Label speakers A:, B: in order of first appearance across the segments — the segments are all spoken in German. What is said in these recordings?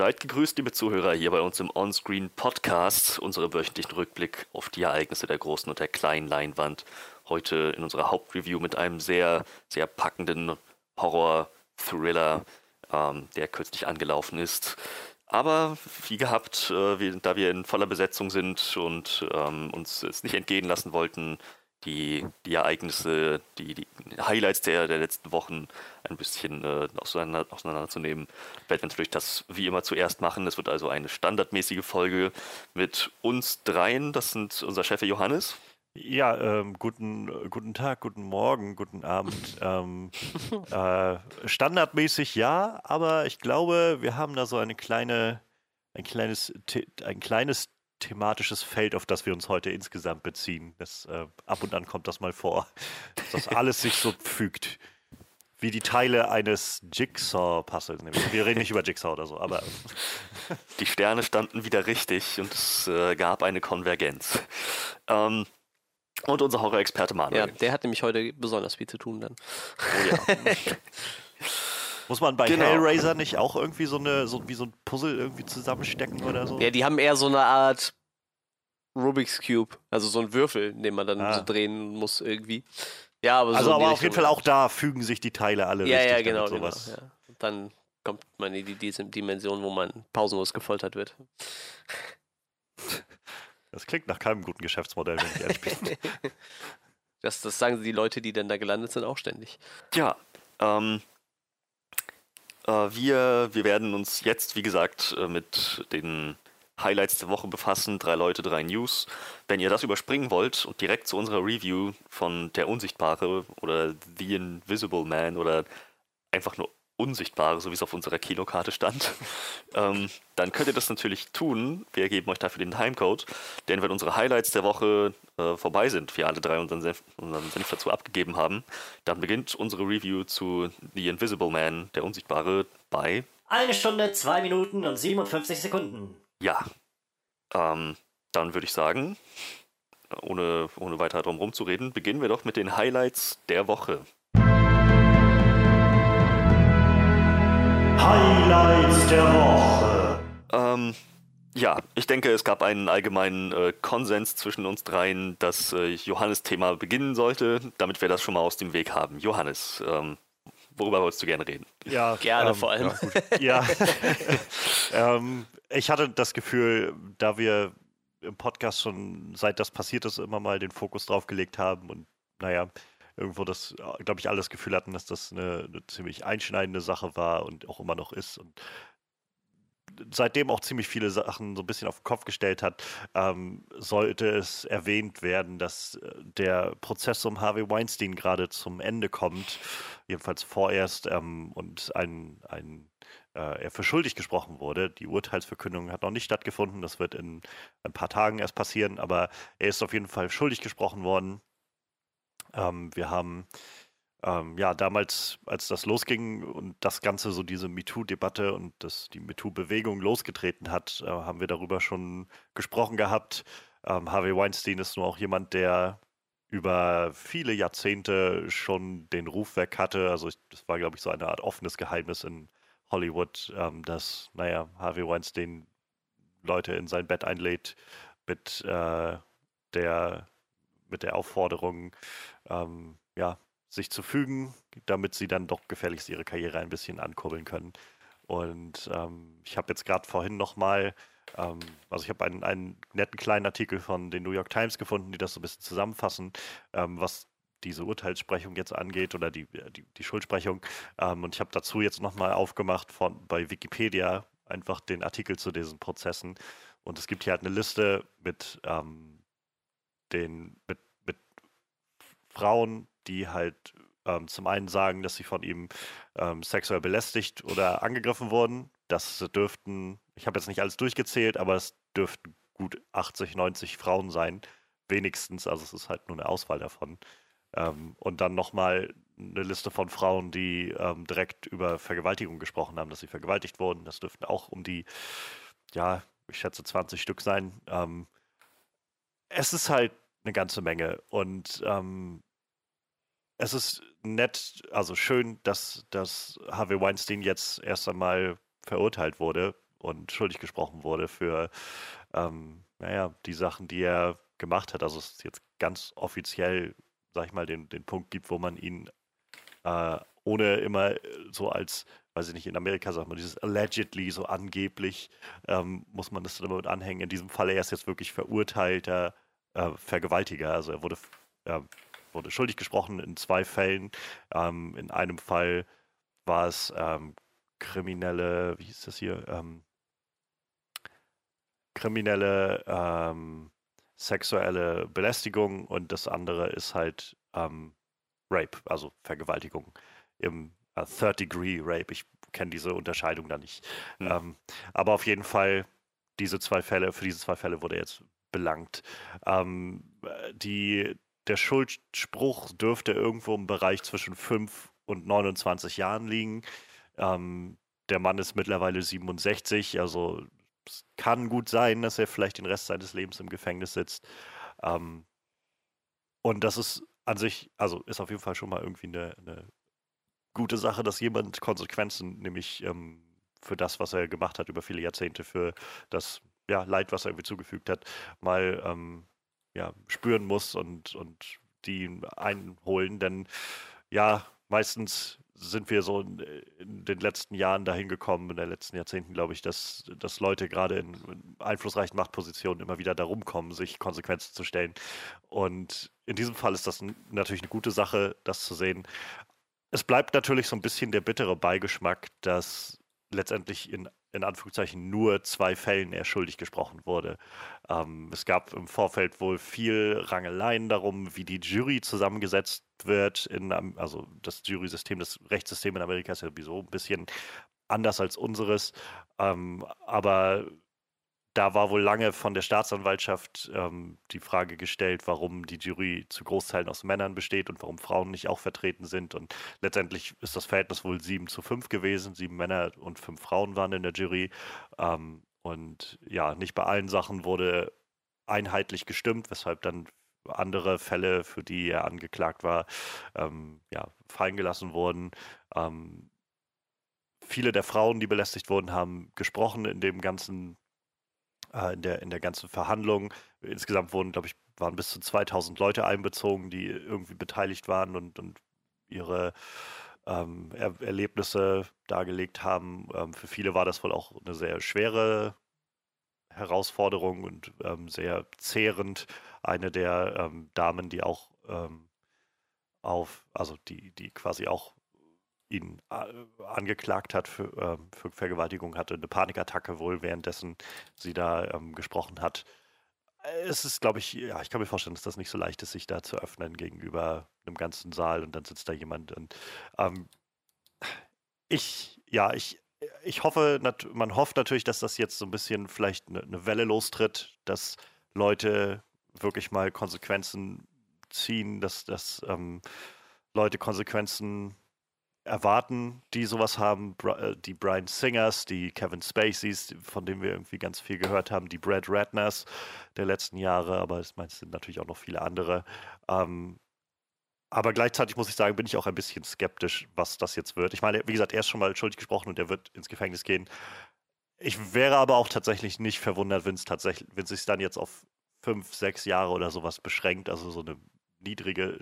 A: Seid gegrüßt, liebe Zuhörer, hier bei uns im Onscreen Podcast, unsere wöchentlichen Rückblick auf die Ereignisse der großen und der kleinen Leinwand. Heute in unserer Hauptreview mit einem sehr, sehr packenden Horror-Thriller, ähm, der kürzlich angelaufen ist. Aber wie gehabt, äh, wir, da wir in voller Besetzung sind und ähm, uns es nicht entgehen lassen wollten, die, die Ereignisse, die, die Highlights der, der letzten Wochen ein bisschen äh, auseinander, auseinanderzunehmen, werden wir natürlich das wie immer zuerst machen. Es wird also eine standardmäßige Folge mit uns dreien. Das sind unser Chef Johannes.
B: Ja, ähm, guten, guten Tag, guten Morgen, guten Abend. ähm, äh, standardmäßig ja, aber ich glaube, wir haben da so eine kleine, ein kleines, ein kleines thematisches Feld, auf das wir uns heute insgesamt beziehen. Das, äh, ab und an kommt das mal vor, dass das alles sich so fügt. Wie die Teile eines Jigsaw-Puzzles. Wir reden nicht über Jigsaw oder so, aber.
A: Die Sterne standen wieder richtig und es äh, gab eine Konvergenz. Ähm, und unser Horror-Experte Manuel. Ja,
C: der hat nämlich heute besonders viel zu tun dann. Oh ja.
B: Muss man bei genau. Hellraiser nicht auch irgendwie so eine, so wie so ein Puzzle irgendwie zusammenstecken oder so?
C: Ja, die haben eher so eine Art Rubik's Cube, also so ein Würfel, den man dann ah. so drehen muss irgendwie. Ja, aber
B: also so aber auf jeden Fall auch da fügen sich die Teile alle
C: ja, richtig. Ja, genau, genau. Ja. Dann kommt man in die Dimension, wo man pausenlos gefoltert wird.
B: Das klingt nach keinem guten Geschäftsmodell, wenn ich ehrlich bin.
C: das, das sagen die Leute, die dann da gelandet sind, auch ständig.
A: Ja, ähm, äh, wir, wir werden uns jetzt, wie gesagt, äh, mit den Highlights der Woche befassen. Drei Leute, drei News. Wenn ihr das überspringen wollt und direkt zu unserer Review von Der Unsichtbare oder The Invisible Man oder einfach nur Unsichtbare, so wie es auf unserer Kinokarte stand, ähm, dann könnt ihr das natürlich tun. Wir geben euch dafür den Timecode, denn wenn unsere Highlights der Woche äh, vorbei sind, wir alle drei unseren Senf, unseren Senf dazu abgegeben haben, dann beginnt unsere Review zu The Invisible Man, der Unsichtbare, bei
D: eine Stunde, zwei Minuten und 57 Sekunden.
A: Ja. Ähm, dann würde ich sagen, ohne, ohne weiter drum rumzureden, beginnen wir doch mit den Highlights der Woche. Highlights der Woche. Ähm, ja, ich denke, es gab einen allgemeinen äh, Konsens zwischen uns dreien, dass äh, Johannes Thema beginnen sollte, damit wir das schon mal aus dem Weg haben. Johannes, ähm, worüber wolltest du gerne reden?
C: Ja, gerne ähm, vor allem.
B: Ja, ja. ähm, ich hatte das Gefühl, da wir im Podcast schon seit das passiert ist immer mal den Fokus drauf gelegt haben und naja, irgendwo das, äh, glaube ich, alle das Gefühl hatten, dass das eine, eine, ziemlich einschneidende Sache war und auch immer noch ist und seitdem auch ziemlich viele Sachen so ein bisschen auf den Kopf gestellt hat, ähm, sollte es erwähnt werden, dass äh, der Prozess um Harvey Weinstein gerade zum Ende kommt, jedenfalls vorerst, ähm, und ein, ein äh, er für schuldig gesprochen wurde. Die Urteilsverkündung hat noch nicht stattgefunden, das wird in ein paar Tagen erst passieren, aber er ist auf jeden Fall schuldig gesprochen worden. Ähm, wir haben ähm, ja damals, als das losging und das Ganze so diese MeToo-Debatte und das, die MeToo-Bewegung losgetreten hat, äh, haben wir darüber schon gesprochen gehabt. Ähm, Harvey Weinstein ist nur auch jemand, der über viele Jahrzehnte schon den Ruf weg hatte. Also ich, das war, glaube ich, so eine Art offenes Geheimnis in Hollywood, ähm, dass, naja, Harvey Weinstein Leute in sein Bett einlädt mit äh, der mit der Aufforderung, ähm, ja, sich zu fügen, damit sie dann doch gefälligst ihre Karriere ein bisschen ankurbeln können. Und ähm, ich habe jetzt gerade vorhin nochmal, ähm, also ich habe einen, einen netten kleinen Artikel von den New York Times gefunden, die das so ein bisschen zusammenfassen, ähm, was diese Urteilssprechung jetzt angeht oder die, die, die Schuldsprechung. Ähm, und ich habe dazu jetzt nochmal aufgemacht von, bei Wikipedia einfach den Artikel zu diesen Prozessen. Und es gibt hier halt eine Liste mit ähm, den mit, mit Frauen, die halt ähm, zum einen sagen, dass sie von ihm ähm, sexuell belästigt oder angegriffen wurden. Das dürften, ich habe jetzt nicht alles durchgezählt, aber es dürften gut 80, 90 Frauen sein, wenigstens. Also es ist halt nur eine Auswahl davon. Ähm, und dann nochmal eine Liste von Frauen, die ähm, direkt über Vergewaltigung gesprochen haben, dass sie vergewaltigt wurden. Das dürften auch um die, ja, ich schätze 20 Stück sein. Ähm, es ist halt eine ganze Menge. Und ähm, es ist nett, also schön, dass, dass Harvey Weinstein jetzt erst einmal verurteilt wurde. und schuldig gesprochen wurde für, ähm, naja, die Sachen, die er gemacht hat. Also es ist jetzt ganz offiziell, sag ich mal, den, den Punkt gibt, wo man ihn äh, ohne immer so als, weiß ich nicht, in Amerika sagt man dieses allegedly, so angeblich, ähm, muss man das dann immer mit anhängen. In diesem Fall, er ist jetzt wirklich verurteilter äh, Vergewaltiger. Also er wurde, äh, wurde schuldig gesprochen in zwei Fällen. Ähm, in einem Fall war es ähm, kriminelle, wie hieß das hier? Ähm, kriminelle ähm, sexuelle Belästigung und das andere ist halt ähm, Rape, also Vergewaltigung im äh, Third Degree Rape. Ich kenne diese Unterscheidung da nicht. Mhm. Aber auf jeden Fall, diese zwei Fälle, für diese zwei Fälle wurde jetzt belangt. Ähm, die, der Schuldspruch dürfte irgendwo im Bereich zwischen 5 und 29 Jahren liegen. Ähm, der Mann ist mittlerweile 67, also es kann gut sein, dass er vielleicht den Rest seines Lebens im Gefängnis sitzt. Ähm, und das ist an sich, also ist auf jeden Fall schon mal irgendwie eine, eine gute Sache, dass jemand Konsequenzen, nämlich ähm, für das, was er gemacht hat über viele Jahrzehnte, für das ja, Leid, was er irgendwie zugefügt hat, mal ähm, ja, spüren muss und, und die einholen. Denn ja, meistens sind wir so in, den letzten Jahren dahin gekommen, in den letzten Jahrzehnten, glaube ich, dass, dass Leute gerade in, in einflussreichen Machtpositionen immer wieder darum kommen, sich Konsequenzen zu stellen. Und in diesem Fall ist das natürlich eine gute Sache, das zu sehen. Es bleibt natürlich so ein bisschen der bittere Beigeschmack, dass letztendlich in, in Anführungszeichen nur zwei Fällen er schuldig gesprochen wurde. Ähm, es gab im Vorfeld wohl viel Rangeleien darum, wie die Jury zusammengesetzt wird. In, also das Jury-System, das Rechtssystem in Amerika ist ja sowieso ein bisschen anders als unseres. Ähm, aber da war wohl lange von der Staatsanwaltschaft ähm, die Frage gestellt, warum die Jury zu Großteilen aus Männern besteht und warum Frauen nicht auch vertreten sind. Und letztendlich ist das Verhältnis wohl sieben zu fünf gewesen. Sieben Männer und fünf Frauen waren in der Jury. Ähm, und ja, nicht bei allen Sachen wurde einheitlich gestimmt, weshalb dann andere Fälle, für die er angeklagt war, ähm, ja, fallen gelassen wurden. Ähm, viele der Frauen, die belästigt wurden, haben gesprochen in dem ganzen äh, in, der, in der ganzen Verhandlung. Insgesamt wurden, glaube ich, waren bis zu 2000 Leute einbezogen, die irgendwie beteiligt waren und, und ihre ähm, er Erlebnisse dargelegt haben. Ähm, für viele war das wohl auch eine sehr schwere Herausforderung und ähm, sehr zehrend. Eine der ähm, Damen, die auch ähm, auf, also die, die quasi auch ihn äh, angeklagt hat für, äh, für, Vergewaltigung, hatte eine Panikattacke wohl, währenddessen sie da ähm, gesprochen hat. Es ist, glaube ich, ja, ich kann mir vorstellen, dass das nicht so leicht ist, sich da zu öffnen gegenüber einem ganzen Saal und dann sitzt da jemand. Und, ähm, ich, ja, ich, ich hoffe, man hofft natürlich, dass das jetzt so ein bisschen vielleicht eine, eine Welle lostritt, dass Leute wirklich mal Konsequenzen ziehen, dass, dass ähm, Leute Konsequenzen erwarten, die sowas haben, äh, die Brian Singers, die Kevin Spaceys, von denen wir irgendwie ganz viel gehört haben, die Brad Ratners der letzten Jahre, aber es sind natürlich auch noch viele andere. Ähm, aber gleichzeitig muss ich sagen, bin ich auch ein bisschen skeptisch, was das jetzt wird. Ich meine, wie gesagt, er ist schon mal schuldig gesprochen und er wird ins Gefängnis gehen. Ich wäre aber auch tatsächlich nicht verwundert, wenn es tatsächlich, wenn es sich dann jetzt auf fünf, sechs Jahre oder sowas beschränkt, also so eine niedrige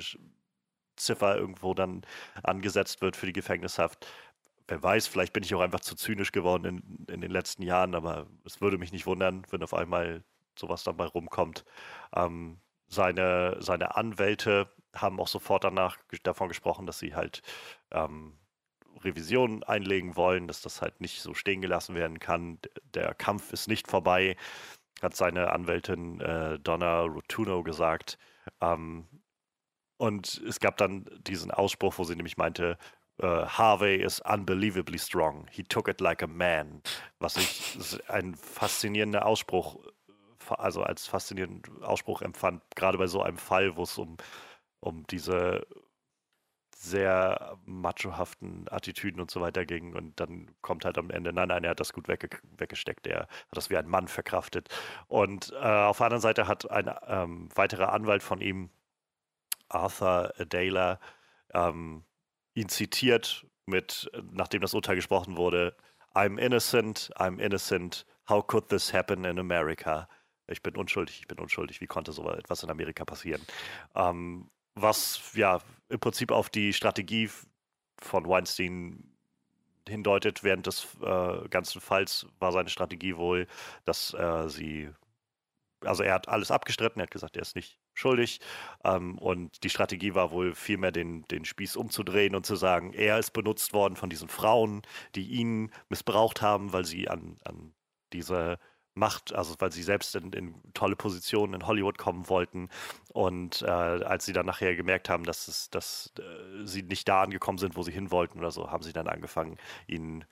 B: Ziffer irgendwo dann angesetzt wird für die Gefängnishaft. Wer weiß, vielleicht bin ich auch einfach zu zynisch geworden in, in den letzten Jahren, aber es würde mich nicht wundern, wenn auf einmal sowas dabei rumkommt. Ähm, seine, seine Anwälte haben auch sofort danach davon gesprochen, dass sie halt ähm, Revisionen einlegen wollen, dass das halt nicht so stehen gelassen werden kann. Der Kampf ist nicht vorbei, hat seine Anwältin äh, Donna Rotuno gesagt. Ähm, und es gab dann diesen Ausspruch, wo sie nämlich meinte, uh, Harvey is unbelievably strong. He took it like a man. Was ich ein faszinierender Ausspruch, also als faszinierenden Ausspruch empfand, gerade bei so einem Fall, wo es um, um diese sehr machohaften Attitüden und so weiter ging. Und dann kommt halt am Ende, nein, nein, er hat das gut wegge weggesteckt, er hat das wie ein Mann verkraftet. Und äh, auf der anderen Seite hat ein ähm, weiterer Anwalt von ihm Arthur Adela ähm, ihn zitiert mit, nachdem das Urteil gesprochen wurde, I'm innocent, I'm innocent, how could this happen in America? Ich bin unschuldig, ich bin unschuldig, wie konnte so etwas in Amerika passieren? Ähm, was ja im Prinzip auf die Strategie von Weinstein hindeutet, während des äh, ganzen Falls war seine Strategie wohl, dass äh, sie, also er hat alles abgestritten, er hat gesagt, er ist nicht schuldig ähm, und die Strategie war wohl vielmehr den, den Spieß umzudrehen und zu sagen, er ist benutzt worden von diesen Frauen, die ihn missbraucht haben, weil sie an, an diese Macht, also weil sie selbst in, in, tolle Positionen in Hollywood kommen wollten. Und äh, als sie dann nachher gemerkt haben, dass, es, dass äh, sie nicht da angekommen sind, wo sie hin wollten oder so, haben sie dann angefangen, ihn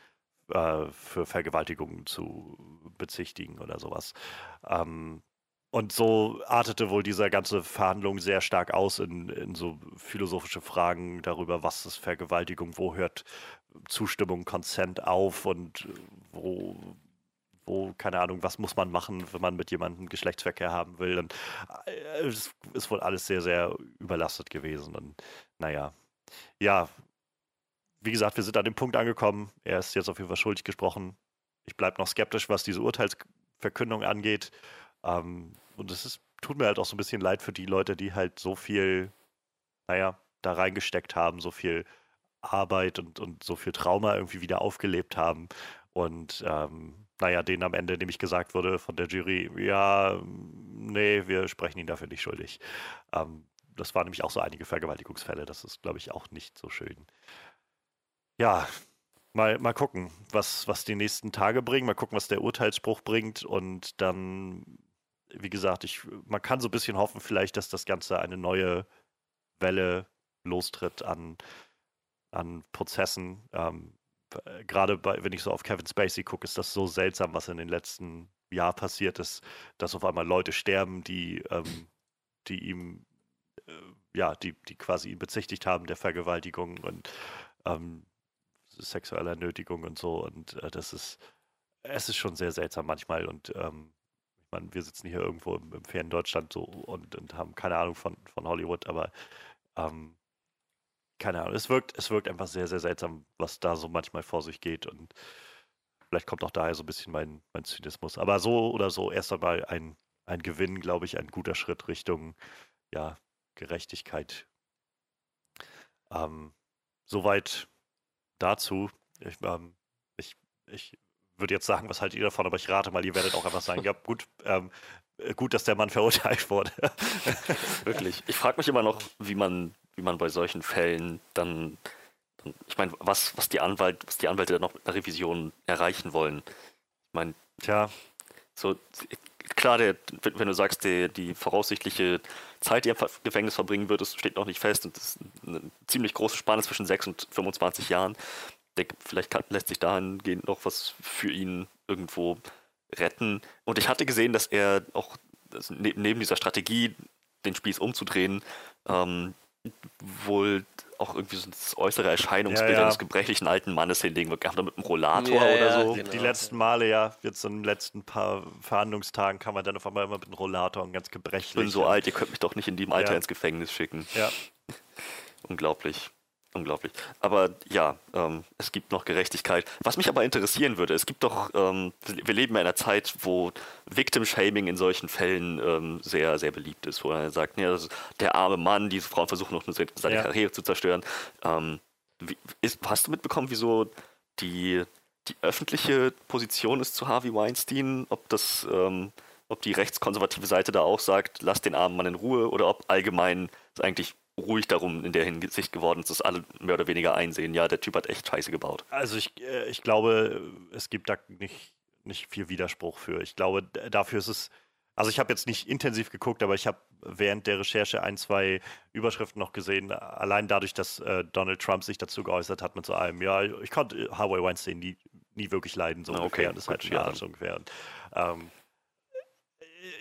B: äh, für Vergewaltigungen zu bezichtigen oder sowas. Ähm, und so artete wohl diese ganze Verhandlung sehr stark aus in, in so philosophische Fragen darüber, was ist Vergewaltigung, wo hört Zustimmung, Consent auf und wo wo, keine Ahnung, was muss man machen, wenn man mit jemandem Geschlechtsverkehr haben will. Und äh, es ist wohl alles sehr, sehr überlastet gewesen. Und naja, ja, wie gesagt, wir sind an dem Punkt angekommen. Er ist jetzt auf jeden Fall schuldig gesprochen. Ich bleibe noch skeptisch, was diese Urteilsverkündung angeht. Ähm, und es ist, tut mir halt auch so ein bisschen leid für die Leute, die halt so viel, naja, da reingesteckt haben, so viel Arbeit und, und so viel Trauma irgendwie wieder aufgelebt haben. Und ähm, naja, denen am Ende nämlich gesagt wurde von der Jury, ja, nee, wir sprechen ihn dafür nicht schuldig. Ähm, das waren nämlich auch so einige Vergewaltigungsfälle. Das ist, glaube ich, auch nicht so schön. Ja, mal, mal gucken, was, was die nächsten Tage bringen. Mal gucken, was der Urteilsspruch bringt. Und dann, wie gesagt, ich, man kann so ein bisschen hoffen, vielleicht, dass das Ganze eine neue Welle lostritt an, an Prozessen. Ähm, äh, gerade wenn ich so auf Kevin Spacey gucke, ist das so seltsam, was in den letzten Jahren passiert ist, dass auf einmal Leute sterben, die, ähm, die ihm, äh, ja, die, die quasi ihn bezichtigt haben der Vergewaltigung und ähm, sexueller Nötigung und so. Und äh, das ist, es ist schon sehr seltsam manchmal. Und ähm, meine, wir sitzen hier irgendwo im, im fernen Deutschland so und, und, haben keine Ahnung von, von Hollywood, aber ähm, keine Ahnung, es wirkt, es wirkt einfach sehr, sehr seltsam, was da so manchmal vor sich geht und vielleicht kommt auch daher so ein bisschen mein, mein Zynismus. Aber so oder so, erst einmal ein, ein Gewinn, glaube ich, ein guter Schritt Richtung ja, Gerechtigkeit. Ähm, soweit dazu. Ich, ähm, ich, ich würde jetzt sagen, was haltet ihr davon, aber ich rate mal, ihr werdet auch einfach sagen, ja gut, ähm, gut, dass der Mann verurteilt wurde.
A: Wirklich. Ich frage mich immer noch, wie man wie man bei solchen Fällen dann, dann ich meine, was, was die Anwalt, was die Anwälte dann noch mit einer Revision erreichen wollen. Ich meine, tja, so klar, der, wenn du sagst, der, die voraussichtliche Zeit, die er im Gefängnis verbringen wird, das steht noch nicht fest und das ist eine ziemlich große Spanne zwischen 6 und 25 Jahren. Der, vielleicht kann, lässt sich dahingehend noch was für ihn irgendwo retten. Und ich hatte gesehen, dass er auch also neben dieser Strategie, den Spieß umzudrehen, ähm, wohl auch irgendwie so das äußere Erscheinungsbild ja, ja. eines gebrechlichen alten Mannes hinlegen. Wir haben da mit einem Rollator ja, oder so.
B: Genau. Die letzten Male, ja, jetzt in den letzten paar Verhandlungstagen kann man dann auf einmal immer mit einem Rollator und ganz gebrechlich. Ich
A: bin so alt, ihr könnt mich doch nicht in dem Alter ins Gefängnis schicken.
B: Ja.
A: Unglaublich. Unglaublich. Aber ja, ähm, es gibt noch Gerechtigkeit. Was mich aber interessieren würde, es gibt doch, ähm, wir leben in einer Zeit, wo Victim-Shaming in solchen Fällen ähm, sehr, sehr beliebt ist, wo er sagt, ja, der arme Mann, diese Frauen versuchen noch seine ja. Karriere zu zerstören. Ähm, wie, ist, hast du mitbekommen, wieso die, die öffentliche Position ist zu Harvey Weinstein? Ob das, ähm, ob die rechtskonservative Seite da auch sagt, lass den armen Mann in Ruhe oder ob allgemein es eigentlich ruhig darum in der Hinsicht geworden ist, dass alle mehr oder weniger einsehen, ja, der Typ hat echt Scheiße gebaut.
B: Also ich, äh, ich glaube, es gibt da nicht, nicht viel Widerspruch für. Ich glaube, dafür ist es, also ich habe jetzt nicht intensiv geguckt, aber ich habe während der Recherche ein, zwei Überschriften noch gesehen, allein dadurch, dass äh, Donald Trump sich dazu geäußert hat mit so einem, ja, ich konnte Harvey Weinstein nie, nie wirklich leiden, so
A: okay,
B: ungefähr. Das ist halt ja. so ungefähr. Und, ähm,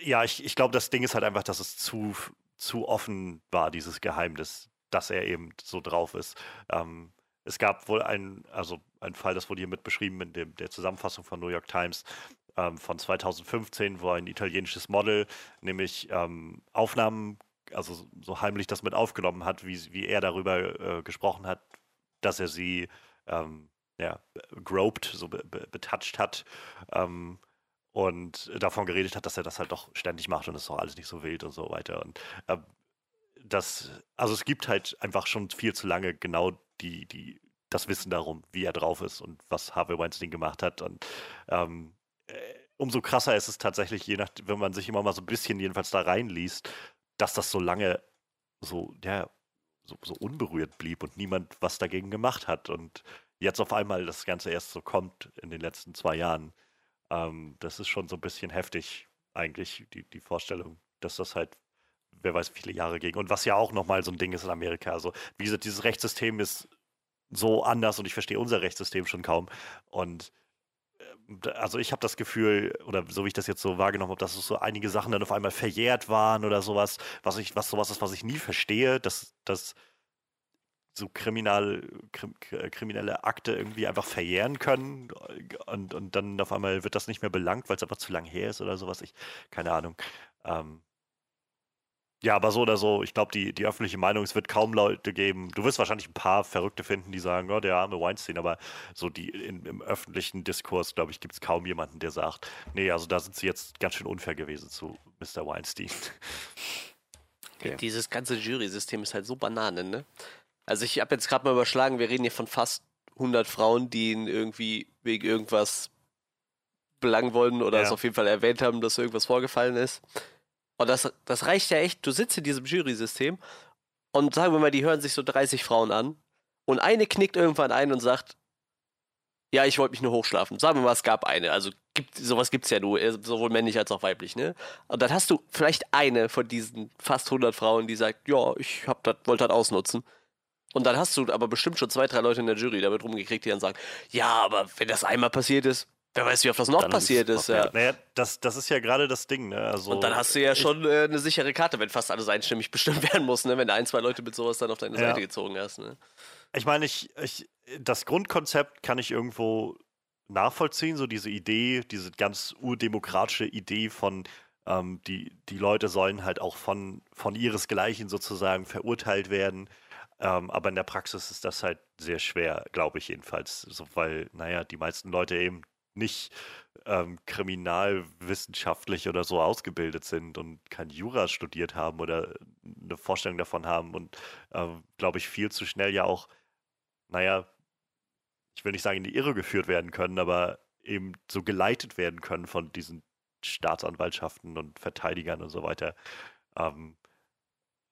B: ja, ich, ich glaube, das Ding ist halt einfach, dass es zu zu offen war, dieses Geheimnis, dass er eben so drauf ist. Ähm, es gab wohl einen, also einen Fall, das wurde hier mit beschrieben in dem, der Zusammenfassung von New York Times ähm, von 2015, wo ein italienisches Model nämlich ähm, Aufnahmen, also so heimlich das mit aufgenommen hat, wie, wie er darüber äh, gesprochen hat, dass er sie ähm, ja, groped, so be, be, betatscht hat. Ähm, und davon geredet hat, dass er das halt doch ständig macht und es ist doch alles nicht so wild und so weiter. Und äh, das, also es gibt halt einfach schon viel zu lange genau die, die, das Wissen darum, wie er drauf ist und was Harvey Weinstein gemacht hat. Und ähm, äh, umso krasser ist es tatsächlich, je nach, wenn man sich immer mal so ein bisschen jedenfalls da reinliest, dass das so lange so, ja, so, so unberührt blieb und niemand was dagegen gemacht hat. Und jetzt auf einmal das Ganze erst so kommt in den letzten zwei Jahren. Ähm, das ist schon so ein bisschen heftig, eigentlich, die, die Vorstellung, dass das halt, wer weiß, viele Jahre ging. Und was ja auch nochmal so ein Ding ist in Amerika. Also, wie gesagt, dieses Rechtssystem ist so anders und ich verstehe unser Rechtssystem schon kaum. Und äh, also ich habe das Gefühl, oder so wie ich das jetzt so wahrgenommen habe, dass so einige Sachen dann auf einmal verjährt waren oder sowas, was ich, was sowas ist, was ich nie verstehe, dass, dass so kriminal, krim, kriminelle Akte irgendwie einfach verjähren können und, und dann auf einmal wird das nicht mehr belangt, weil es einfach zu lang her ist oder sowas. Ich, keine Ahnung. Ähm, ja, aber so oder so, ich glaube, die, die öffentliche Meinung, es wird kaum Leute geben. Du wirst wahrscheinlich ein paar Verrückte finden, die sagen, oh, der arme Weinstein, aber so die in, im öffentlichen Diskurs, glaube ich, gibt es kaum jemanden, der sagt, nee, also da sind sie jetzt ganz schön unfair gewesen zu Mr. Weinstein.
C: Okay. Dieses ganze Jury-System ist halt so Banane, ne? Also ich habe jetzt gerade mal überschlagen, wir reden hier von fast 100 Frauen, die ihn irgendwie wegen irgendwas belangen wollen oder ja. es auf jeden Fall erwähnt haben, dass irgendwas vorgefallen ist. Und das, das reicht ja echt. Du sitzt in diesem Jury-System und sagen wir mal, die hören sich so 30 Frauen an und eine knickt irgendwann ein und sagt, ja, ich wollte mich nur hochschlafen. Sagen wir mal, es gab eine. Also gibt, sowas gibt es ja nur, äh, sowohl männlich als auch weiblich, ne? Und dann hast du vielleicht eine von diesen fast 100 Frauen, die sagt, ja, ich hab das, wollte das ausnutzen. Und dann hast du aber bestimmt schon zwei, drei Leute in der Jury damit rumgekriegt, die dann sagen, ja, aber wenn das einmal passiert ist, Wer weiß, wie oft das noch dann passiert ist. Ja.
B: Naja, das, das ist ja gerade das Ding. Ne? Also,
C: und dann hast du ja schon äh, eine sichere Karte, wenn fast alles einstimmig bestimmt werden muss, ne? wenn du ein, zwei Leute mit sowas dann auf deine ja. Seite gezogen hast. Ne?
B: Ich meine, ich, ich, das Grundkonzept kann ich irgendwo nachvollziehen, so diese Idee, diese ganz urdemokratische Idee von, ähm, die, die Leute sollen halt auch von, von ihresgleichen sozusagen verurteilt werden. Ähm, aber in der Praxis ist das halt sehr schwer, glaube ich jedenfalls, so, weil, naja, die meisten Leute eben nicht ähm, kriminalwissenschaftlich oder so ausgebildet sind und kein Jura studiert haben oder eine Vorstellung davon haben und, äh, glaube ich, viel zu schnell ja auch, naja, ich will nicht sagen in die Irre geführt werden können, aber eben so geleitet werden können von diesen Staatsanwaltschaften und Verteidigern und so weiter. Ähm,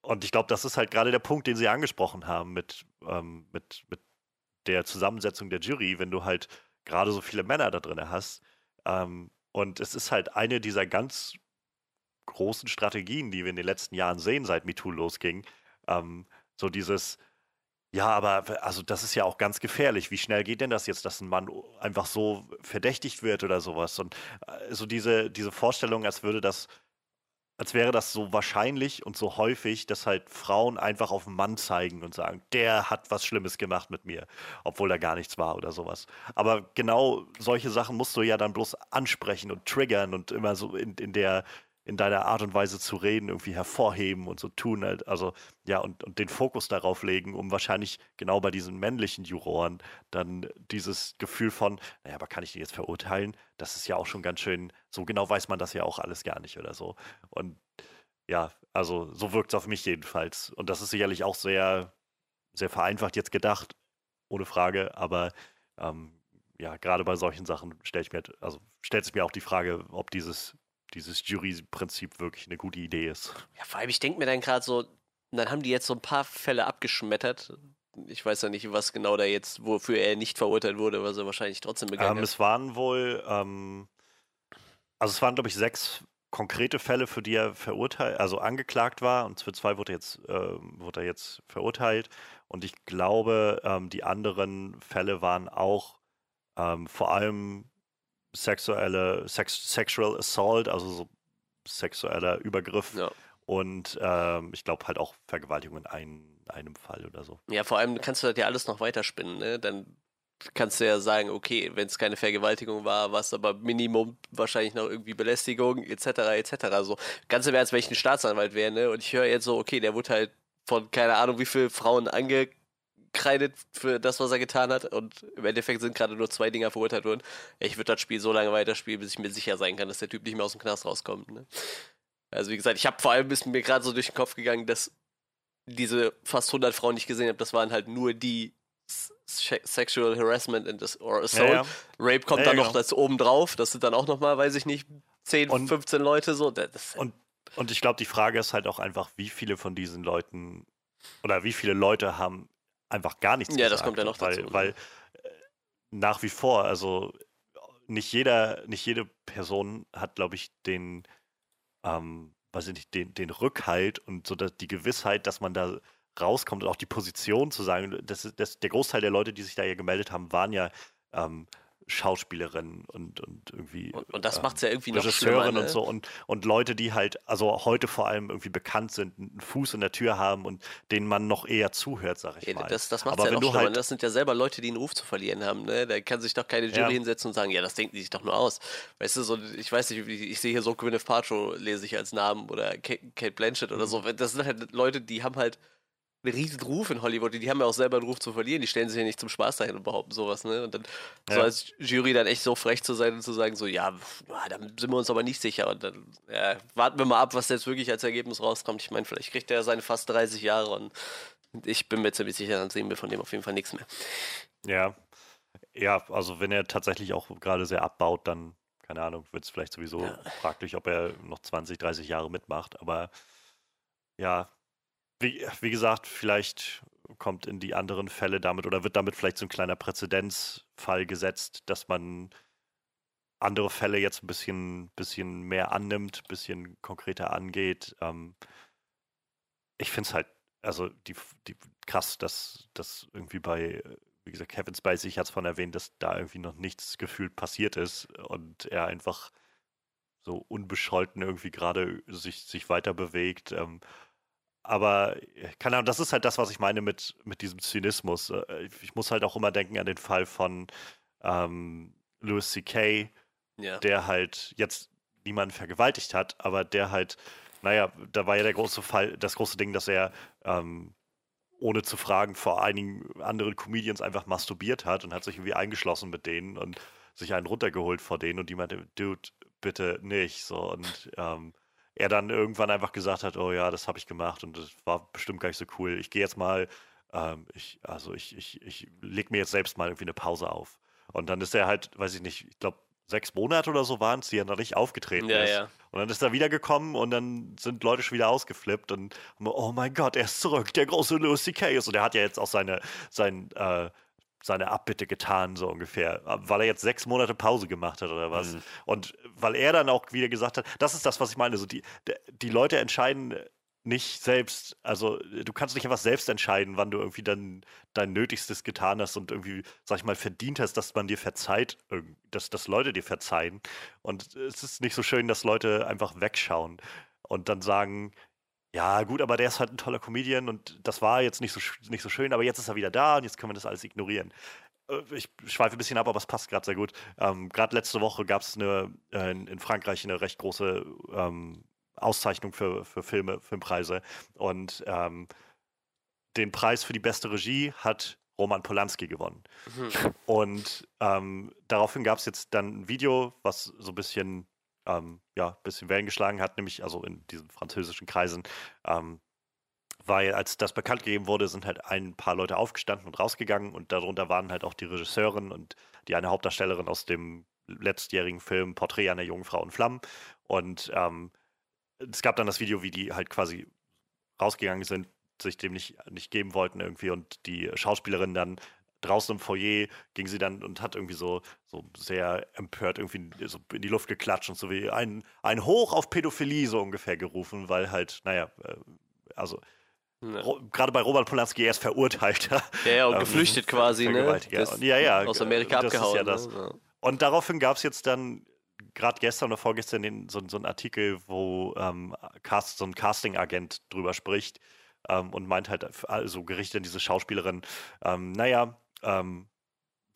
B: und ich glaube, das ist halt gerade der Punkt, den Sie angesprochen haben mit, ähm, mit, mit der Zusammensetzung der Jury, wenn du halt gerade so viele Männer da drin hast. Ähm, und es ist halt eine dieser ganz großen Strategien, die wir in den letzten Jahren sehen, seit MeToo losging. Ähm, so dieses, ja, aber also das ist ja auch ganz gefährlich. Wie schnell geht denn das jetzt, dass ein Mann einfach so verdächtigt wird oder sowas? Und äh, so diese, diese Vorstellung, als würde das als wäre das so wahrscheinlich und so häufig, dass halt Frauen einfach auf einen Mann zeigen und sagen, der hat was Schlimmes gemacht mit mir, obwohl da gar nichts war oder sowas. Aber genau solche Sachen musst du ja dann bloß ansprechen und triggern und immer so in, in der in deiner Art und Weise zu reden irgendwie hervorheben und so tun halt, also ja, und, und den Fokus darauf legen, um wahrscheinlich genau bei diesen männlichen Juroren dann dieses Gefühl von, naja, aber kann ich die jetzt verurteilen? Das ist ja auch schon ganz schön, so genau weiß man das ja auch alles gar nicht oder so. Und ja, also so wirkt es auf mich jedenfalls. Und das ist sicherlich auch sehr, sehr vereinfacht jetzt gedacht, ohne Frage, aber ähm, ja, gerade bei solchen Sachen stelle ich mir, also stellt sich mir auch die Frage, ob dieses dieses Jury-Prinzip wirklich eine gute Idee ist.
C: Ja, vor allem, ich denke mir dann gerade so, dann haben die jetzt so ein paar Fälle abgeschmettert. Ich weiß ja nicht, was genau da jetzt, wofür er nicht verurteilt wurde, was er wahrscheinlich trotzdem begangen
B: ähm, hat. Es waren wohl, ähm, also es waren, glaube ich, sechs konkrete Fälle, für die er verurteilt, also angeklagt war. Und für zwei wurde, jetzt, äh, wurde er jetzt verurteilt. Und ich glaube, ähm, die anderen Fälle waren auch ähm, vor allem sexuelle, Sex, Sexual Assault, also so sexueller Übergriff. Ja. Und ähm, ich glaube halt auch Vergewaltigung in ein, einem Fall oder so.
C: Ja, vor allem kannst du das ja alles noch weiterspinnen, ne? Dann kannst du ja sagen, okay, wenn es keine Vergewaltigung war, war es aber Minimum wahrscheinlich noch irgendwie Belästigung, etc., etc. So, ganz im Ernst, wenn ich ein Staatsanwalt wäre, ne? Und ich höre jetzt so, okay, der wurde halt von keine Ahnung wie viele Frauen ange angekreidet für das, was er getan hat. Und im Endeffekt sind gerade nur zwei Dinger verurteilt worden. Ich würde das Spiel so lange weiterspielen, bis ich mir sicher sein kann, dass der Typ nicht mehr aus dem Knast rauskommt. Ne? Also wie gesagt, ich habe vor allem ist mir gerade so durch den Kopf gegangen, dass diese fast 100 Frauen, die ich gesehen habe, das waren halt nur die Sexual Harassment and or Assault. Ja, ja. Rape kommt ja, dann noch genau. das oben drauf. Das sind dann auch noch mal, weiß ich nicht, 10, und, 15 Leute so. Das,
B: und, und ich glaube, die Frage ist halt auch einfach, wie viele von diesen Leuten oder wie viele Leute haben einfach gar nichts
C: Ja, das kommt ja noch
B: weil,
C: dazu.
B: Weil äh, nach wie vor, also nicht jeder, nicht jede Person hat, glaube ich, den, ähm, weiß ich nicht, den, den Rückhalt und so dass die Gewissheit, dass man da rauskommt und auch die Position zu sagen, das, das, der Großteil der Leute, die sich da ja gemeldet haben, waren ja ähm, Schauspielerinnen und, und irgendwie.
C: Und, und das ähm, macht es ja irgendwie noch schlimmer,
B: ne? und so und, und Leute, die halt, also heute vor allem irgendwie bekannt sind, einen Fuß in der Tür haben und denen man noch eher zuhört, sag ich ja, mal.
C: Das, das macht es ja noch schlimmer. Halt das sind ja selber Leute, die einen Ruf zu verlieren haben. Ne? Da kann sich doch keine Jury ja. hinsetzen und sagen, ja, das denken die sich doch nur aus. Weißt du, so, ich weiß nicht, ich sehe hier so Gwyneth Paltrow, lese ich als Namen oder Kate Blanchett oder mhm. so. Das sind halt Leute, die haben halt einen riesen Ruf in Hollywood. Die haben ja auch selber einen Ruf zu verlieren. Die stellen sich ja nicht zum Spaß dahin und behaupten sowas. Ne? Und dann ja. so als Jury dann echt so frech zu sein und zu sagen, so, ja, da sind wir uns aber nicht sicher. Und dann ja, warten wir mal ab, was jetzt wirklich als Ergebnis rauskommt. Ich meine, vielleicht kriegt er seine fast 30 Jahre und ich bin mir ziemlich sicher, dann sehen wir von dem auf jeden Fall nichts mehr.
B: Ja. Ja, also wenn er tatsächlich auch gerade sehr abbaut, dann, keine Ahnung, wird es vielleicht sowieso ja. fraglich, ob er noch 20, 30 Jahre mitmacht. Aber ja, wie, wie gesagt, vielleicht kommt in die anderen Fälle damit oder wird damit vielleicht so ein kleiner Präzedenzfall gesetzt, dass man andere Fälle jetzt ein bisschen, bisschen mehr annimmt, ein bisschen konkreter angeht. Ähm, ich finde es halt, also die, die krass, dass das irgendwie bei, wie gesagt, Kevin Spacey, ich hatte es von erwähnt, dass da irgendwie noch nichts gefühlt passiert ist und er einfach so unbescholten irgendwie gerade sich, sich weiter bewegt. Ähm, aber keine Ahnung, das ist halt das, was ich meine mit, mit diesem Zynismus. Äh, ich muss halt auch immer denken an den Fall von ähm, Louis C.K., ja. der halt jetzt niemanden vergewaltigt hat, aber der halt, naja, da war ja der große Fall, das große Ding, dass er ähm, ohne zu fragen vor einigen anderen Comedians einfach masturbiert hat und hat sich irgendwie eingeschlossen mit denen und sich einen runtergeholt vor denen und die meinte, Dude, bitte nicht. So und ähm, er dann irgendwann einfach gesagt hat, oh ja, das habe ich gemacht und das war bestimmt gar nicht so cool. Ich gehe jetzt mal, ähm, ich, also ich, ich, ich leg mir jetzt selbst mal irgendwie eine Pause auf. Und dann ist er halt, weiß ich nicht, ich glaube, sechs Monate oder so waren es, die er noch nicht aufgetreten
C: ja,
B: ist.
C: Ja.
B: Und dann ist er wiedergekommen und dann sind Leute schon wieder ausgeflippt und oh mein Gott, er ist zurück, der große Louis C.K. Und er hat ja jetzt auch seine, sein, äh, seine Abbitte getan, so ungefähr, weil er jetzt sechs Monate Pause gemacht hat oder was. Mhm. Und weil er dann auch wieder gesagt hat, das ist das, was ich meine, so die, die Leute entscheiden nicht selbst, also du kannst nicht einfach selbst entscheiden, wann du irgendwie dann dein Nötigstes getan hast und irgendwie, sag ich mal, verdient hast, dass man dir verzeiht, dass, dass Leute dir verzeihen. Und es ist nicht so schön, dass Leute einfach wegschauen und dann sagen, ja, gut, aber der ist halt ein toller Comedian und das war jetzt nicht so, nicht so schön, aber jetzt ist er wieder da und jetzt können wir das alles ignorieren. Äh, ich schweife ein bisschen ab, aber es passt gerade sehr gut. Ähm, gerade letzte Woche gab es äh, in, Frankreich eine recht große ähm, Auszeichnung für, für Filme, Filmpreise. Und ähm, den Preis für die beste Regie hat Roman Polanski gewonnen. Mhm. Und ähm, daraufhin gab es jetzt dann ein Video, was so ein bisschen ähm, ja, ein bisschen Wellen geschlagen hat, nämlich also in diesen französischen Kreisen. Ähm, weil als das bekannt gegeben wurde, sind halt ein paar Leute aufgestanden und rausgegangen und darunter waren halt auch die Regisseurin und die eine Hauptdarstellerin aus dem letztjährigen Film Porträt einer jungen Frau in Flammen. Und ähm, es gab dann das Video, wie die halt quasi rausgegangen sind, sich dem nicht, nicht geben wollten irgendwie und die Schauspielerin dann draußen im Foyer ging sie dann und hat irgendwie so, so sehr empört irgendwie so in die Luft geklatscht und so wie ein, ein Hoch auf Pädophilie so ungefähr gerufen, weil halt, naja, äh, also gerade bei Robert Polanski, er ist verurteilter.
C: Ja, ja und ähm, geflüchtet quasi, ne?
B: Das, ja, ja.
C: Aus Amerika
B: das
C: abgehauen.
B: Ja das. Ne? Und daraufhin gab es jetzt dann gerade gestern oder vorgestern den, so, so einen Artikel, wo ähm, Cast, so ein Casting-Agent drüber spricht ähm, und meint halt, also gerichtet an diese Schauspielerin, ähm, naja, ähm,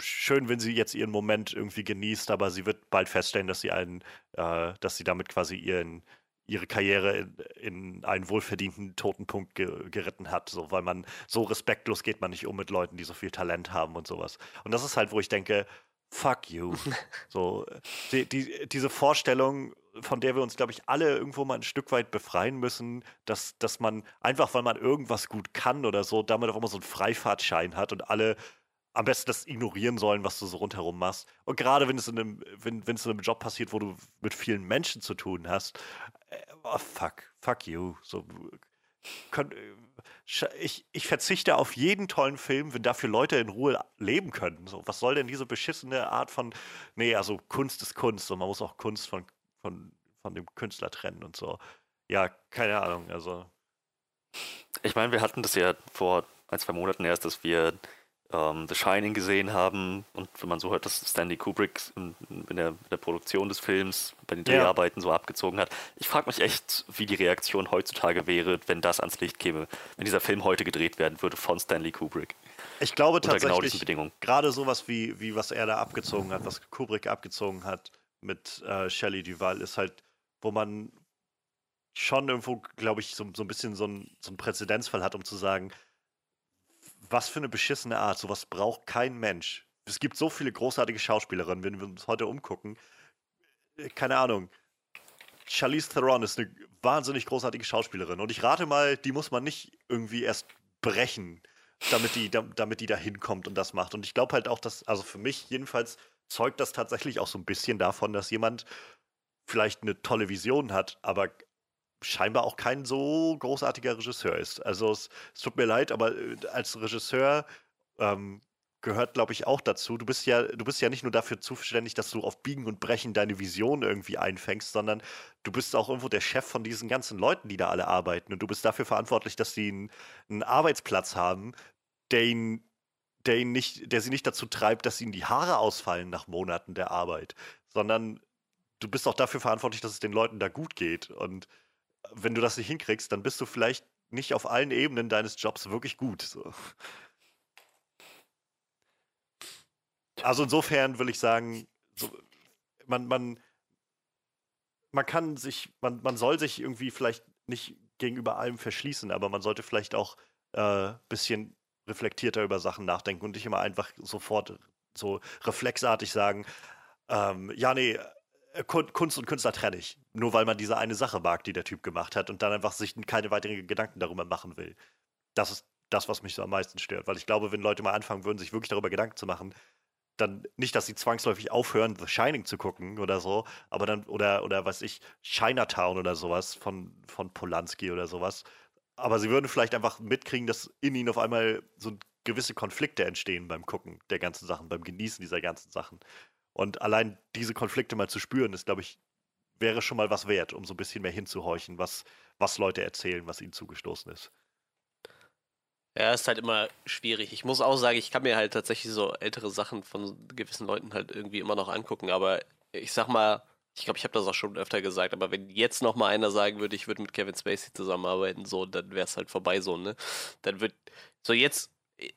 B: schön, wenn sie jetzt ihren Moment irgendwie genießt, aber sie wird bald feststellen, dass sie einen, äh, dass sie damit quasi ihren, ihre Karriere in, in einen wohlverdienten Totenpunkt ge geritten hat, so, weil man so respektlos geht man nicht um mit Leuten, die so viel Talent haben und sowas. Und das ist halt, wo ich denke, fuck you. so, die, die, diese Vorstellung, von der wir uns, glaube ich, alle irgendwo mal ein Stück weit befreien müssen, dass, dass man einfach, weil man irgendwas gut kann oder so, damit auch immer so einen Freifahrtschein hat und alle am besten das ignorieren sollen, was du so rundherum machst. Und gerade wenn es in einem, wenn, wenn es in einem Job passiert, wo du mit vielen Menschen zu tun hast, äh, oh, fuck, fuck you. So, können, ich, ich verzichte auf jeden tollen Film, wenn dafür Leute in Ruhe leben können. So, was soll denn diese beschissene Art von, nee, also Kunst ist Kunst und man muss auch Kunst von, von, von dem Künstler trennen und so. Ja, keine Ahnung, also.
A: Ich meine, wir hatten das ja vor ein, zwei Monaten erst, dass wir ähm, The Shining gesehen haben und wenn man so hört, dass Stanley Kubrick in, in, der, in der, Produktion des Films bei den Dreharbeiten ja. so abgezogen hat. Ich frage mich echt, wie die Reaktion heutzutage wäre, wenn das ans Licht käme, wenn dieser Film heute gedreht werden würde von Stanley Kubrick.
B: Ich glaube genau tatsächlich, genau gerade sowas wie, wie was er da abgezogen hat, was Kubrick abgezogen hat mit äh, Shelley Duval, ist halt, wo man schon irgendwo, glaube ich, so, so ein bisschen so ein, so ein Präzedenzfall hat, um zu sagen, was für eine beschissene Art. Sowas braucht kein Mensch. Es gibt so viele großartige Schauspielerinnen, wenn wir uns heute umgucken. Äh, keine Ahnung. Charlize Theron ist eine wahnsinnig großartige Schauspielerin. Und ich rate mal, die muss man nicht irgendwie erst brechen, damit die, damit die da hinkommt und das macht. Und ich glaube halt auch, dass, also für mich jedenfalls, zeugt das tatsächlich auch so ein bisschen davon, dass jemand vielleicht eine tolle Vision hat, aber scheinbar auch kein so großartiger Regisseur ist. Also es, es tut mir leid, aber äh, als Regisseur ähm, gehört, glaube ich, auch dazu. Du bist ja, du bist ja nicht nur dafür zuständig, dass du auf Biegen und Brechen deine Vision irgendwie einfängst, sondern du bist auch irgendwo der Chef von diesen ganzen Leuten, die da alle arbeiten. Und du bist dafür verantwortlich, dass sie einen, einen Arbeitsplatz haben, der ihnen der ihn nicht, der sie nicht dazu treibt, dass ihnen die Haare ausfallen nach Monaten der Arbeit, sondern du bist auch dafür verantwortlich, dass es den Leuten da gut geht. Und wenn du das nicht hinkriegst, dann bist du vielleicht nicht auf allen Ebenen deines Jobs wirklich gut. So. Also insofern will ich sagen, so, man, man, man kann sich, man, man soll sich irgendwie vielleicht nicht gegenüber allem verschließen, aber man sollte vielleicht auch ein äh, bisschen reflektierter über Sachen nachdenken und nicht immer einfach sofort so reflexartig sagen, ähm, ja, nee, Kunst und Künstler trenne ich. Nur weil man diese eine Sache mag, die der Typ gemacht hat und dann einfach sich keine weiteren Gedanken darüber machen will. Das ist das, was mich so am meisten stört. Weil ich glaube, wenn Leute mal anfangen würden, sich wirklich darüber Gedanken zu machen, dann nicht, dass sie zwangsläufig aufhören, The Shining zu gucken oder so, aber dann, oder, oder was ich, Chinatown oder sowas von, von Polanski oder sowas. Aber sie würden vielleicht einfach mitkriegen, dass in ihnen auf einmal so gewisse Konflikte entstehen beim Gucken der ganzen Sachen, beim Genießen dieser ganzen Sachen. Und allein diese Konflikte mal zu spüren, ist, glaube ich, wäre schon mal was wert, um so ein bisschen mehr hinzuhorchen, was, was Leute erzählen, was ihnen zugestoßen ist.
C: Ja, ist halt immer schwierig. Ich muss auch sagen, ich kann mir halt tatsächlich so ältere Sachen von gewissen Leuten halt irgendwie immer noch angucken, aber ich sag mal, ich glaube, ich habe das auch schon öfter gesagt, aber wenn jetzt noch mal einer sagen würde, ich würde mit Kevin Spacey zusammenarbeiten, so, dann wäre es halt vorbei so, ne? Dann wird so jetzt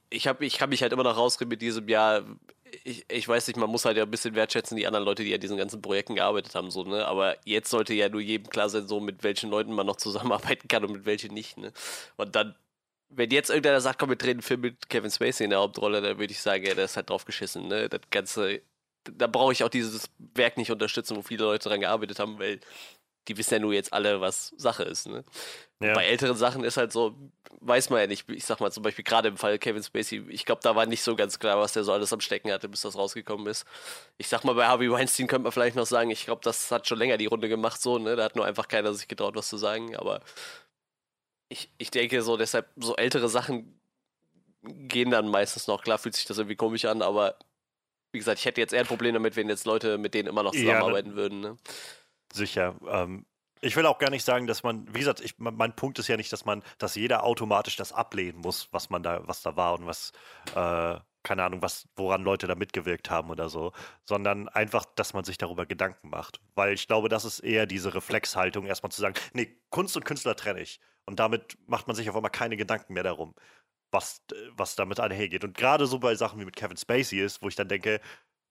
C: ich habe ich kann mich halt immer noch rausreden mit diesem Jahr ich, ich weiß nicht, man muss halt ja ein bisschen wertschätzen, die anderen Leute, die an diesen ganzen Projekten gearbeitet haben, so, ne? Aber jetzt sollte ja nur jedem klar sein, so mit welchen Leuten man noch zusammenarbeiten kann und mit welchen nicht, ne? Und dann, wenn jetzt irgendeiner sagt, komm, wir drehen einen Film mit Kevin Spacey in der Hauptrolle, dann würde ich sagen, ja, der ist halt drauf geschissen, ne? Das Ganze, da brauche ich auch dieses Werk nicht unterstützen, wo viele Leute dran gearbeitet haben, weil die wissen ja nur jetzt alle, was Sache ist, ne? Ja. Bei älteren Sachen ist halt so, weiß man ja nicht. Ich sag mal zum Beispiel gerade im Fall Kevin Spacey, ich glaube, da war nicht so ganz klar, was der so alles am Stecken hatte, bis das rausgekommen ist. Ich sag mal, bei Harvey Weinstein könnte man vielleicht noch sagen, ich glaube, das hat schon länger die Runde gemacht, so, ne? Da hat nur einfach keiner sich getraut, was zu sagen, aber ich, ich denke so, deshalb, so ältere Sachen gehen dann meistens noch. Klar fühlt sich das irgendwie komisch an, aber wie gesagt, ich hätte jetzt eher ein Problem damit, wenn jetzt Leute mit denen immer noch zusammenarbeiten ja, würden, ne?
B: Sicher. Ähm, ich will auch gar nicht sagen, dass man, wie gesagt, ich, mein Punkt ist ja nicht, dass man, dass jeder automatisch das ablehnen muss, was man da, was da war und was, äh, keine Ahnung, was, woran Leute da mitgewirkt haben oder so, sondern einfach, dass man sich darüber Gedanken macht. Weil ich glaube, das ist eher diese Reflexhaltung, erstmal zu sagen, nee, Kunst und Künstler trenne ich. Und damit macht man sich auf einmal keine Gedanken mehr darum, was, was damit einhergeht. Und gerade so bei Sachen wie mit Kevin Spacey ist, wo ich dann denke,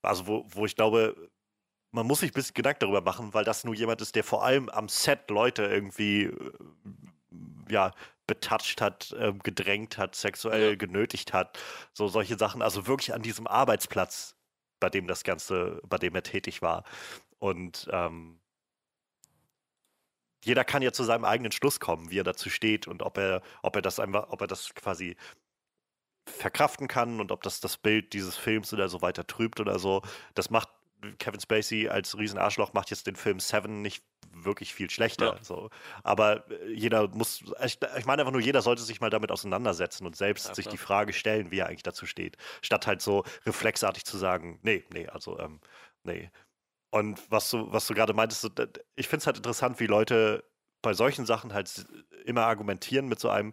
B: also wo, wo ich glaube, man muss sich ein bisschen Gedanken darüber machen, weil das nur jemand ist, der vor allem am Set Leute irgendwie äh, ja, betatscht hat, äh, gedrängt hat, sexuell genötigt hat, so solche Sachen. Also wirklich an diesem Arbeitsplatz, bei dem das Ganze, bei dem er tätig war. Und ähm, jeder kann ja zu seinem eigenen Schluss kommen, wie er dazu steht und ob er, ob er das einfach, ob er das quasi verkraften kann und ob das das Bild dieses Films oder so weiter trübt oder so. Das macht Kevin Spacey als Riesenarschloch macht jetzt den Film Seven nicht wirklich viel schlechter. Ja. So. Aber äh, jeder muss, ich, ich, meine einfach nur, jeder sollte sich mal damit auseinandersetzen und selbst ja, sich die Frage stellen, wie er eigentlich dazu steht. Statt halt so reflexartig zu sagen, nee, nee, also, ähm, nee. Und was du, was du gerade meintest, ich finde es halt interessant, wie Leute bei solchen Sachen halt immer argumentieren mit so einem,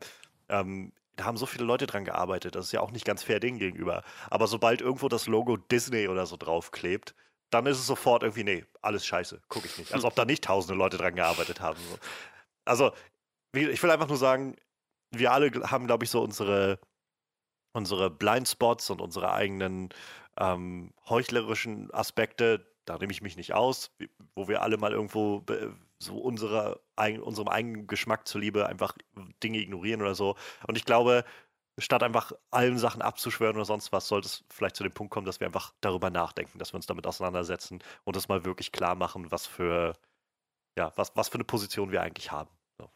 B: ähm, da haben so viele Leute dran gearbeitet, das ist ja auch nicht ganz fair denen gegenüber. Aber sobald irgendwo das Logo Disney oder so draufklebt, dann ist es sofort irgendwie, nee, alles scheiße, gucke ich nicht. Als ob da nicht tausende Leute dran gearbeitet haben. So. Also, ich will einfach nur sagen, wir alle haben, glaube ich, so unsere, unsere Blindspots und unsere eigenen ähm, heuchlerischen Aspekte, da nehme ich mich nicht aus, wo wir alle mal irgendwo so unsere, unserem eigenen Geschmack zuliebe einfach Dinge ignorieren oder so. Und ich glaube, statt einfach allen Sachen abzuschwören oder sonst was, sollte es vielleicht zu dem Punkt kommen, dass wir einfach darüber nachdenken, dass wir uns damit auseinandersetzen und das mal wirklich klar machen, was für, ja, was, was für eine Position wir eigentlich haben.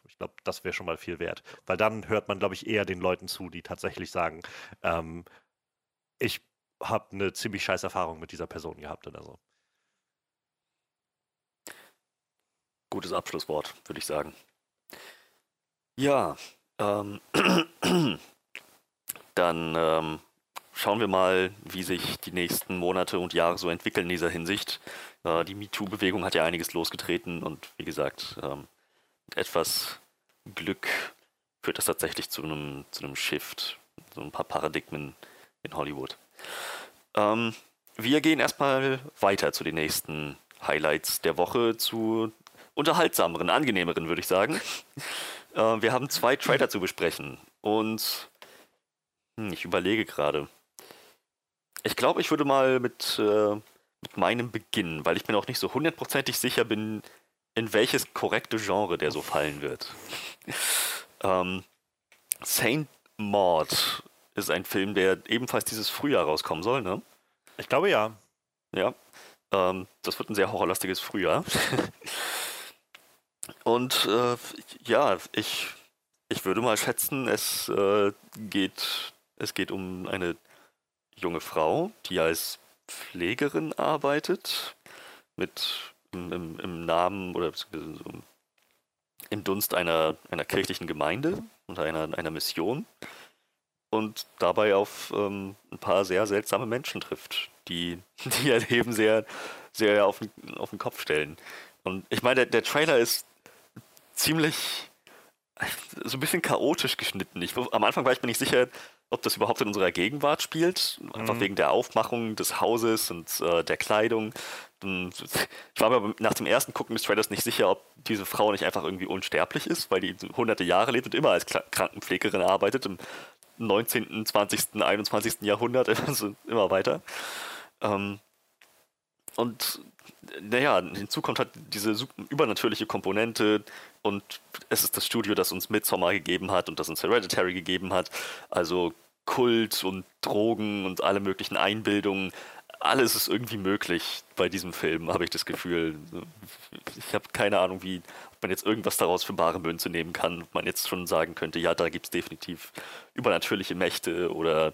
B: Ich glaube, das wäre schon mal viel wert. Weil dann hört man, glaube ich, eher den Leuten zu, die tatsächlich sagen, ähm, ich habe eine ziemlich scheiß Erfahrung mit dieser Person gehabt oder so.
A: Gutes Abschlusswort, würde ich sagen. Ja, ähm, dann ähm, schauen wir mal, wie sich die nächsten Monate und Jahre so entwickeln in dieser Hinsicht. Äh, die MeToo-Bewegung hat ja einiges losgetreten und wie gesagt, ähm, mit etwas Glück führt das tatsächlich zu einem, zu einem Shift, so ein paar Paradigmen in Hollywood. Ähm, wir gehen erstmal weiter zu den nächsten Highlights der Woche, zu unterhaltsameren, angenehmeren, würde ich sagen. Äh, wir haben zwei Trailer zu besprechen und hm, ich überlege gerade. Ich glaube, ich würde mal mit, äh, mit meinem beginnen, weil ich mir auch nicht so hundertprozentig sicher bin, in welches korrekte Genre der so fallen wird. ähm, Saint Maud ist ein Film, der ebenfalls dieses Frühjahr rauskommen soll, ne?
B: Ich glaube ja.
A: Ja. Ähm, das wird ein sehr horrorlastiges Frühjahr. Und äh, ja, ich, ich würde mal schätzen, es äh, geht es geht um eine junge Frau, die als Pflegerin arbeitet, mit im, im Namen oder im Dunst einer, einer kirchlichen Gemeinde und einer, einer Mission und dabei auf ähm, ein paar sehr seltsame Menschen trifft, die, die ihr Leben sehr, sehr auf den, auf den Kopf stellen. Und ich meine, der, der Trailer ist ziemlich so ein bisschen chaotisch geschnitten. Ich, am Anfang war ich mir nicht sicher, ob das überhaupt in unserer Gegenwart spielt, einfach mhm. wegen der Aufmachung des Hauses und äh, der Kleidung. Ich war mir nach dem ersten Gucken des Trailers nicht sicher, ob diese Frau nicht einfach irgendwie unsterblich ist, weil die hunderte Jahre lebt und immer als Krankenpflegerin arbeitet, im 19., 20., 21. Jahrhundert, also immer weiter. Ähm, und naja, hinzu kommt halt diese übernatürliche Komponente und es ist das Studio, das uns Midsommar gegeben hat und das uns Hereditary gegeben hat. Also Kult und Drogen und alle möglichen Einbildungen. Alles ist irgendwie möglich bei diesem Film, habe ich das Gefühl. Ich habe keine Ahnung, wie ob man jetzt irgendwas daraus für bare Münze nehmen kann. Ob man jetzt schon sagen könnte, ja, da gibt es definitiv übernatürliche Mächte oder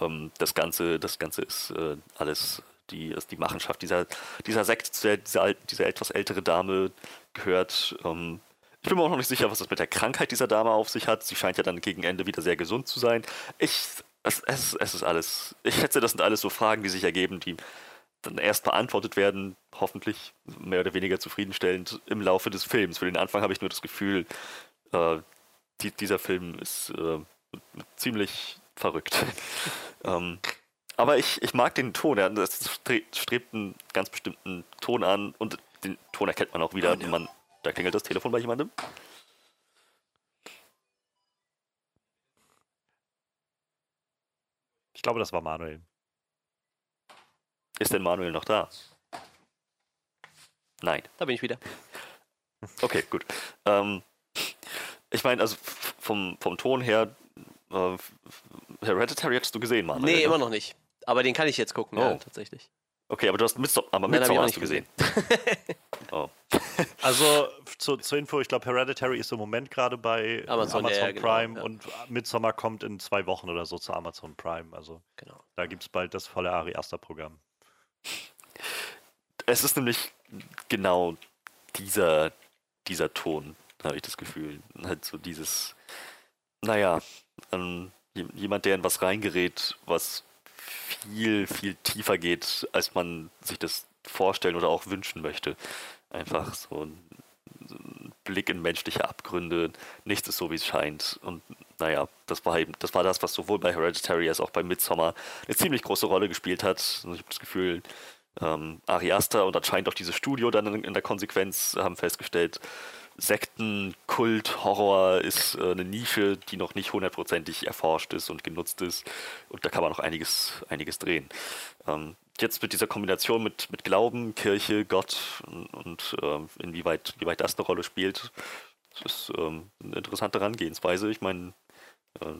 A: ähm, das Ganze, das Ganze ist äh, alles die, ist die Machenschaft dieser, dieser Sekt, dieser, dieser etwas ältere Dame gehört. Ähm, ich bin mir auch noch nicht sicher, was das mit der Krankheit dieser Dame auf sich hat. Sie scheint ja dann gegen Ende wieder sehr gesund zu sein. Ich, es, es, es ist alles. Ich schätze, das sind alles so Fragen, die sich ergeben, die dann erst beantwortet werden, hoffentlich mehr oder weniger zufriedenstellend im Laufe des Films. Für den Anfang habe ich nur das Gefühl, äh, die, dieser Film ist äh, ziemlich verrückt. ähm, aber ich, ich mag den Ton. Es strebt einen ganz bestimmten Ton an und den Ton erkennt man auch wieder. Ja. man, da klingelt das Telefon bei jemandem.
B: Ich glaube, das war Manuel.
A: Ist denn Manuel noch da? Nein.
C: Da bin ich wieder.
A: Okay, gut. Ähm, ich meine, also vom, vom Ton her, äh, Hereditary hättest du gesehen, Mann.
C: Nee, immer noch nicht. Aber den kann ich jetzt gucken,
A: Oh.
C: ja, tatsächlich.
A: Okay, aber du hast Midsommar, aber
C: Nein, hab ich
A: Midsommar
C: auch
A: hast du
C: nicht
A: gesehen. oh.
B: Also zu, zur Info, ich glaube, Hereditary ist im Moment gerade bei
C: Amazon,
B: Amazon,
C: ja, genau,
B: Prime
C: ja.
B: und Midsommar kommt in zwei Wochen oder so zu Amazon Prime. Also
C: Genau.
B: da gibt es bald das volle Ari Aster Programm.
A: Es ist nämlich genau dieser, dieser Ton, habe ich das Gefühl. Halt so dieses, naja, ähm, jemand, der in was reingerät, was viel, viel tiefer geht, als man sich das vorstellen oder auch wünschen möchte. Einfach so ein, so ein Blick in menschliche Abgründe, nichts ist so, wie es scheint. Und naja, das war eben, das war das, was sowohl bei Hereditary als auch bei Midsommar eine ziemlich große Rolle gespielt hat. Ich habe das Gefühl, ähm, Ari und anscheinend auch dieses Studio dann in, in der Konsequenz haben festgestellt, Sekten, Kult, Horror ist äh, eine Nische, die noch nicht hundertprozentig erforscht ist und genutzt ist. Und da kann man noch einiges, einiges drehen. Ähm, jetzt mit dieser Kombination mit, mit Glauben, Kirche, Gott und, und ähm, inwieweit, inwieweit das eine Rolle spielt, ist ähm, eine interessante Herangehensweise. Ich meine, äh,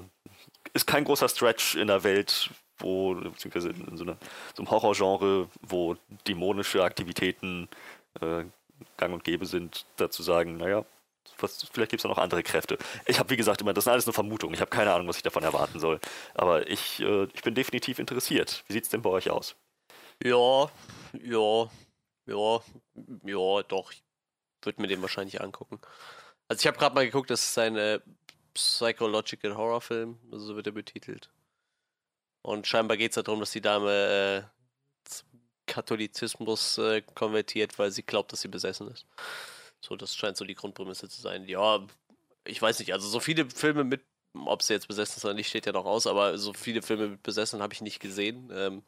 A: ist kein großer Stretch in der Welt, wo, beziehungsweise in so, einer, so einem Horrorgenre, wo dämonische Aktivitäten äh, gang und gäbe sind, dazu sagen, naja, was, vielleicht gibt es da noch andere Kräfte. Ich habe, wie gesagt, immer, das sind alles nur Vermutungen. Ich habe keine Ahnung, was ich davon erwarten soll. Aber ich, äh, ich bin definitiv interessiert. Wie sieht es denn bei euch aus?
C: Ja, ja, ja, ja, doch. Ich würde mir den wahrscheinlich angucken. Also ich habe gerade mal geguckt, das ist ein äh, Psychological Horror Film, also so wird er betitelt. Und scheinbar geht es darum, dass die Dame äh, Katholizismus äh, konvertiert, weil sie glaubt, dass sie besessen ist. So, das scheint so die Grundprämisse zu sein. Ja, ich weiß nicht, also so viele Filme mit, ob sie jetzt besessen ist oder nicht, steht ja noch aus, aber so viele Filme mit Besessen habe ich nicht gesehen. Ähm,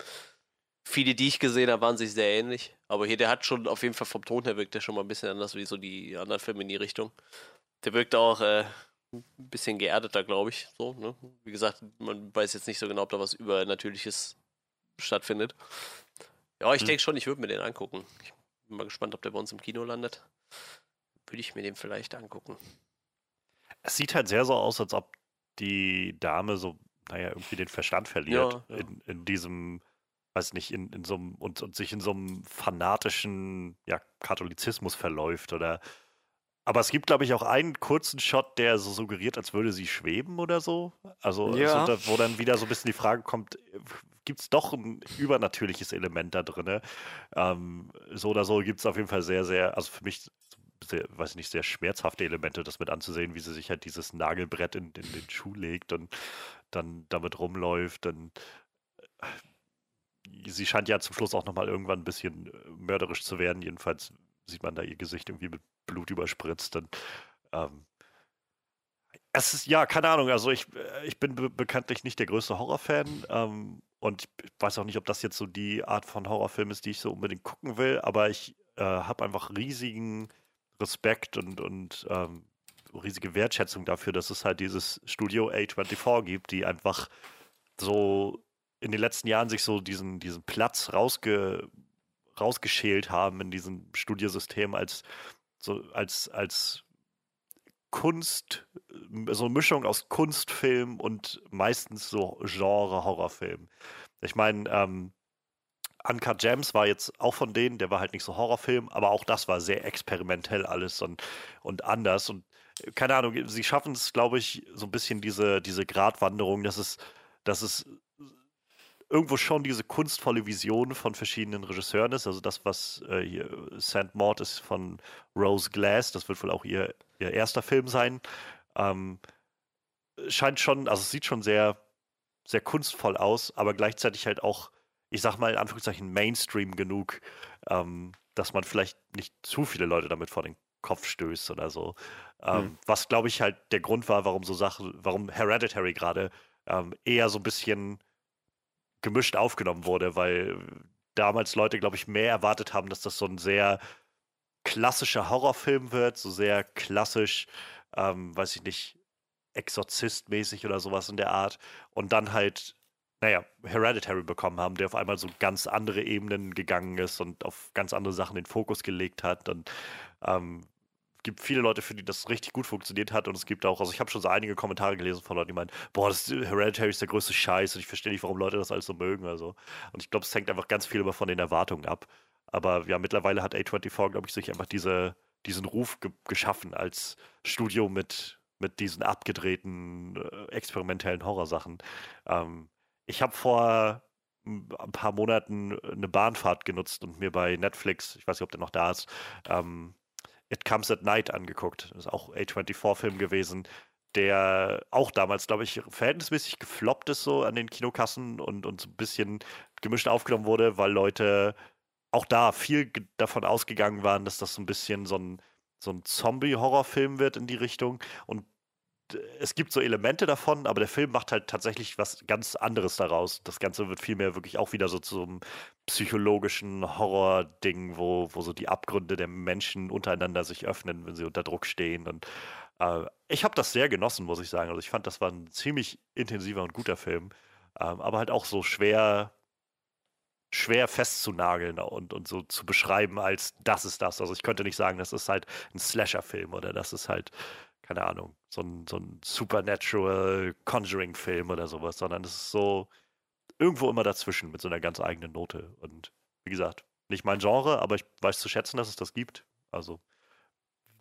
C: viele, die ich gesehen habe, waren sich sehr ähnlich. Aber hier, der hat schon auf jeden Fall vom Ton her wirkt der schon mal ein bisschen anders wie so die anderen Filme in die Richtung. Der wirkt auch äh, ein bisschen geerdeter, glaube ich. So, ne? Wie gesagt, man weiß jetzt nicht so genau, ob da was Übernatürliches stattfindet. Ja, ich
A: Hm.
C: denke schon, ich würde mir den angucken. Ich bin mal gespannt, ob der bei uns im Kino landet. Würde ich mir den vielleicht angucken.
B: Es sieht halt sehr so aus, als ob die Dame so, naja, irgendwie den Verstand verliert
C: Ja, ja.
B: In, in diesem, weiß nicht, in, in so einem, und, und sich in so einem fanatischen, ja, Katholizismus verläuft oder. Aber es gibt, glaube ich, auch einen kurzen Shot, der so suggeriert, als würde sie schweben oder so. Also,
A: Ja.
B: so, da, wo dann wieder so ein bisschen die Frage kommt, gibt es doch ein übernatürliches Element da drin? Ähm, so oder so gibt es auf jeden Fall sehr, sehr, also für mich sehr, weiß ich nicht, sehr schmerzhafte Elemente, das mit anzusehen, wie sie sich halt dieses Nagelbrett in, in den Schuh legt und dann damit rumläuft. Und äh, sie scheint ja zum Schluss auch nochmal irgendwann ein bisschen äh, mörderisch zu werden. Jedenfalls sieht man da ihr Gesicht irgendwie mit Blut überspritzt. Und, ähm, es ist, ja, keine Ahnung, also ich, äh, ich bin be bekanntlich nicht der größte Horrorfan ähm, und ich weiß auch nicht, ob das jetzt so die Art von Horrorfilm ist, die ich so unbedingt gucken will, aber ich äh, habe einfach riesigen Respekt und, und ähm, riesige Wertschätzung dafür, dass es halt dieses Studio A24 gibt, die einfach so in den letzten Jahren sich so diesen, diesen Platz rausge, rausgeschält haben in diesem Studiosystem als so als, als Kunst, äh, so eine Mischung aus Kunstfilm und meistens so Genre-Horrorfilm. Ich meine, ähm, Uncut Gems war jetzt auch von denen, der war halt nicht so Horrorfilm, aber auch das war sehr experimentell alles und, und anders. Und äh, keine Ahnung, sie schaffen es, glaube ich, so ein bisschen diese, diese Gratwanderung, dass es, dass es irgendwo schon diese kunstvolle Vision von verschiedenen Regisseuren ist. Also das, was äh, hier Sand Maud ist von Rose Glass, das wird wohl auch ihr, ihr erster Film sein. Ähm, scheint schon, also es sieht schon sehr, sehr kunstvoll aus, aber gleichzeitig halt auch, ich sag mal in Anführungszeichen Mainstream genug, ähm, dass man vielleicht nicht zu viele Leute damit vor den Kopf stößt oder so. Ähm,
A: Hm.
B: Was glaube ich halt der Grund war, warum so Sachen, warum Hereditary gerade ähm, eher so ein bisschen gemischt aufgenommen wurde, weil damals Leute, glaube ich, mehr erwartet haben, dass das so ein sehr klassischer Horrorfilm wird, so sehr klassisch, ähm, weiß ich nicht, Exorzist-mäßig oder sowas in der Art. Und dann halt naja, Hereditary bekommen haben, der auf einmal so ganz andere Ebenen gegangen ist und auf ganz andere Sachen den Fokus gelegt hat. Und ähm, gibt viele Leute, für die das richtig gut funktioniert hat. Und es gibt auch, also ich habe schon so einige Kommentare gelesen von Leuten, die meinen, boah, das Hereditary ist der größte Scheiß und ich verstehe nicht, warum Leute das alles so mögen. Also. Und ich glaube, es hängt einfach ganz viel immer von den Erwartungen ab. Aber ja, mittlerweile hat A24, glaube ich, sich einfach diese, diesen Ruf ge geschaffen als Studio mit, mit diesen abgedrehten, äh, experimentellen Horrorsachen. Ähm, ich habe vor ein paar Monaten eine Bahnfahrt genutzt und mir bei Netflix, ich weiß nicht, ob der noch da ist, ähm, It Comes at Night angeguckt. Das ist auch A24-Film gewesen, der auch damals, glaube ich, verhältnismäßig gefloppt ist so an den Kinokassen und, und so ein bisschen gemischt aufgenommen wurde, weil Leute auch da viel davon ausgegangen waren, dass das so ein bisschen so ein, so ein Zombie-Horrorfilm wird in die Richtung. Und es gibt so Elemente davon, aber der Film macht halt tatsächlich was ganz anderes daraus. Das Ganze wird vielmehr wirklich auch wieder so zu einem psychologischen Horror-Ding, wo, wo so die Abgründe der Menschen untereinander sich öffnen, wenn sie unter Druck stehen. Und äh, ich habe das sehr genossen, muss ich sagen. Also ich fand, das war ein ziemlich intensiver und guter Film. Ähm, aber halt auch so schwer schwer festzunageln und, und so zu beschreiben als das ist das. Also ich könnte nicht sagen, das ist halt ein Slasher-Film oder das ist halt, keine Ahnung, so ein, so ein Supernatural Conjuring-Film oder sowas, sondern es ist so irgendwo immer dazwischen mit so einer ganz eigenen Note. Und wie gesagt, nicht mein Genre, aber ich weiß zu schätzen, dass es das gibt. Also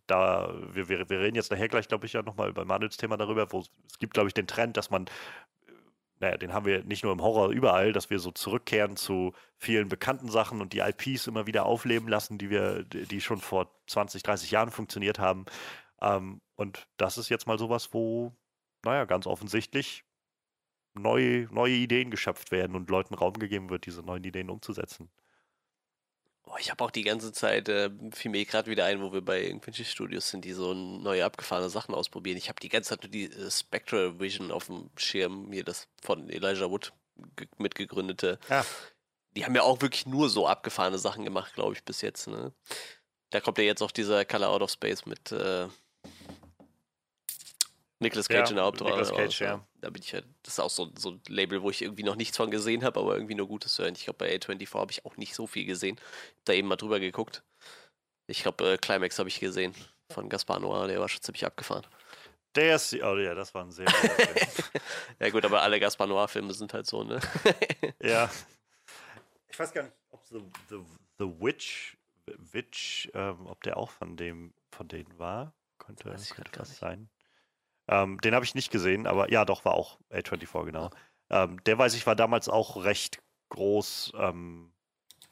B: da, wir, wir, wir reden jetzt nachher gleich, glaube ich, ja nochmal über Manuels Thema darüber, wo es gibt, glaube ich, den Trend, dass man naja, den haben wir nicht nur im Horror überall, dass wir so zurückkehren zu vielen bekannten Sachen und die IPs immer wieder aufleben lassen, die wir, die schon vor 20, 30 Jahren funktioniert haben. Ähm, und das ist jetzt mal sowas, wo, naja, ganz offensichtlich neue, neue Ideen geschöpft werden und Leuten Raum gegeben wird, diese neuen Ideen umzusetzen.
C: Oh, ich habe auch die ganze Zeit, äh, fiel mir gerade wieder ein, wo wir bei irgendwelchen Studios sind, die so neue abgefahrene Sachen ausprobieren. Ich habe die ganze Zeit nur die äh, Spectral Vision auf dem Schirm, hier das von Elijah Wood mitgegründete. Ja. Die haben ja auch wirklich nur so abgefahrene Sachen gemacht, glaube ich, bis jetzt. Ne? Da kommt ja jetzt auch dieser Color Out of Space mit äh, Nicolas Cage ja, in der Hauptrolle. Nicolas Cage, ja. Da bin ich ja, das ist auch so, so ein Label, wo ich irgendwie noch nichts von gesehen habe, aber irgendwie nur Gutes hören. Ich glaube, bei A24 habe ich auch nicht so viel gesehen. Da eben mal drüber geguckt. Ich glaube, äh, Climax habe ich gesehen von Gaspar Noir, der war schon ziemlich abgefahren.
B: Der ist, oh ja, das war ein sehr
C: Ja gut, aber alle Gaspar Noir-Filme sind halt so, ne?
B: ja. Ich weiß gar nicht, ob The, The, The Witch, Witch ähm, ob der auch von dem, von denen war. Könnte, könnte das sein. Ähm, den habe ich nicht gesehen, aber ja, doch, war auch A24, genau. Ähm, der weiß ich, war damals auch recht groß, ähm,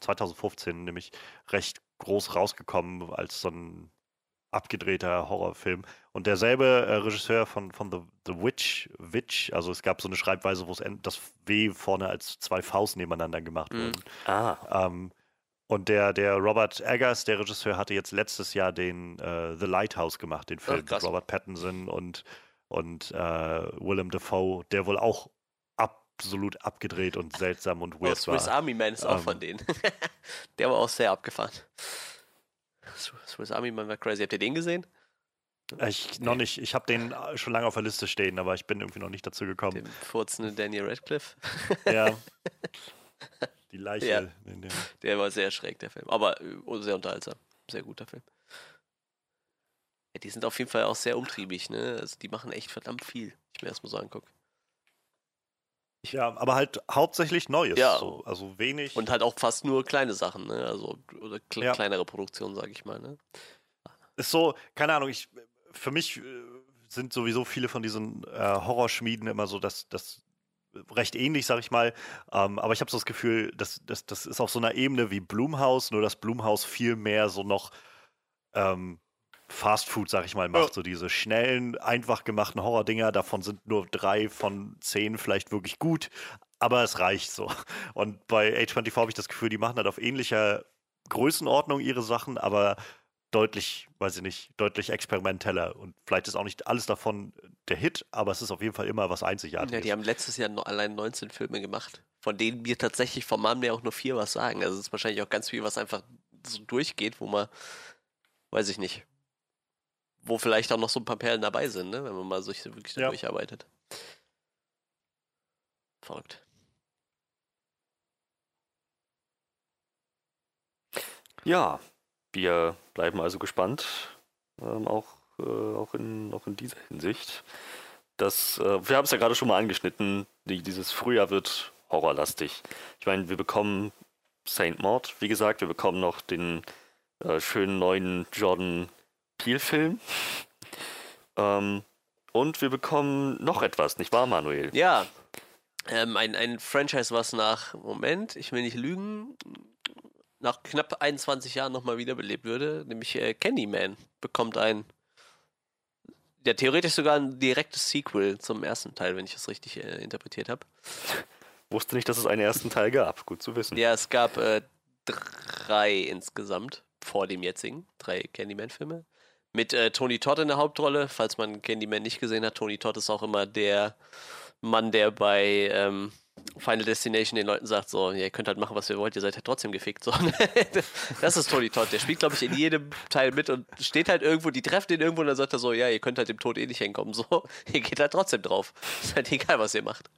B: 2015 nämlich recht groß rausgekommen als so ein abgedrehter Horrorfilm. Und derselbe äh, Regisseur von, von The, The Witch, Witch, also es gab so eine Schreibweise, wo es das W vorne als zwei Faust nebeneinander gemacht mhm. wurden. Ah. Ähm, und der, der Robert Eggers, der Regisseur, hatte jetzt letztes Jahr den äh, The Lighthouse gemacht, den Film Ach, mit Robert Pattinson und, und äh, Willem Dafoe, der wohl auch absolut abgedreht und seltsam und weird
C: oh, Swiss war. Army Man ist auch ähm, von denen. der war auch sehr abgefahren. Swiss Army Man war crazy. Habt ihr den gesehen?
B: Ich noch nicht. Ich habe den schon lange auf der Liste stehen, aber ich bin irgendwie noch nicht dazu gekommen. Den
C: furzenden Daniel Radcliffe.
B: ja. Die Leiche. Ja.
C: Der war sehr schräg, der Film. Aber äh, sehr unterhaltsam. Sehr guter Film. Ja, die sind auf jeden Fall auch sehr umtriebig, ne? Also die machen echt verdammt viel, ich mir erstmal so angucke.
B: Ja, aber halt hauptsächlich Neues. Ja. So. Also wenig.
C: Und halt auch fast nur kleine Sachen, ne? Also oder kle ja. kleinere Produktionen, sag ich mal, ne?
B: Ist so, keine Ahnung, ich für mich äh, sind sowieso viele von diesen äh, Horrorschmieden immer so, dass das recht ähnlich, sag ich mal. Ähm, aber ich habe so das Gefühl, dass, dass das ist auf so einer Ebene wie Blumhaus, nur dass Blumhaus viel mehr so noch ähm, Fast Food, sag ich mal, macht. Ja. So diese schnellen, einfach gemachten Horror-Dinger. Davon sind nur drei von zehn vielleicht wirklich gut. Aber es reicht so. Und bei A24 habe ich das Gefühl, die machen halt auf ähnlicher Größenordnung ihre Sachen, aber deutlich, weiß ich nicht, deutlich experimenteller. Und vielleicht ist auch nicht alles davon der Hit, aber es ist auf jeden Fall immer was Einzigartiges.
C: Ja, die haben letztes Jahr allein 19 Filme gemacht, von denen mir tatsächlich vom Mann mehr auch nur vier was sagen. Also es ist wahrscheinlich auch ganz viel, was einfach so durchgeht, wo man, weiß ich nicht, wo vielleicht auch noch so ein paar Perlen dabei sind, ne? wenn man mal sich wirklich ja. durcharbeitet. Verrückt.
A: Ja, wir bleiben also gespannt, ähm, auch, äh, auch, in, auch in dieser Hinsicht. Das, äh, wir haben es ja gerade schon mal angeschnitten, die, dieses Frühjahr wird horrorlastig. Ich meine, wir bekommen Saint Maud, wie gesagt, wir bekommen noch den äh, schönen neuen Jordan Peele-Film. Ähm, und wir bekommen noch etwas, nicht wahr, Manuel?
C: Ja. Ähm, ein, ein Franchise, was nach, Moment, ich will nicht lügen, nach knapp 21 Jahren nochmal wiederbelebt würde, nämlich äh, Candyman bekommt ein, ja, theoretisch sogar ein direktes Sequel zum ersten Teil, wenn ich das richtig äh, interpretiert habe.
A: Wusste nicht, dass es einen ersten Teil gab. Gut zu wissen.
C: Ja, es gab äh, drei insgesamt vor dem jetzigen, drei Candyman-Filme. Mit äh, Tony Todd in der Hauptrolle. Falls man Candyman nicht gesehen hat, Tony Todd ist auch immer der Mann, der bei ähm, Final Destination den Leuten sagt, so, ihr könnt halt machen, was ihr wollt, ihr seid halt trotzdem gefickt. So. das ist Tony Todd. Der spielt, glaube ich, in jedem Teil mit und steht halt irgendwo, die treffen den irgendwo und dann sagt er so, ja, ihr könnt halt dem Tod eh nicht hinkommen. So, ihr geht halt trotzdem drauf. Ist halt egal, was ihr macht.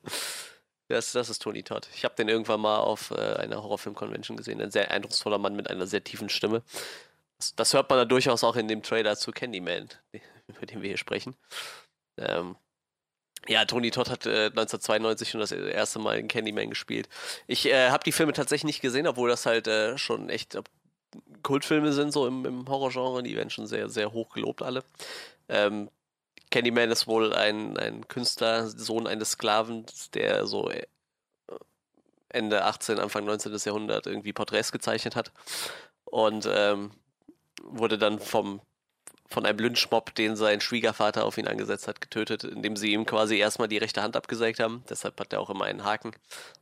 C: Das, das ist Tony Todd. Ich habe den irgendwann mal auf äh, einer Horrorfilm-Convention gesehen. Ein sehr eindrucksvoller Mann mit einer sehr tiefen Stimme. Das, hört man da durchaus auch in dem Trailer zu Candyman, über den wir hier sprechen. Ähm, ja, Tony Todd hat äh, 1992 schon das erste Mal in Candyman gespielt. Ich äh, habe die Filme tatsächlich nicht gesehen, obwohl das halt äh, schon echt Kultfilme sind, so im, im Horrorgenre. Die werden schon sehr, sehr hoch gelobt, alle. Ähm, Candyman ist wohl ein, ein Künstler, Sohn eines Sklaven, der so äh, Ende 18, Anfang 19. Jahrhundert irgendwie Porträts gezeichnet hat. Und ähm, wurde dann vom von einem Lynchmob, den sein Schwiegervater auf ihn angesetzt hat, getötet, indem sie ihm quasi erstmal die rechte Hand abgesägt haben. Deshalb hat er auch immer einen Haken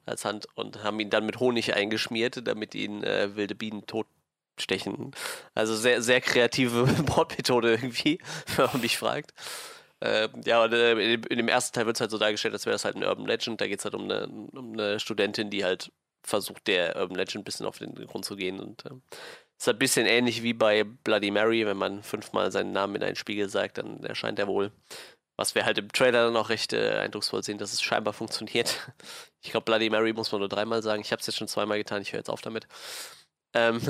C: als Hand und haben ihn dann mit Honig eingeschmiert, damit ihn äh, wilde Bienen totstechen. Also sehr, sehr kreative Mordmethode irgendwie, wenn man mich fragt. Äh, ja, und äh, in, dem ersten Teil wird es halt so dargestellt, als wäre das halt ein Urban Legend. Da geht es halt um eine, um eine Studentin, die halt versucht, der Urban Legend ein bisschen auf den Grund zu gehen und äh, ist ein bisschen ähnlich wie bei Bloody Mary, wenn man fünfmal seinen Namen in einen Spiegel sagt, dann erscheint er wohl. Was wir halt im Trailer dann auch recht äh, eindrucksvoll sehen, dass es scheinbar funktioniert. Ich glaube, Bloody Mary muss man nur dreimal sagen. Ich habe es jetzt schon zweimal getan, ich höre jetzt auf damit. Ähm.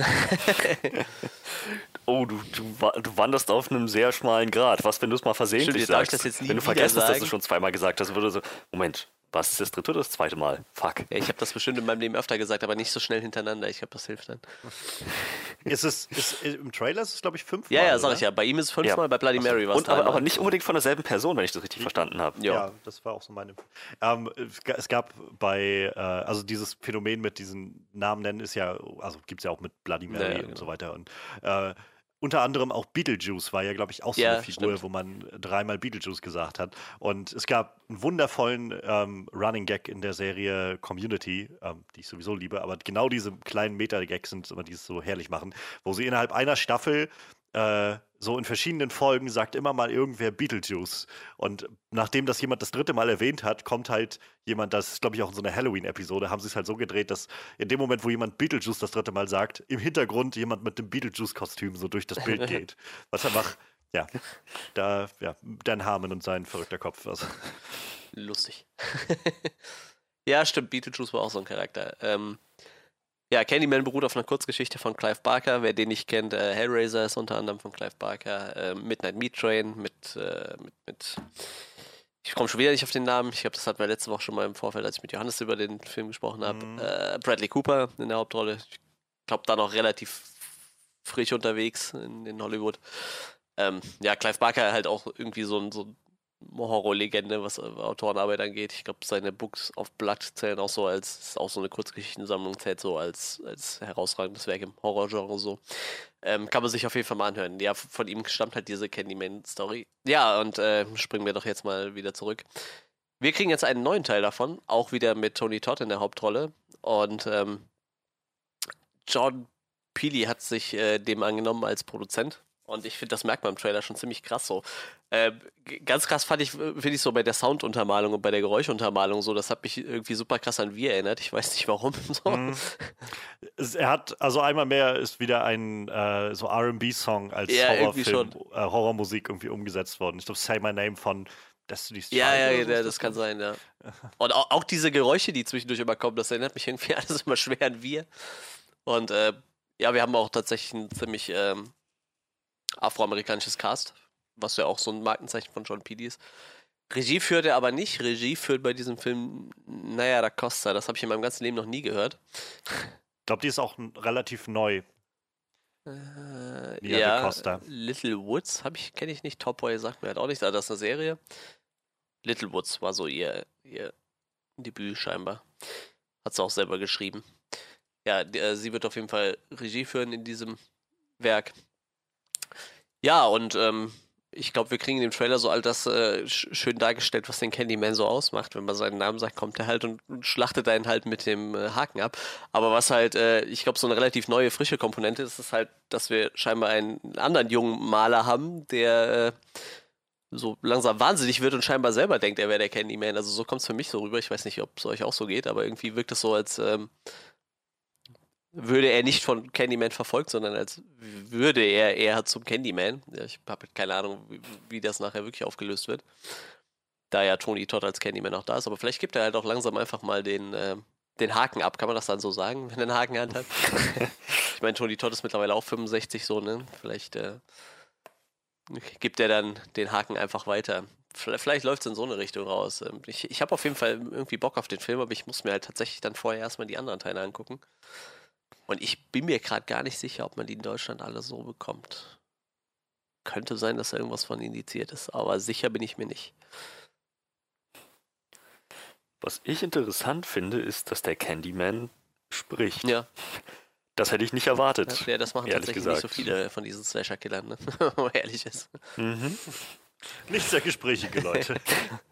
A: oh, du, du, du, wanderst auf einem sehr schmalen Grad. Was, wenn du es mal versehentlich Stimmt, sagst? wenn du vergisst, dass du schon zweimal gesagt hast, würde so, Moment, was ist das dritte oder das zweite Mal? Fuck.
C: Ja, ich habe das bestimmt in meinem Leben öfter gesagt, aber nicht so schnell hintereinander. Ich glaube, das hilft dann.
B: ist es, ist, Im Trailer ist es, glaube ich, fünfmal.
C: Ja, ja, sag ich ja. Bei ihm ist es fünfmal, ja. bei Bloody Mary war es
A: aber, aber nicht unbedingt von derselben Person, wenn ich das richtig verstanden habe.
B: Ja. ja. das war auch so meine. Ähm, es gab bei, äh, also dieses Phänomen mit diesen Namen nennen ist ja, also gibt es ja auch mit Bloody Mary ja, und genau. so weiter. Und äh, unter anderem auch Beetlejuice war ja, glaube ich, auch so ja, eine Figur, stimmt. wo man dreimal Beetlejuice gesagt hat. Und es gab einen wundervollen ähm, Running Gag in der Serie Community, ähm, die ich sowieso liebe, aber genau diese kleinen Meta-Gags sind immer, die es so herrlich machen, wo sie innerhalb einer Staffel äh, so in verschiedenen Folgen sagt immer mal irgendwer Beetlejuice. Und nachdem das jemand das dritte Mal erwähnt hat, kommt halt jemand, das ist glaube ich auch in so einer Halloween-Episode, haben sie es halt so gedreht, dass in dem Moment, wo jemand Beetlejuice das dritte Mal sagt, im Hintergrund jemand mit dem Beetlejuice-Kostüm so durch das Bild geht. Was einfach, ja, da, ja, Dan Harmon und sein verrückter Kopf. Also.
C: Lustig. ja, stimmt, Beetlejuice war auch so ein Charakter. Ähm, ja, Candyman beruht auf einer Kurzgeschichte von Clive Barker. Wer den nicht kennt, äh, Hellraiser ist unter anderem von Clive Barker. Äh, Midnight Meat Train mit, äh, mit, mit ich komme schon wieder nicht auf den Namen. Ich glaube, das hatten wir letzte Woche schon mal im Vorfeld, als ich mit Johannes über den Film gesprochen habe. Mhm. Äh, Bradley Cooper in der Hauptrolle. Ich glaube, da noch relativ frisch unterwegs in, in Hollywood. Ähm, ja, Clive Barker halt auch irgendwie so ein, so ein Horrorlegende, was Autorenarbeit angeht. Ich glaube, seine Books of Blood zählen auch so als, ist auch so eine Kurzgeschichtensammlung, zählt so als, als herausragendes Werk im Horrorgenre so. Ähm, kann man sich auf jeden Fall mal anhören. Ja, von ihm stammt halt diese Candyman-Story. Ja, und äh, springen wir doch jetzt mal wieder zurück. Wir kriegen jetzt einen neuen Teil davon, auch wieder mit Tony Todd in der Hauptrolle. Und ähm, John Peely hat sich äh, dem angenommen als Produzent und ich finde, das merkt man im Trailer schon ziemlich krass so. Äh, ganz krass fand ich, finde ich so bei der Sounduntermalung und bei der Geräuschuntermalung so, das hat mich irgendwie super krass an Wir erinnert. Ich weiß nicht warum. So. Mhm.
B: Er hat, also einmal mehr ist wieder ein äh, so RB-Song als ja, Horrorfilm, äh, Horrormusik irgendwie umgesetzt worden. Ich glaube, Say My Name von Destiny's
C: Child. Ja, ja, ja, das, das kann sein, ja. Und auch, auch, diese Geräusche, die zwischendurch immer kommen, das erinnert mich irgendwie alles immer schwer an Wir. Und äh, Ja, wir haben auch tatsächlich ein ziemlich ähm, afroamerikanisches Cast, was ja auch so ein Markenzeichen von John Peele ist. Regie führt er aber nicht. Regie führt bei diesem Film Naya da Costa. Das habe ich in meinem ganzen Leben noch nie gehört.
B: Ich glaube, die ist auch relativ neu.
C: Äh, ja, Costa. Little Woods ich, kenne ich nicht. Top Boy sagt mir halt auch nicht, aber das ist eine Serie. Little Woods war so ihr, ihr Debüt scheinbar. Hat sie auch selber geschrieben. Ja, die, äh, sie wird auf jeden Fall Regie führen in diesem Werk. Ja, und ähm, ich glaube, wir kriegen in dem Trailer so all das äh, schön dargestellt, was den Candyman so ausmacht. Wenn man seinen Namen sagt, kommt er halt und, und schlachtet einen halt mit dem äh, Haken ab. Aber was halt, äh, ich glaube, so eine relativ neue, frische Komponente ist, ist halt, dass wir scheinbar einen anderen jungen Maler haben, der äh, so langsam wahnsinnig wird und scheinbar selber denkt, er wäre der Candyman. Also so kommt es für mich so rüber. Ich weiß nicht, ob es euch auch so geht, aber irgendwie wirkt es so, als ähm, würde er nicht von Candyman verfolgt, sondern als würde er eher zum Candyman. Ich habe keine Ahnung, wie, wie, das nachher wirklich aufgelöst wird. Da ja Tony Todd als Candyman auch da ist, aber vielleicht gibt er halt auch langsam einfach mal den, äh, den Haken ab. Kann man das dann so sagen, wenn er einen Haken hat? ich meine, Tony Todd ist mittlerweile auch 65 so, ne? Vielleicht äh, gibt er dann den Haken einfach weiter. Vielleicht läuft es in so eine Richtung raus. Ähm, ich, ich habe auf jeden Fall irgendwie Bock auf den Film, aber ich muss mir halt tatsächlich dann vorher erstmal die anderen Teile angucken. Und ich bin mir gerade gar nicht sicher, ob man die in Deutschland alle so bekommt. Könnte sein, dass da irgendwas von indiziert ist, aber sicher bin ich mir nicht.
A: Was ich interessant finde, ist, dass der Candyman spricht.
C: Ja.
A: Das hätte ich nicht erwartet.
C: Ja, das machen tatsächlich gesagt. nicht so viele von diesen Slasher-Killern, ne? man ehrlich ist.
B: Mhm. Nicht sehr gesprächige Leute.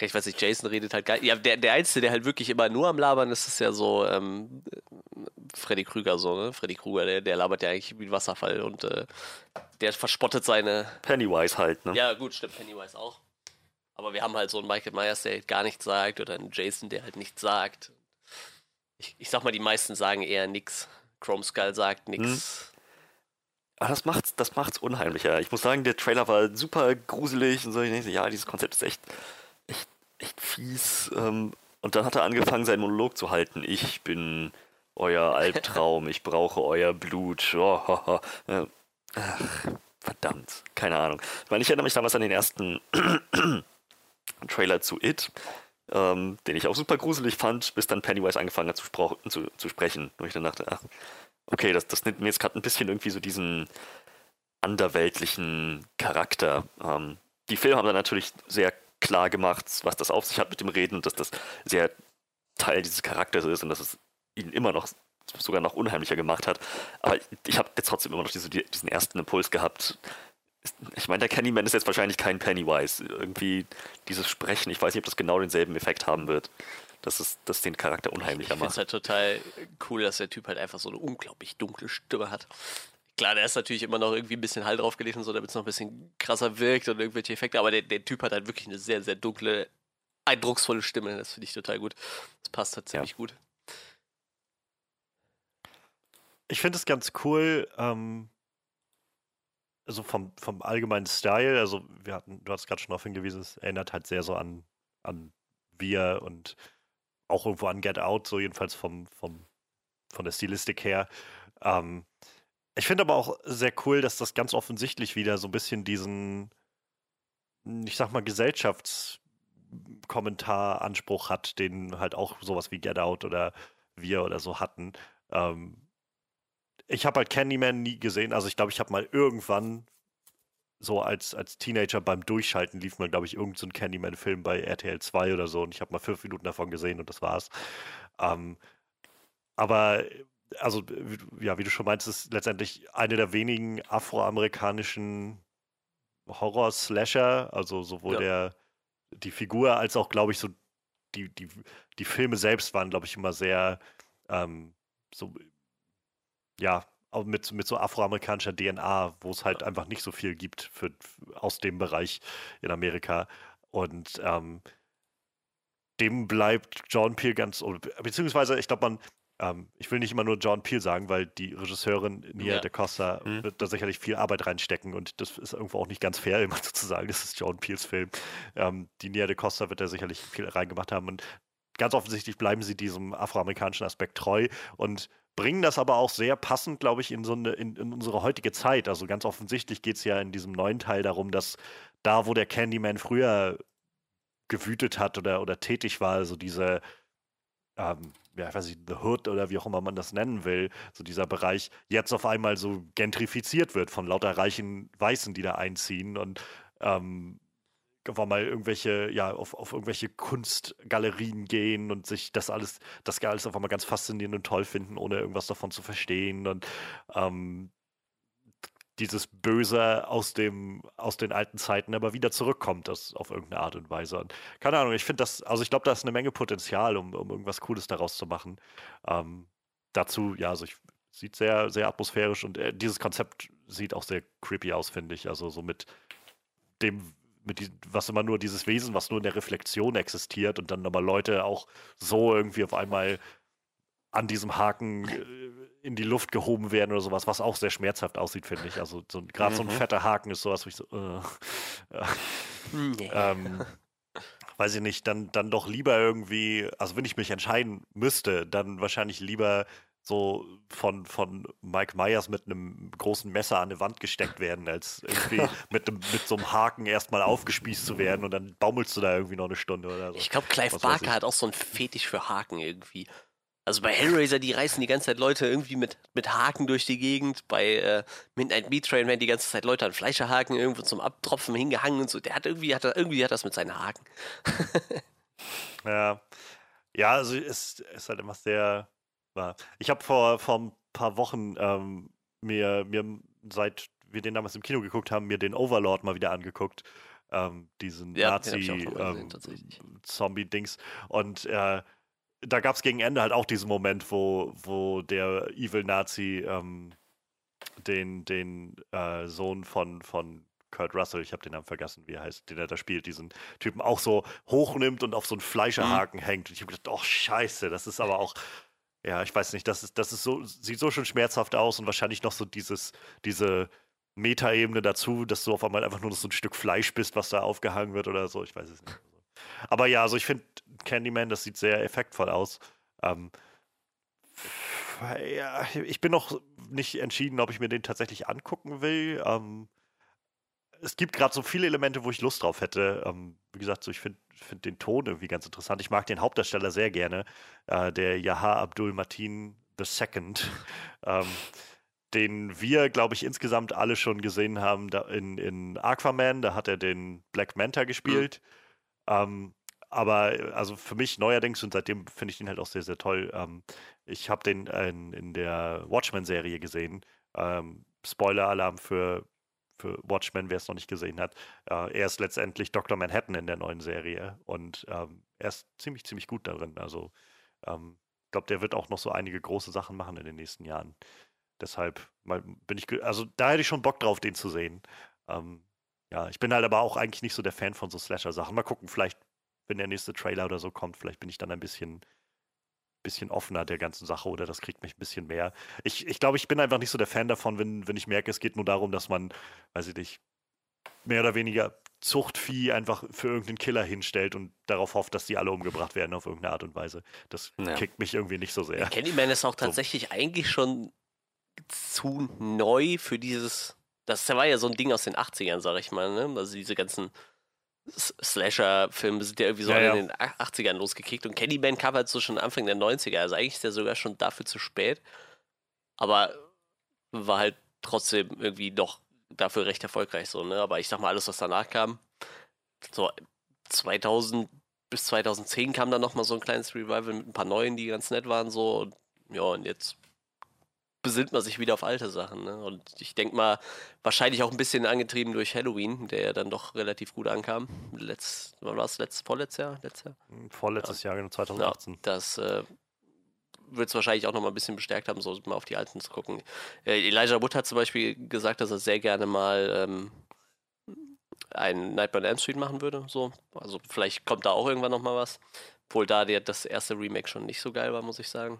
C: ich weiß nicht, Jason redet halt geil. Ja, der, der Einzige, der halt wirklich immer nur am Labern ist, ist ja so ähm, Freddy Krüger, so, ne? Freddy Krüger, der, der labert ja eigentlich wie ein Wasserfall und äh, der verspottet seine.
A: Pennywise halt, ne?
C: Ja, gut, stimmt, Pennywise auch. Aber wir haben halt so einen Michael Myers, der halt gar nichts sagt, oder einen Jason, der halt nichts sagt. Ich, ich sag mal, die meisten sagen eher nichts. Chrome Skull sagt nichts. Hm.
A: Das macht's, das macht's unheimlicher. Ich muss sagen, der Trailer war super gruselig und so. Ich denke, ja, dieses Konzept ist echt, echt, echt fies. Ähm, und dann hat er angefangen, seinen Monolog zu halten. Ich bin euer Albtraum, ich brauche euer Blut. Oh, oh, oh. Verdammt, keine Ahnung. Ich meine, ich erinnere mich damals an den ersten Trailer zu It, ähm, den ich auch super gruselig fand, bis dann Pennywise angefangen hat zu, zu, zu sprechen. Und ich dann dachte, ach, okay, das, das nimmt mir jetzt gerade ein bisschen irgendwie so diesen anderweltlichen Charakter. Ähm, die Filme haben dann natürlich sehr klar gemacht, was das auf sich hat mit dem Reden und dass das sehr Teil dieses Charakters ist und dass es ihn immer noch sogar noch unheimlicher gemacht hat. Aber ich habe jetzt trotzdem immer noch diese, diesen ersten Impuls gehabt. Ich meine, der Candyman ist jetzt wahrscheinlich kein Pennywise. Irgendwie dieses Sprechen, ich weiß nicht, ob das genau denselben Effekt haben wird dass es das den Charakter unheimlicher
C: ich
A: macht.
C: Ich finde es halt total cool, dass der Typ halt einfach so eine unglaublich dunkle Stimme hat. Klar, der ist natürlich immer noch irgendwie ein bisschen Hall draufgelegt und so, damit es noch ein bisschen krasser wirkt und irgendwelche Effekte, aber der, der Typ hat halt wirklich eine sehr, sehr dunkle, eindrucksvolle Stimme. Das finde ich total gut. Das passt halt ziemlich ja. gut.
B: Ich finde es ganz cool, ähm, also vom, vom allgemeinen Style, also wir hatten, du hast gerade schon darauf hingewiesen, es erinnert halt sehr so an, an Wir und auch irgendwo an Get Out, so jedenfalls vom, vom, von der Stilistik her. Ähm, ich finde aber auch sehr cool, dass das ganz offensichtlich wieder so ein bisschen diesen, ich sag mal, Gesellschaftskommentar-Anspruch hat, den halt auch sowas wie Get Out oder wir oder so hatten. Ähm, ich habe halt Candyman nie gesehen. Also ich glaube, ich habe mal irgendwann so als, als Teenager beim Durchschalten lief man, glaube ich, irgendein so Candyman-Film bei RTL 2 oder so und ich habe mal fünf Minuten davon gesehen und das war's. Ähm, aber also, ja, wie du schon meinst, ist letztendlich eine der wenigen afroamerikanischen Horror-Slasher, also sowohl ja. der die Figur als auch, glaube ich, so die, die, die Filme selbst waren, glaube ich, immer sehr ähm, so ja, mit, mit so afroamerikanischer DNA, wo es halt einfach nicht so viel gibt für, aus dem Bereich in Amerika. Und ähm, dem bleibt John Peel ganz, beziehungsweise ich glaube, man, ähm, ich will nicht immer nur John Peel sagen, weil die Regisseurin Nia ja. de Costa mhm. wird da sicherlich viel Arbeit reinstecken und das ist irgendwo auch nicht ganz fair, immer zu sagen, das ist John Peels Film. Ähm, die Nia de Costa wird da sicherlich viel reingemacht haben und ganz offensichtlich bleiben sie diesem afroamerikanischen Aspekt treu und bringen das aber auch sehr passend, glaube ich, in so eine, in, in unsere heutige Zeit. Also ganz offensichtlich geht es ja in diesem neuen Teil darum, dass da, wo der Candyman früher gewütet hat oder, oder tätig war, also diese, ähm, ja, ich weiß nicht, The Hood oder wie auch immer man das nennen will, so dieser Bereich jetzt auf einmal so gentrifiziert wird von lauter reichen Weißen, die da einziehen und ähm, einfach mal irgendwelche, ja, auf, auf irgendwelche Kunstgalerien gehen und sich das alles, das alles einfach mal ganz faszinierend und toll finden, ohne irgendwas davon zu verstehen. Und ähm, dieses Böse aus dem, aus den alten Zeiten aber wieder zurückkommt, das auf irgendeine Art und Weise. Und keine Ahnung, ich finde das, also ich glaube, da ist eine Menge Potenzial, um, um irgendwas Cooles daraus zu machen. Ähm, dazu, ja, also ich sieht sehr, sehr atmosphärisch und äh, dieses Konzept sieht auch sehr creepy aus, finde ich. Also so mit dem, mit die, was immer nur dieses Wesen, was nur in der Reflexion existiert und dann aber Leute auch so irgendwie auf einmal an diesem Haken äh, in die Luft gehoben werden oder sowas, was auch sehr schmerzhaft aussieht, finde ich. Also so, gerade mhm. so ein mhm. fetter Haken ist sowas, wo ich so, äh, nee. ähm, weiß ich nicht, dann, dann doch lieber irgendwie, also wenn ich mich entscheiden müsste, dann wahrscheinlich lieber so von, von Mike Myers mit einem großen Messer an eine Wand gesteckt werden, als irgendwie mit, einem, mit so einem Haken erstmal aufgespießt zu werden und dann baumelst du da irgendwie noch eine Stunde oder so.
C: Ich glaube, Clive Barker hat auch so ein Fetisch für Haken irgendwie. Also bei Hellraiser, die reißen die ganze Zeit Leute irgendwie mit, mit Haken durch die Gegend. Bei äh, Midnight Meat Train werden die ganze Zeit Leute an Fleischerhaken irgendwo zum Abtropfen hingehangen und so. Der hat irgendwie, hat er, irgendwie hat das mit seinen Haken.
B: ja. Ja, also es ist halt immer sehr wahr. Ich habe vor, vor ein paar Wochen ähm, mir, mir, seit wir den damals im Kino geguckt haben, mir den Overlord mal wieder angeguckt. Ähm, diesen ja, Nazi-Zombie-Dings. Ähm, und äh, da gab es gegen Ende halt auch diesen Moment, wo, wo der Evil Nazi ähm, den, den äh, Sohn von, von Kurt Russell, ich habe den Namen vergessen, wie er heißt, den er da spielt, diesen Typen auch so hochnimmt und auf so einen Fleischerhaken mhm. hängt. Und ich habe gedacht, oh scheiße, das ist aber auch, ja, ich weiß nicht, das ist, das ist so, sieht so schon schmerzhaft aus und wahrscheinlich noch so dieses, diese Metaebene dazu, dass du auf einmal einfach nur so ein Stück Fleisch bist, was da aufgehangen wird oder so, ich weiß es nicht. Aber ja, also ich finde Candyman, das sieht sehr effektvoll aus. Ähm, ja, ich bin noch nicht entschieden, ob ich mir den tatsächlich angucken will. Ähm, es gibt gerade so viele Elemente, wo ich Lust drauf hätte. Ähm, wie gesagt, so ich finde find den Ton irgendwie ganz interessant. Ich mag den Hauptdarsteller sehr gerne, äh, der Yaha Abdul Matin II. ähm, den wir, glaube ich, insgesamt alle schon gesehen haben in, in Aquaman. Da hat er den Black Manta gespielt. Mhm. Ähm, aber also für mich neuerdings und seitdem finde ich ihn halt auch sehr, sehr toll. Ähm, ich habe den in, in der Watchmen-Serie gesehen. Ähm, Spoiler-Alarm für, für Watchmen, wer es noch nicht gesehen hat. Äh, er ist letztendlich Dr. Manhattan in der neuen Serie und ähm, er ist ziemlich, ziemlich gut darin. Also ähm, ich glaube, der wird auch noch so einige große Sachen machen in den nächsten Jahren. Deshalb mal, bin ich, also da hätte ich schon Bock drauf, den zu sehen. Ähm, ja, ich bin halt aber auch eigentlich nicht so der Fan von so Slasher-Sachen. Mal gucken, vielleicht, wenn der nächste Trailer oder so kommt, vielleicht bin ich dann ein bisschen, bisschen offener der ganzen Sache oder das kriegt mich ein bisschen mehr. Ich, ich glaube, ich bin einfach nicht so der Fan davon, wenn, wenn ich merke, es geht nur darum, dass man, weiß ich nicht, mehr oder weniger Zuchtvieh einfach für irgendeinen Killer hinstellt und darauf hofft, dass die alle umgebracht werden auf irgendeine Art und Weise. Das ja. kickt mich irgendwie nicht so sehr.
C: Candyman ist auch tatsächlich so. eigentlich schon zu neu für dieses das war ja so ein Ding aus den 80ern, sag ich mal, ne? Also diese ganzen Slasher-Filme sind ja irgendwie so ja, ja. in den 80ern losgekickt und Candyman kam halt so schon Anfang der 90er, also eigentlich ist der sogar schon dafür zu spät. Aber war halt trotzdem irgendwie doch dafür recht erfolgreich so, ne? Aber ich sag mal, alles, was danach kam, so 2000 bis 2010 kam dann nochmal so ein kleines Revival mit ein paar neuen, die ganz nett waren so. Und, ja, und jetzt besinnt man sich wieder auf alte Sachen. Ne? Und ich denke mal, wahrscheinlich auch ein bisschen angetrieben durch Halloween, der ja dann doch relativ gut ankam. Letzt, wann war es? Letztes, vorletztes Jahr? Letztes Jahr?
B: Hm, vorletztes ja. Jahr, 2018.
C: Genau, ja, das äh, wird es wahrscheinlich auch noch mal ein bisschen bestärkt haben, so mal auf die alten zu gucken. Äh, Elijah Wood hat zum Beispiel gesagt, dass er sehr gerne mal ähm, ein Nightmare on Elm Street machen würde. So. Also vielleicht kommt da auch irgendwann noch mal was. Obwohl da der, das erste Remake schon nicht so geil war, muss ich sagen.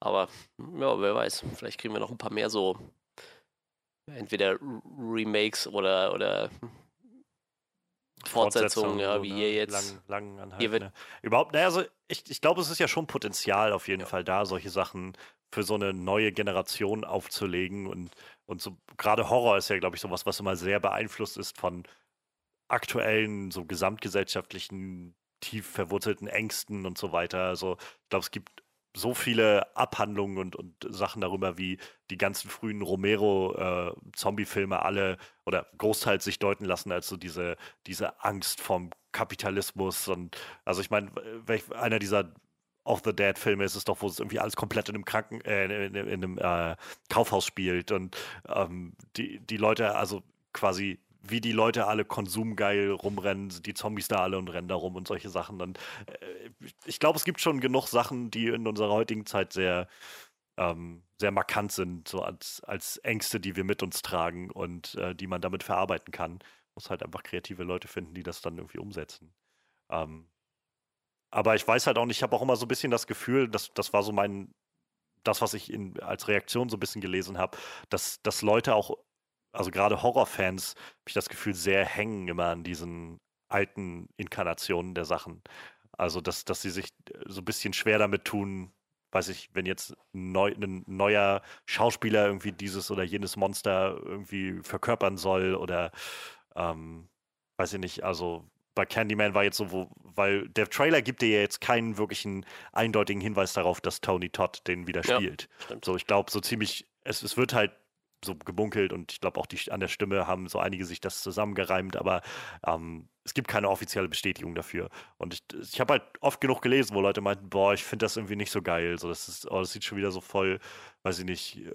C: Aber ja, wer weiß, vielleicht kriegen wir noch ein paar mehr so entweder Remakes oder, oder Fortsetzung, ja, wie ne? hier jetzt.
B: Lang, lang hier wird ne? Überhaupt, naja, also ich, ich glaube, es ist ja schon Potenzial auf jeden ja. Fall da, solche Sachen für so eine neue Generation aufzulegen. Und, und so gerade Horror ist ja, glaube ich, sowas, was immer sehr beeinflusst ist von aktuellen, so gesamtgesellschaftlichen, tief verwurzelten Ängsten und so weiter. Also ich glaube, es gibt so viele Abhandlungen und, und Sachen darüber, wie die ganzen frühen Romero-Zombie-Filme äh, alle oder großteils sich deuten lassen als so diese, diese Angst vom Kapitalismus. Und also ich meine, einer dieser of the Dead Filme ist es doch, wo es irgendwie alles komplett in einem Kranken, äh, in, in, in, einem äh, Kaufhaus spielt und ähm, die, die Leute also quasi wie die Leute alle konsumgeil rumrennen, die Zombies da alle und rennen da rum und solche Sachen. Dann, äh, ich glaube, es gibt schon genug Sachen, die in unserer heutigen Zeit sehr, ähm, sehr markant sind, so als, als Ängste, die wir mit uns tragen und äh, die man damit verarbeiten kann. Muss halt einfach kreative Leute finden, die das dann irgendwie umsetzen. Ähm, aber ich weiß halt auch nicht, ich habe auch immer so ein bisschen das Gefühl, dass das war so mein, das, was ich in, als Reaktion so ein bisschen gelesen habe, dass, dass Leute auch also gerade Horrorfans, habe ich das Gefühl, sehr hängen immer an diesen alten Inkarnationen der Sachen. Also, dass, dass sie sich äh, so ein bisschen schwer damit tun, weiß ich, wenn jetzt neu, ein neuer Schauspieler irgendwie dieses oder jenes Monster irgendwie verkörpern soll oder ähm, weiß ich nicht, also bei Candyman war jetzt so, wo, weil der Trailer gibt dir ja jetzt keinen wirklichen eindeutigen Hinweis darauf, dass Tony Todd den wieder spielt. Ja, so, ich glaube, so ziemlich, es, es wird halt so gebunkelt und ich glaube auch die, an der Stimme haben so einige sich das zusammengereimt, aber ähm, es gibt keine offizielle Bestätigung dafür. Und ich, ich habe halt oft genug gelesen, wo Leute meinten, boah, ich finde das irgendwie nicht so geil. So, das, ist, oh, das sieht schon wieder so voll, weiß ich nicht, äh,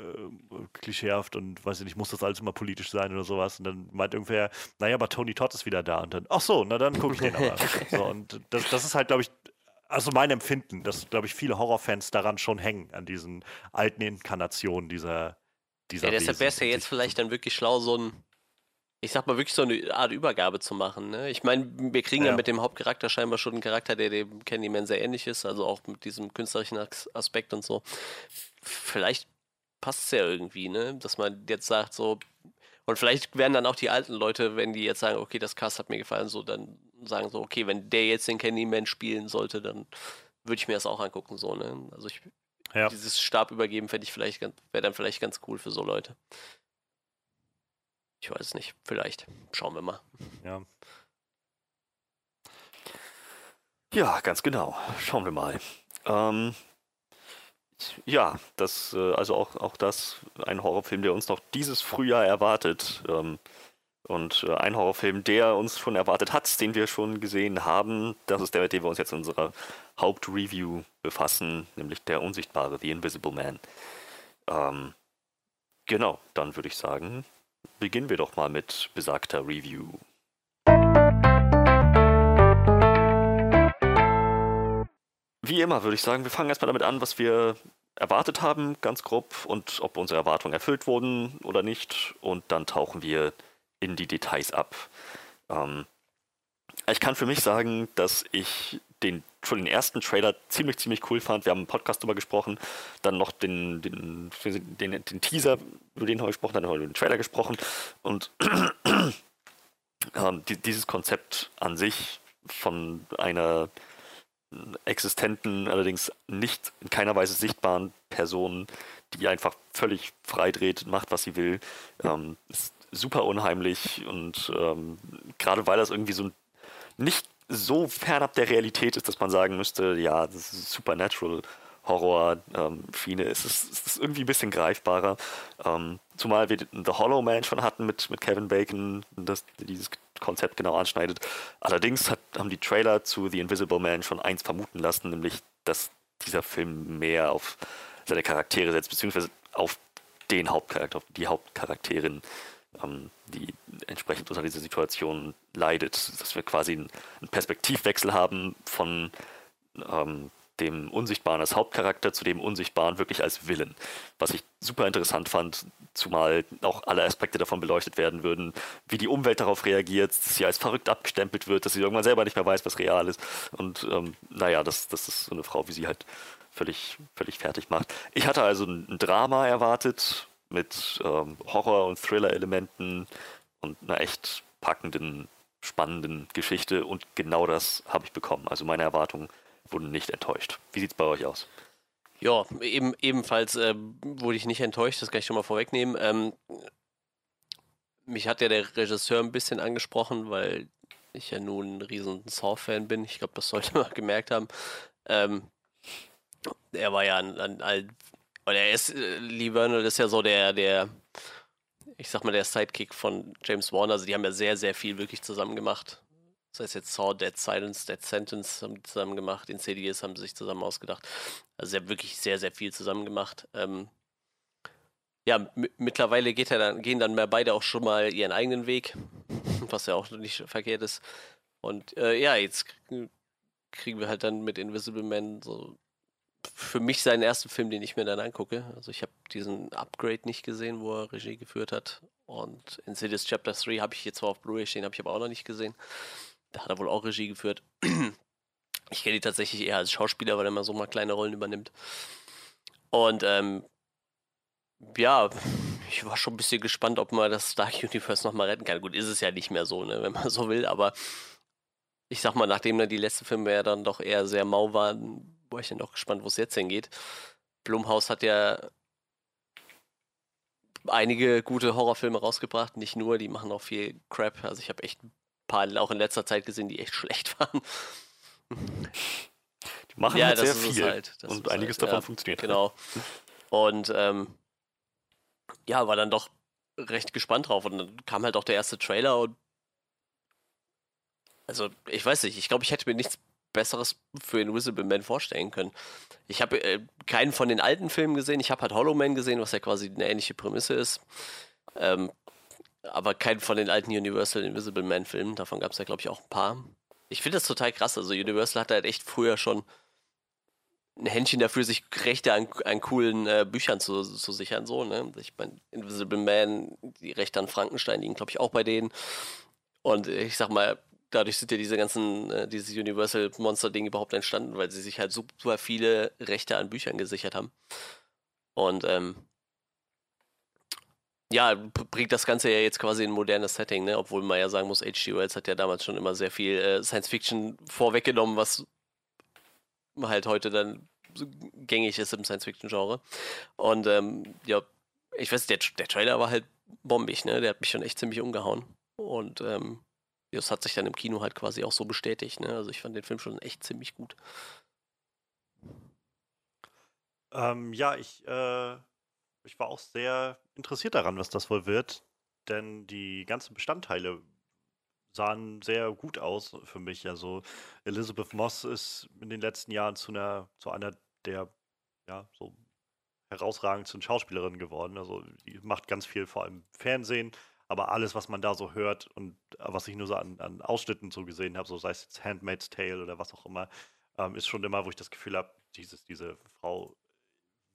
B: klischeehaft und weiß ich nicht, muss das alles immer politisch sein oder sowas. Und dann meint irgendwer, naja, aber Tony Todd ist wieder da. Und dann, ach so, na dann gucke ich den aber. so, und das, das ist halt, glaube ich, also mein Empfinden, dass, glaube ich, viele Horrorfans daran schon hängen, an diesen alten Inkarnationen dieser dieser
C: Ja, deshalb wäre es ja jetzt vielleicht dann wirklich schlau, so ein, ich sag mal, wirklich so eine Art Übergabe zu machen. Ne? Ich meine, wir kriegen ja. ja. mit dem Hauptcharakter scheinbar schon einen Charakter, der dem Candyman sehr ähnlich ist, also auch mit diesem künstlerischen Aspekt und so. Vielleicht passt es ja irgendwie, ne? Dass man jetzt sagt, so, und vielleicht werden dann auch die alten Leute, wenn die jetzt sagen, okay, das Cast hat mir gefallen, so dann sagen so, okay, wenn der jetzt den Candyman spielen sollte, dann würde ich mir das auch angucken, so, ne? Also ich ja. Dieses Stab übergeben fände ich vielleicht wäre dann vielleicht ganz cool für so Leute. Ich weiß es nicht. Vielleicht. Schauen wir mal.
B: Ja.
A: Ja, ganz genau. Schauen wir mal. Ähm, ja, das, äh, also auch, auch das, ein Horrorfilm, der uns noch dieses Frühjahr erwartet. Ähm, und äh, ein Horrorfilm, der uns schon erwartet hat, den wir schon gesehen haben, das ist der, mit dem wir uns jetzt in unserer Hauptreview befassen, nämlich der Unsichtbare, The Invisible Man. Ähm, genau, dann würde ich sagen, beginnen wir doch mal mit besagter Review. Wie immer würde ich sagen, wir fangen erstmal damit an, was wir erwartet haben, ganz grob, und ob unsere Erwartungen erfüllt wurden oder nicht. Und dann tauchen wir in die Details ab. Ähm, ich kann für mich sagen, dass ich den, schon den ersten Trailer ziemlich, ziemlich cool fand. Wir haben im Podcast darüber gesprochen, dann noch den, den, den, den Teaser, über den haben wir gesprochen, dann haben wir über den Trailer gesprochen. Und ähm, die, dieses Konzept an sich von einer existenten, allerdings nicht in keiner Weise sichtbaren Person, die einfach völlig frei dreht, macht, was sie will, ähm, ist super unheimlich und ähm, gerade weil das irgendwie so nicht so fernab der Realität ist, dass man sagen müsste, ja, das ist Supernatural Horror ähm, ist es ist irgendwie ein bisschen greifbarer. Ähm, zumal wir The Hollow Man schon hatten mit, mit Kevin Bacon, das dieses Konzept genau anschneidet. Allerdings hat, haben die Trailer zu The Invisible Man schon eins vermuten lassen, nämlich, dass dieser Film mehr auf seine Charaktere setzt, beziehungsweise auf den Hauptcharakter, auf die Hauptcharakterin ähm, die entsprechend unter dieser Situation leidet. Dass wir quasi einen Perspektivwechsel haben von ähm, dem Unsichtbaren als Hauptcharakter zu dem Unsichtbaren wirklich als Willen. Was ich super interessant fand, zumal auch alle Aspekte davon beleuchtet werden würden, wie die Umwelt darauf reagiert, dass sie als verrückt abgestempelt wird, dass sie irgendwann selber nicht mehr weiß, was real ist. Und ähm, naja, das, das ist so eine Frau, wie sie halt völlig, völlig fertig macht. Ich hatte also ein Drama erwartet, mit ähm, Horror- und Thriller-Elementen und einer echt packenden spannenden Geschichte und genau das habe ich bekommen. Also meine Erwartungen wurden nicht enttäuscht. Wie sieht es bei euch aus?
C: Ja, eben, ebenfalls äh, wurde ich nicht enttäuscht, das kann ich schon mal vorwegnehmen. Ähm, mich hat ja der Regisseur ein bisschen angesprochen, weil ich ja nun ein riesen Saw-Fan bin. Ich glaube, das sollte man gemerkt haben. Ähm, er war ja ein, ein, ein oder er ist, äh, Lee Vernal ist ja so der, der, ich sag mal, der Sidekick von James Warner. Also die haben ja sehr, sehr viel wirklich zusammen gemacht. Das heißt jetzt Saw, Dead Silence, Dead Sentence haben die zusammen gemacht, in CDs haben sie sich zusammen ausgedacht. Also sie haben wirklich sehr, sehr viel zusammen gemacht. Ähm, ja, mittlerweile geht er dann, gehen dann mehr beide auch schon mal ihren eigenen Weg, was ja auch nicht verkehrt ist. Und äh, ja, jetzt kriegen wir halt dann mit Invisible Man so für mich seinen ersten Film, den ich mir dann angucke. Also ich habe diesen Upgrade nicht gesehen, wo er Regie geführt hat. Und Insidious Chapter 3 habe ich jetzt zwar auf Blu-ray stehen, habe ich aber auch noch nicht gesehen. Da hat er wohl auch Regie geführt. Ich kenne ihn tatsächlich eher als Schauspieler, weil er immer so mal kleine Rollen übernimmt. Und ähm, ja, ich war schon ein bisschen gespannt, ob man das Dark Universe nochmal retten kann. Gut, ist es ja nicht mehr so, ne, wenn man so will, aber ich sag mal, nachdem dann die letzten Filme ja dann doch eher sehr mau waren, war ich dann doch gespannt, wo es jetzt hingeht. Blumhaus hat ja einige gute Horrorfilme rausgebracht, nicht nur, die machen auch viel Crap. Also ich habe echt ein paar auch in letzter Zeit gesehen, die echt schlecht waren.
A: Die machen ja, halt sehr viel halt. und einiges halt, davon
C: ja,
A: funktioniert.
C: Genau. Und ähm, ja, war dann doch recht gespannt drauf. Und dann kam halt auch der erste Trailer und also, ich weiß nicht, ich glaube, ich hätte mir nichts Besseres für Invisible Man vorstellen können. Ich habe äh, keinen von den alten Filmen gesehen. Ich habe halt Hollow Man gesehen, was ja quasi eine ähnliche Prämisse ist. Ähm, aber keinen von den alten Universal Invisible Man Filmen. Davon gab es ja, glaube ich, auch ein paar. Ich finde das total krass. Also Universal hat halt echt früher schon ein Händchen dafür, sich Rechte an, an coolen äh, Büchern zu, zu sichern. So, ne? Ich meine, Invisible Man, die Rechte an Frankenstein liegen, glaube ich, auch bei denen. Und ich sag mal, dadurch sind ja diese ganzen, äh, dieses Universal Monster-Ding überhaupt entstanden, weil sie sich halt super viele Rechte an Büchern gesichert haben. Und ähm, ja, bringt das Ganze ja jetzt quasi in ein modernes Setting, ne? Obwohl man ja sagen muss, H.G. Wells hat ja damals schon immer sehr viel äh, Science Fiction vorweggenommen, was halt heute dann gängig ist im Science-Fiction-Genre. Und ähm, ja, ich weiß, der, der Trailer war halt bombig, ne? Der hat mich schon echt ziemlich umgehauen. Und ähm, das hat sich dann im Kino halt quasi auch so bestätigt, ne? Also ich fand den Film schon echt ziemlich gut.
B: Ähm, ja, ich, äh, ich war auch sehr interessiert daran, was das wohl wird, denn die ganzen Bestandteile sahen sehr gut aus für mich. Also Elizabeth Moss ist in den letzten Jahren zu einer, zu einer der ja, so herausragendsten Schauspielerinnen geworden. Also die macht ganz viel, vor allem Fernsehen, aber alles, was man da so hört und was ich nur so an, an Ausschnitten so gesehen habe, so sei es jetzt Handmaid's Tale oder was auch immer, ähm, ist schon immer, wo ich das Gefühl habe, dieses, diese Frau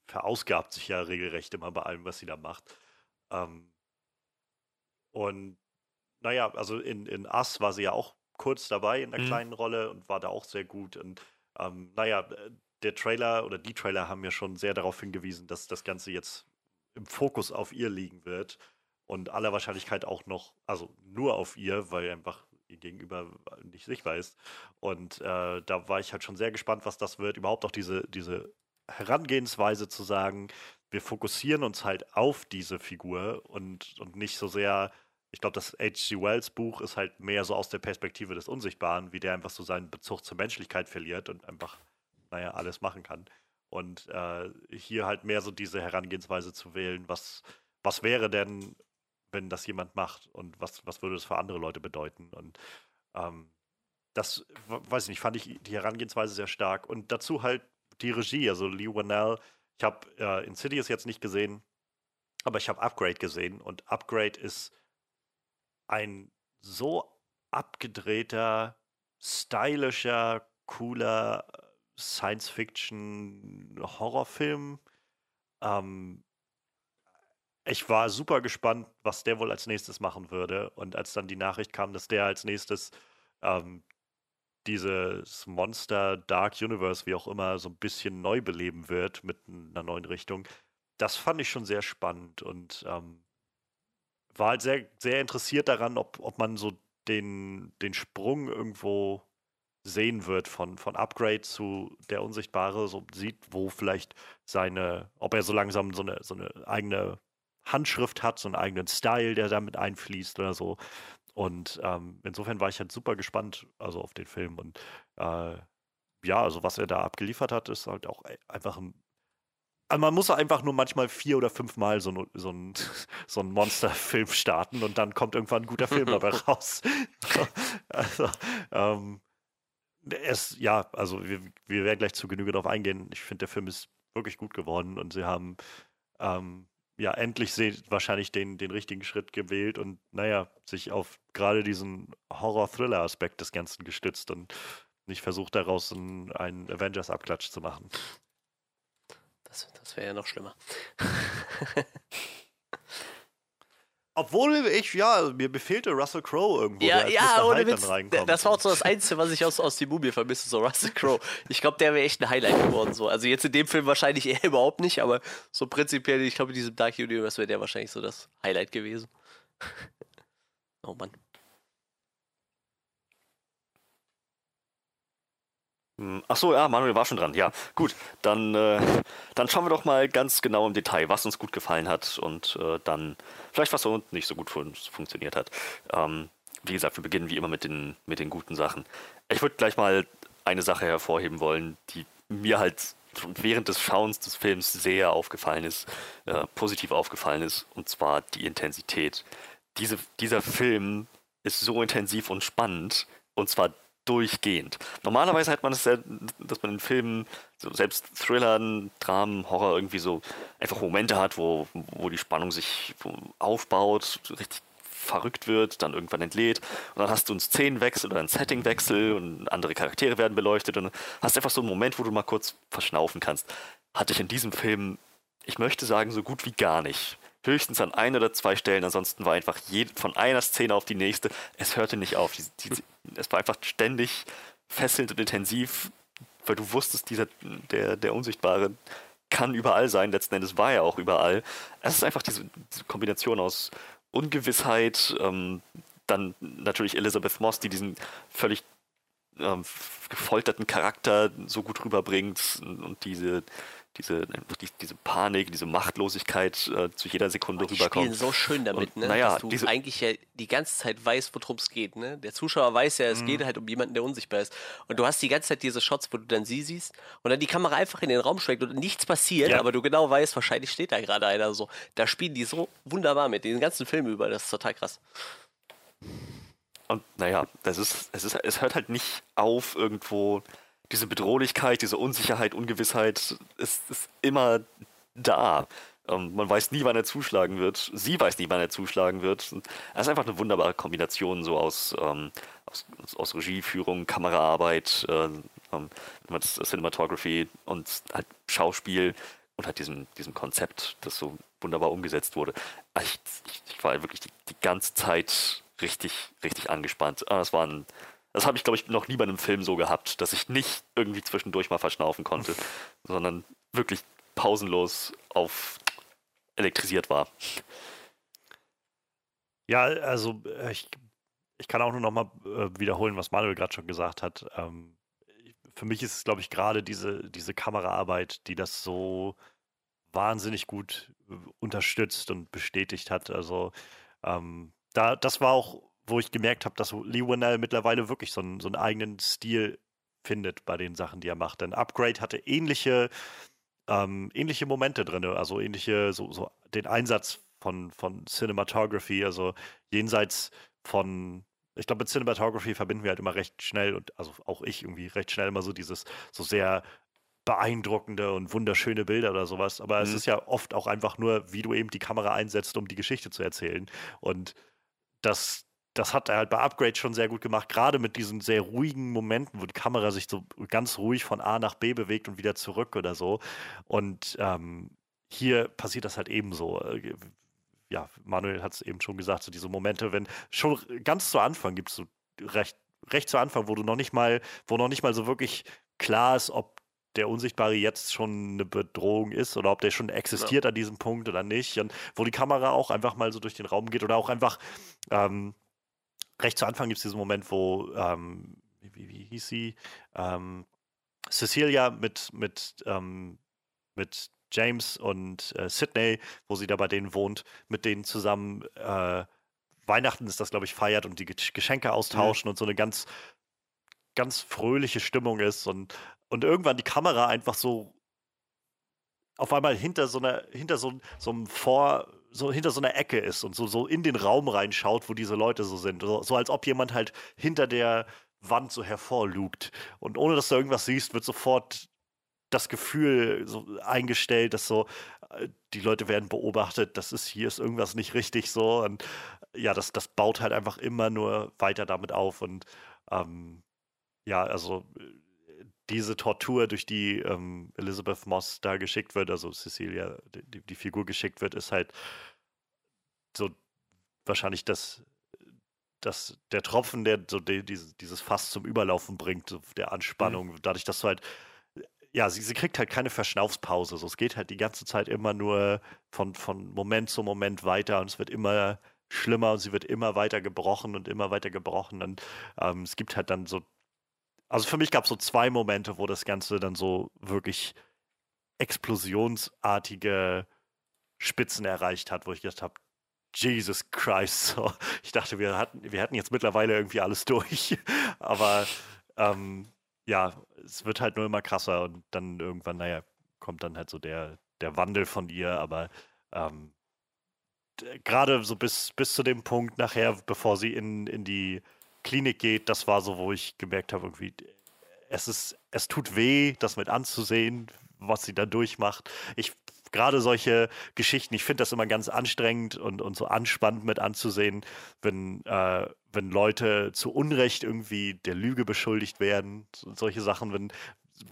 B: verausgabt sich ja regelrecht immer bei allem, was sie da macht. Ähm, und naja, also in, in Us war sie ja auch kurz dabei in der mhm. kleinen Rolle und war da auch sehr gut. Und ähm, naja, der Trailer oder die Trailer haben ja schon sehr darauf hingewiesen, dass das Ganze jetzt im Fokus auf ihr liegen wird und aller Wahrscheinlichkeit auch noch, also nur auf ihr, weil einfach ihr Gegenüber nicht sichtbar ist. Und äh, da war ich halt schon sehr gespannt, was das wird. Überhaupt auch diese, diese Herangehensweise zu sagen, wir fokussieren uns halt auf diese Figur und, und nicht so sehr ich glaube, das H.G. Wells Buch ist halt mehr so aus der Perspektive des Unsichtbaren, wie der einfach so seinen Bezug zur Menschlichkeit verliert und einfach, naja, alles machen kann. Und äh, hier halt mehr so diese Herangehensweise zu wählen, was, was wäre denn, wenn das jemand macht und was, was würde das für andere Leute bedeuten? Und ähm, das, weiß ich nicht, fand ich die Herangehensweise sehr stark. Und dazu halt die Regie, also Lee Wanell. Ich habe äh, Insidious jetzt nicht gesehen, aber ich habe Upgrade gesehen und Upgrade ist ein so abgedrehter, stylischer, cooler Science-Fiction-Horrorfilm. Ähm, ich war super gespannt, was der wohl als nächstes machen würde. Und als dann die Nachricht kam, dass der als nächstes ähm, dieses Monster Dark Universe, wie auch immer, so ein bisschen neu beleben wird mit einer neuen Richtung, das fand ich schon sehr spannend. Und ähm, war halt sehr, sehr interessiert daran, ob, ob man so den, den Sprung irgendwo sehen wird von, von Upgrade zu der Unsichtbare, so sieht, wo vielleicht seine, ob er so langsam so eine, so eine eigene Handschrift hat, so einen eigenen Style, der damit einfließt oder so. Und ähm, insofern war ich halt super gespannt, also auf den Film. Und äh, ja, also was er da abgeliefert hat, ist halt auch e, einfach ein. Also man muss einfach nur manchmal vier oder fünfmal so, so ein, so ein Monsterfilm starten und dann kommt irgendwann ein guter Film dabei raus. also, ähm, es, ja, also wir, wir werden gleich zu Genüge darauf eingehen. Ich finde, der Film ist wirklich gut geworden und sie haben ähm, ja endlich wahrscheinlich den, den richtigen Schritt gewählt und naja, sich auf gerade diesen Horror-Thriller-Aspekt des Ganzen gestützt und nicht versucht, daraus einen, einen Avengers-Abklatsch zu machen.
C: Das, das wäre ja noch schlimmer.
B: Obwohl ich, ja, mir befehlte Russell Crowe irgendwo.
C: Ja, ja, ohne Witz. Das war auch so das Einzige, was ich aus, aus die Mumie vermisse, so Russell Crowe. Ich glaube, der wäre echt ein Highlight geworden. So. Also jetzt in dem Film wahrscheinlich eher überhaupt nicht, aber so prinzipiell, ich glaube, in diesem Dark Universe wäre der wahrscheinlich so das Highlight gewesen. oh Mann.
A: Ach so, ja, Manuel war schon dran. Ja, gut. Dann, äh, dann schauen wir doch mal ganz genau im Detail, was uns gut gefallen hat und äh, dann vielleicht was uns nicht so gut fun funktioniert hat. Ähm, wie gesagt, wir beginnen wie immer mit den, mit den guten Sachen. Ich würde gleich mal eine Sache hervorheben wollen, die mir halt während des Schauens des Films sehr aufgefallen ist, äh, positiv aufgefallen ist, und zwar die Intensität. Diese, dieser Film ist so intensiv und spannend, und zwar durchgehend. Normalerweise hat man es ja, dass man in Filmen, so selbst Thrillern, Dramen, Horror irgendwie so einfach Momente hat, wo, wo die Spannung sich aufbaut, richtig verrückt wird, dann irgendwann entlädt und dann hast du einen Szenenwechsel oder einen Settingwechsel und andere Charaktere werden beleuchtet und hast einfach so einen Moment, wo du mal kurz verschnaufen kannst. Hatte ich in diesem Film, ich möchte sagen, so gut wie gar nicht höchstens an ein oder zwei Stellen. Ansonsten war einfach jede, von einer Szene auf die nächste. Es hörte nicht auf. Die, die, es war einfach ständig fesselnd und intensiv, weil du wusstest, dieser, der, der Unsichtbare kann überall sein. Letzten Endes war er auch überall. Es ist einfach diese, diese Kombination aus Ungewissheit, ähm, dann natürlich Elizabeth Moss, die diesen völlig ähm, gefolterten Charakter so gut rüberbringt und diese diese, die, diese Panik, diese Machtlosigkeit äh, zu jeder Sekunde
C: die
A: rüberkommt.
C: Die spielen so schön damit, und, ne?
A: Naja,
C: dass du diese, eigentlich ja die ganze Zeit weißt, worum es geht. Ne? Der Zuschauer weiß ja, es mhm. geht halt um jemanden, der unsichtbar ist. Und du hast die ganze Zeit diese Shots, wo du dann sie siehst und dann die Kamera einfach in den Raum schwenkt und nichts passiert, ja. aber du genau weißt, wahrscheinlich steht da gerade einer so. Da spielen die so wunderbar mit, den ganzen Film über. Das ist total krass.
A: Und naja, das ist, es ist, es hört halt nicht auf irgendwo diese Bedrohlichkeit, diese Unsicherheit, Ungewissheit ist, ist immer da. Ähm, man weiß nie, wann er zuschlagen wird. Sie weiß nie, wann er zuschlagen wird. Es ist einfach eine wunderbare Kombination so aus, ähm, aus, aus, Regieführung, Kameraarbeit, äh, ähm, Cinematography und halt Schauspiel und halt diesem, diesem Konzept, das so wunderbar umgesetzt wurde. Ich, ich, ich war wirklich die, die, ganze Zeit richtig, richtig angespannt. Es war ein das habe ich, glaube ich, noch nie bei einem Film so gehabt, dass ich nicht irgendwie zwischendurch mal verschnaufen konnte, sondern wirklich pausenlos auf elektrisiert war.
B: Ja, also äh, ich, ich kann auch nur noch mal äh, wiederholen, was Manuel gerade schon gesagt hat. Ähm, für mich ist es, glaube ich, gerade diese, diese Kameraarbeit, die das so wahnsinnig gut äh, unterstützt und bestätigt hat. Also ähm, da, das war auch wo ich gemerkt habe, dass Lee Winnell mittlerweile wirklich so einen, so einen eigenen Stil findet bei den Sachen, die er macht. Denn Upgrade hatte ähnliche, ähm, ähnliche Momente drin, also ähnliche, so, so den Einsatz von, von Cinematography, also jenseits von, ich glaube, mit Cinematography verbinden wir halt immer recht schnell und also auch ich irgendwie recht schnell immer so dieses so sehr beeindruckende und wunderschöne Bilder oder sowas. Aber mhm. es ist ja oft auch einfach nur, wie du eben die Kamera einsetzt, um die Geschichte zu erzählen. Und das, das hat er halt bei Upgrade schon sehr gut gemacht, gerade mit diesen sehr ruhigen Momenten, wo die Kamera sich so ganz ruhig von A nach B bewegt und wieder zurück oder so. Und ähm, hier passiert das halt ebenso. Äh, ja, Manuel hat es eben schon gesagt, so diese Momente, wenn schon ganz zu Anfang gibt es so recht, recht zu Anfang, wo du noch nicht mal, wo noch nicht mal so wirklich klar ist, ob der Unsichtbare jetzt schon eine Bedrohung ist oder ob der schon existiert ja. an diesem Punkt oder nicht. Und wo die Kamera auch einfach mal so durch den Raum geht oder auch einfach ähm, recht zu Anfang gibt es diesen Moment, wo, ähm, wie, wie, hieß sie? Ähm, Cecilia mit, mit, ähm, mit James und äh, Sydney, wo sie da bei denen wohnt, mit denen zusammen äh, Weihnachten ist das, glaube ich, feiert und die Geschenke austauschen mhm. und so eine ganz, ganz fröhliche Stimmung ist und, und irgendwann die Kamera einfach so auf einmal hinter so einer, hinter so, so einem Vor, so hinter so einer Ecke ist und so, so in den Raum reinschaut, wo diese Leute so sind. So, so als ob jemand halt hinter der Wand so hervorlugt. Und ohne dass du irgendwas siehst, wird sofort das Gefühl so eingestellt, dass so äh, die Leute werden beobachtet, das ist hier ist irgendwas nicht richtig so und ja, das, das baut halt einfach immer nur weiter damit auf und ähm, ja, also diese Tortur, durch die ähm, Elizabeth Moss da geschickt wird, also Cecilia, die, die, Figur geschickt wird, ist halt so wahrscheinlich das, das der Tropfen, der so die, dieses, dieses Fass zum Überlaufen bringt, so der Anspannung, mhm. dadurch, dass du halt ja, sie, sie kriegt halt keine Verschnaufspause. So, es geht halt die ganze Zeit immer nur von, von Moment zu Moment weiter und es wird immer schlimmer und sie wird immer weiter gebrochen und immer weiter gebrochen. Und ähm, es gibt halt dann so, also für mich gab es so zwei Momente, wo das Ganze dann so wirklich explosionsartige Spitzen erreicht hat, wo ich gedacht habe, Jesus Christ, so. ich dachte, wir hatten, wir hatten jetzt mittlerweile irgendwie alles durch. Aber ähm, ja, es wird halt nur immer krasser und dann irgendwann, naja, kommt dann halt so der, der Wandel von ihr, aber ähm, gerade so bis, bis zu dem Punkt nachher, bevor sie in, in die Klinik geht, das war so, wo ich gemerkt habe, irgendwie, es ist, es tut weh, das mit anzusehen, was sie da durchmacht. Ich gerade solche Geschichten, ich finde das immer ganz anstrengend und, und so anspannend mit anzusehen, wenn, äh, wenn Leute zu Unrecht irgendwie der Lüge beschuldigt werden. So, solche Sachen, wenn,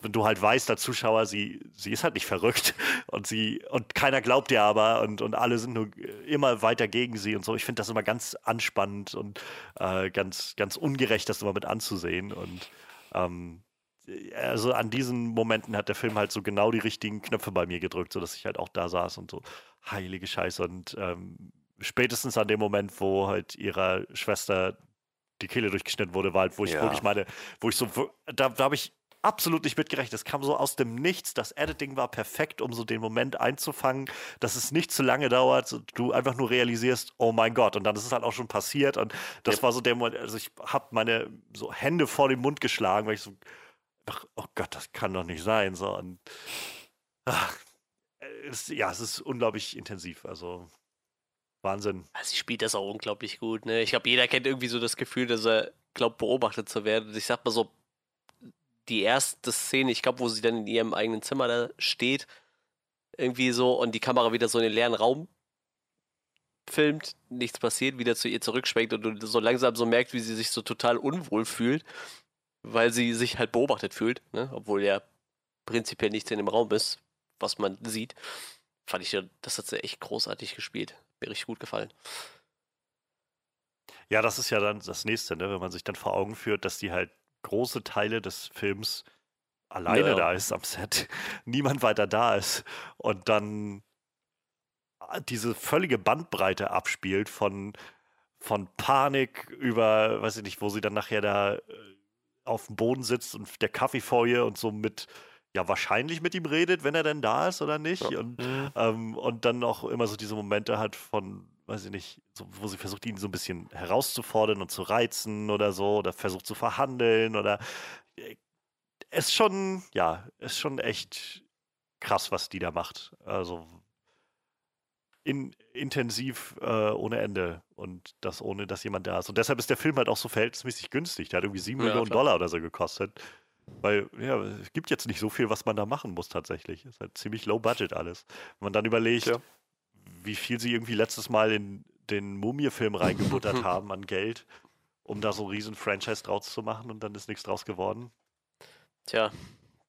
B: wenn du halt weißt, der Zuschauer, sie, sie ist halt nicht verrückt und sie, und keiner glaubt ihr aber und, und alle sind nur immer weiter gegen sie und so. Ich finde das immer ganz anspannend und äh, ganz, ganz ungerecht, das immer mit anzusehen. Und ähm, also an diesen Momenten hat der Film halt so genau die richtigen Knöpfe bei mir gedrückt, sodass ich halt auch da saß und so, heilige Scheiße. Und ähm, spätestens an dem Moment, wo halt ihrer Schwester die Kehle durchgeschnitten wurde, war halt, wo ich ja. wirklich meine, wo ich so, da, da habe ich absolut nicht mitgerechnet. Es kam so aus dem Nichts. Das Editing war perfekt, um so den Moment einzufangen, dass es nicht zu lange dauert. Du einfach nur realisierst, oh mein Gott. Und dann ist es halt auch schon passiert. Und das ja. war so der Moment, also ich habe meine so Hände vor den Mund geschlagen, weil ich so ach, oh Gott, das kann doch nicht sein. So, und, ach, es, ja, es ist unglaublich intensiv. Also Wahnsinn.
C: Also sie spielt das auch unglaublich gut. Ne? Ich glaube, jeder kennt irgendwie so das Gefühl, dass er glaubt, beobachtet zu werden. Ich sag mal so, die erste Szene, ich glaube, wo sie dann in ihrem eigenen Zimmer da steht, irgendwie so und die Kamera wieder so in den leeren Raum filmt, nichts passiert, wieder zu ihr zurückschwenkt und du so langsam so merkst, wie sie sich so total unwohl fühlt weil sie sich halt beobachtet fühlt, ne? obwohl ja prinzipiell nichts in dem Raum ist, was man sieht. Fand ich, das hat sie echt großartig gespielt. Mir richtig gut gefallen.
B: Ja, das ist ja dann das nächste, ne? wenn man sich dann vor Augen führt, dass die halt große Teile des Films alleine ja. da ist am Set, niemand weiter da ist und dann diese völlige Bandbreite abspielt von, von Panik über, weiß ich nicht, wo sie dann nachher da äh, auf dem Boden sitzt und der Kaffee vor ihr und so mit, ja, wahrscheinlich mit ihm redet, wenn er denn da ist oder nicht. Ja. Und, mhm. ähm, und dann auch immer so diese Momente hat von, weiß ich nicht, so, wo sie versucht, ihn so ein bisschen herauszufordern und zu reizen oder so, oder versucht zu verhandeln oder äh, ist schon, ja, ist schon echt krass, was die da macht. Also in, intensiv äh, ohne Ende und das ohne, dass jemand da ist. Und deshalb ist der Film halt auch so verhältnismäßig günstig. Der hat irgendwie sieben ja, Millionen klar. Dollar oder so gekostet. Weil, ja, es gibt jetzt nicht so viel, was man da machen muss tatsächlich. Es ist halt ziemlich low budget alles. Wenn man dann überlegt, ja. Wie viel sie irgendwie letztes Mal in den Mumie-Film reingebuttert haben an Geld, um da so einen riesen Franchise draus zu machen und dann ist nichts draus geworden.
C: Tja,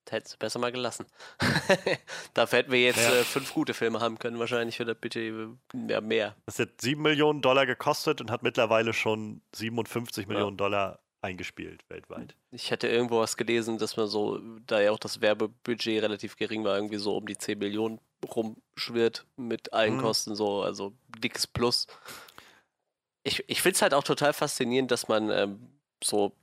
C: hättest du besser mal gelassen. Dafür hätten wir jetzt ja. äh, fünf gute Filme haben können, wahrscheinlich für das Budget mehr, mehr.
B: Das hat sieben Millionen Dollar gekostet und hat mittlerweile schon 57 ja. Millionen Dollar eingespielt weltweit.
C: Ich hätte irgendwo was gelesen, dass man so, da ja auch das Werbebudget relativ gering war, irgendwie so um die 10 Millionen rumschwirrt mit allen mhm. Kosten, so, also dickes Plus. ich, ich finde es halt auch total faszinierend, dass man ähm, so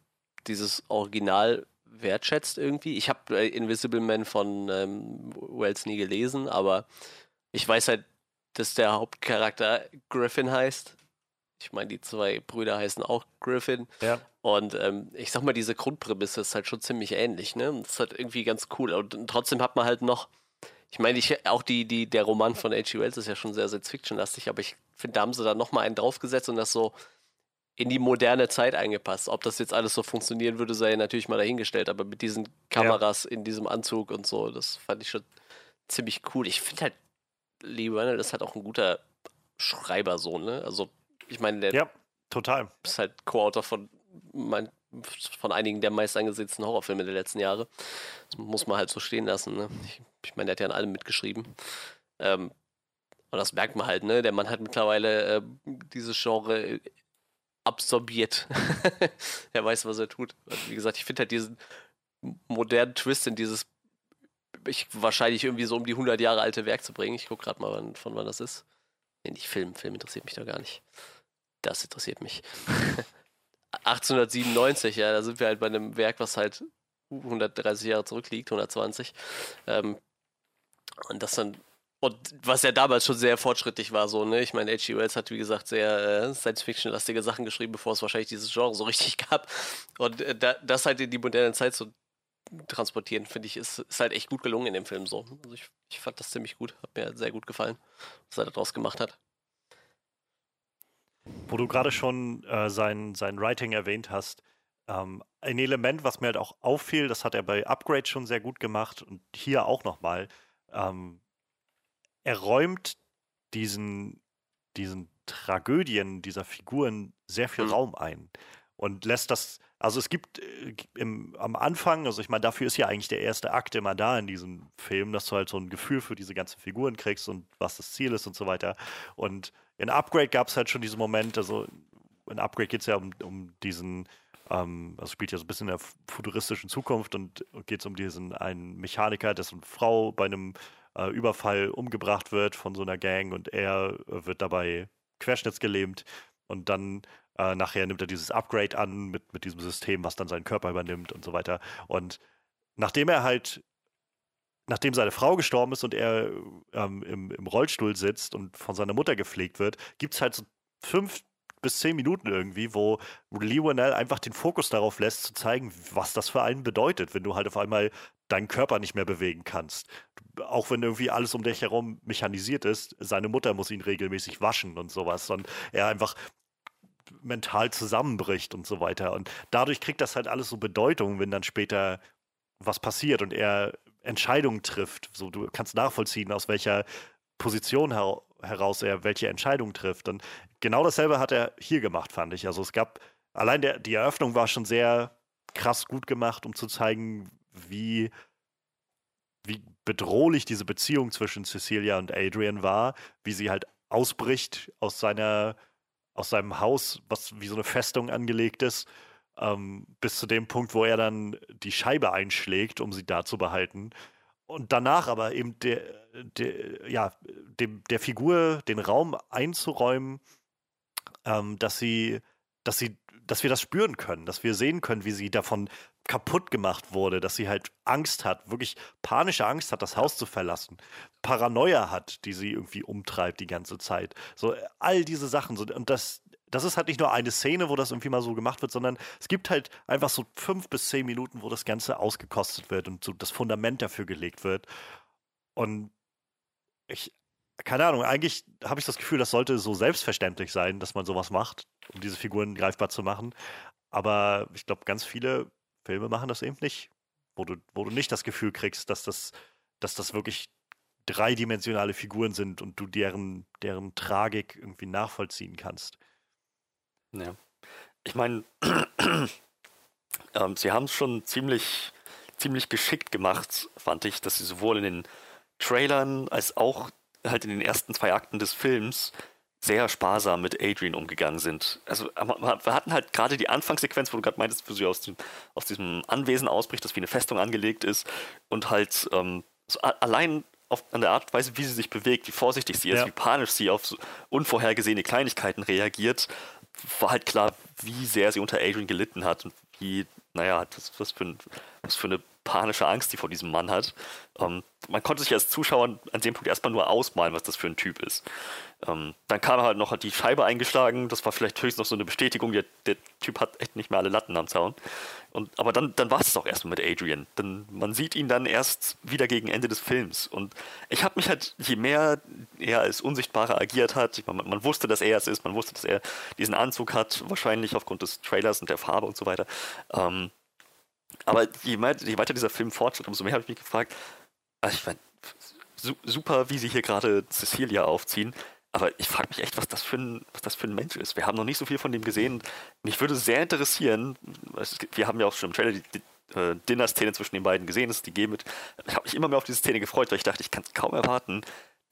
C: dieses Original wertschätzt irgendwie. Ich habe äh, Invisible Man von ähm, Wells nie gelesen, aber ich weiß halt, dass der Hauptcharakter Griffin heißt. Ich meine, die zwei Brüder heißen auch Griffin.
B: Ja.
C: Und ähm, ich sag mal, diese Grundprämisse ist halt schon ziemlich ähnlich, ne? Das ist halt irgendwie ganz cool. Und trotzdem hat man halt noch, ich meine, ich, auch die, die, der Roman von H.G. Wells ist ja schon sehr Science-Fiction-lastig, aber ich finde, da haben sie da nochmal einen draufgesetzt und das so in die moderne Zeit eingepasst. Ob das jetzt alles so funktionieren würde, sei natürlich mal dahingestellt, aber mit diesen Kameras ja. in diesem Anzug und so, das fand ich schon ziemlich cool. Ich finde halt, Lee Reynolds ist halt auch ein guter Schreiber so, ne? Also, ich meine, der
B: ja, total.
C: ist halt Co-Autor von, mein, von einigen der meist angesehensten Horrorfilme der letzten Jahre. Das muss man halt so stehen lassen, ne? Ich, ich meine, der hat ja an allem mitgeschrieben. Ähm, und das merkt man halt, ne? Der Mann hat mittlerweile äh, dieses Genre absorbiert. er weiß, was er tut. Und wie gesagt, ich finde halt diesen modernen Twist in dieses ich, wahrscheinlich irgendwie so um die 100 Jahre alte Werk zu bringen. Ich gucke gerade mal, wann, von wann das ist. Nee, nicht Film. Film interessiert mich da gar nicht. Das interessiert mich. 1897, ja, da sind wir halt bei einem Werk, was halt 130 Jahre zurückliegt, 120. Ähm, und das dann und was ja damals schon sehr fortschrittlich war, so, ne? Ich meine, H.G. Wells hat, wie gesagt, sehr äh, Science-Fiction-lastige Sachen geschrieben, bevor es wahrscheinlich dieses Genre so richtig gab. Und äh, da, das halt in die moderne Zeit zu transportieren, finde ich, ist, ist halt echt gut gelungen in dem Film so. Also ich, ich fand das ziemlich gut, hat mir sehr gut gefallen, was er daraus gemacht hat.
B: Wo du gerade schon äh, sein, sein Writing erwähnt hast, ähm, ein Element, was mir halt auch auffiel, das hat er bei Upgrade schon sehr gut gemacht und hier auch nochmal. Ähm, er räumt diesen, diesen Tragödien dieser Figuren sehr viel mhm. Raum ein und lässt das, also es gibt äh, im, am Anfang, also ich meine, dafür ist ja eigentlich der erste Akt immer da in diesem Film, dass du halt so ein Gefühl für diese ganzen Figuren kriegst und was das Ziel ist und so weiter. Und in Upgrade gab es halt schon diesen Moment, also in Upgrade geht es ja um, um diesen, ähm, also spielt ja so ein bisschen in der futuristischen Zukunft und geht es um diesen einen Mechaniker, dessen Frau bei einem äh, Überfall umgebracht wird von so einer Gang und er wird dabei querschnittsgelähmt und dann äh, nachher nimmt er dieses Upgrade an mit, mit diesem System, was dann seinen Körper übernimmt und so weiter. Und nachdem er halt, nachdem seine Frau gestorben ist und er ähm, im, im Rollstuhl sitzt und von seiner Mutter gepflegt wird, gibt es halt so fünf bis zehn Minuten irgendwie, wo Lee Winnell einfach den Fokus darauf lässt, zu zeigen, was das für einen bedeutet, wenn du halt auf einmal deinen Körper nicht mehr bewegen kannst. Auch wenn irgendwie alles um dich herum mechanisiert ist, seine Mutter muss ihn regelmäßig waschen und sowas. Und er einfach mental zusammenbricht und so weiter. Und dadurch kriegt das halt alles so Bedeutung, wenn dann später was passiert und er Entscheidungen trifft. So, du kannst nachvollziehen, aus welcher Position her heraus er welche Entscheidung trifft. Und genau dasselbe hat er hier gemacht, fand ich. Also es gab, allein der, die Eröffnung war schon sehr krass gut gemacht, um zu zeigen, wie, wie bedrohlich diese Beziehung zwischen Cecilia und Adrian war, wie sie halt ausbricht aus seiner, aus seinem Haus, was wie so eine Festung angelegt ist, ähm, bis zu dem Punkt, wo er dann die Scheibe einschlägt, um sie da zu behalten. Und danach aber eben der, der, ja, dem, der Figur den Raum einzuräumen, ähm, dass sie, dass sie, dass wir das spüren können, dass wir sehen können, wie sie davon kaputt gemacht wurde, dass sie halt Angst hat, wirklich panische Angst hat, das Haus zu verlassen, Paranoia hat, die sie irgendwie umtreibt die ganze Zeit. So all diese Sachen. So, und das, das ist halt nicht nur eine Szene, wo das irgendwie mal so gemacht wird, sondern es gibt halt einfach so fünf bis zehn Minuten, wo das Ganze ausgekostet wird und so das Fundament dafür gelegt wird. Und ich, keine Ahnung, eigentlich habe ich das Gefühl, das sollte so selbstverständlich sein, dass man sowas macht, um diese Figuren greifbar zu machen. Aber ich glaube, ganz viele Filme machen das eben nicht, wo du, wo du nicht das Gefühl kriegst, dass das, dass das wirklich dreidimensionale Figuren sind und du deren, deren Tragik irgendwie nachvollziehen kannst.
A: Ja. Ich meine, ähm, sie haben es schon ziemlich, ziemlich geschickt gemacht, fand ich, dass sie sowohl in den Trailern als auch halt in den ersten zwei Akten des Films sehr sparsam mit Adrian umgegangen sind. Also wir hatten halt gerade die Anfangssequenz, wo du gerade meintest, wo sie aus, dem, aus diesem Anwesen ausbricht, das wie eine Festung angelegt ist und halt ähm, so allein auf, an der Art und Weise, wie sie sich bewegt, wie vorsichtig sie ist, ja. wie panisch sie auf so unvorhergesehene Kleinigkeiten reagiert, war halt klar, wie sehr sie unter Adrian gelitten hat und wie, naja, das, was, für ein, was für eine panische Angst die vor diesem Mann hat. Ähm, man konnte sich als Zuschauer an dem Punkt erstmal nur ausmalen, was das für ein Typ ist. Ähm, dann kam halt noch die Scheibe eingeschlagen, das war vielleicht höchstens noch so eine Bestätigung, der, der Typ hat echt nicht mehr alle Latten am Zaun. Und, aber dann, dann war es auch erstmal mit Adrian. Denn man sieht ihn dann erst wieder gegen Ende des Films. Und ich habe mich halt, je mehr er als Unsichtbarer agiert hat, ich, man, man, wusste, dass er es ist, man wusste, dass er diesen Anzug hat, wahrscheinlich aufgrund des Trailers und der Farbe und so weiter. Ähm, aber je, mehr, je weiter dieser Film fortschritt, umso mehr habe ich mich gefragt, also ich meine, su super, wie sie hier gerade Cecilia aufziehen, aber ich frage mich echt, was das, für ein, was das für ein Mensch ist. Wir haben noch nicht so viel von dem gesehen. Mich würde sehr interessieren, wir haben ja auch schon im Trailer die, die äh, Dinner-Szene zwischen den beiden gesehen, das ist die G mit. Ich habe mich immer mehr auf diese Szene gefreut, weil ich dachte, ich kann es kaum erwarten,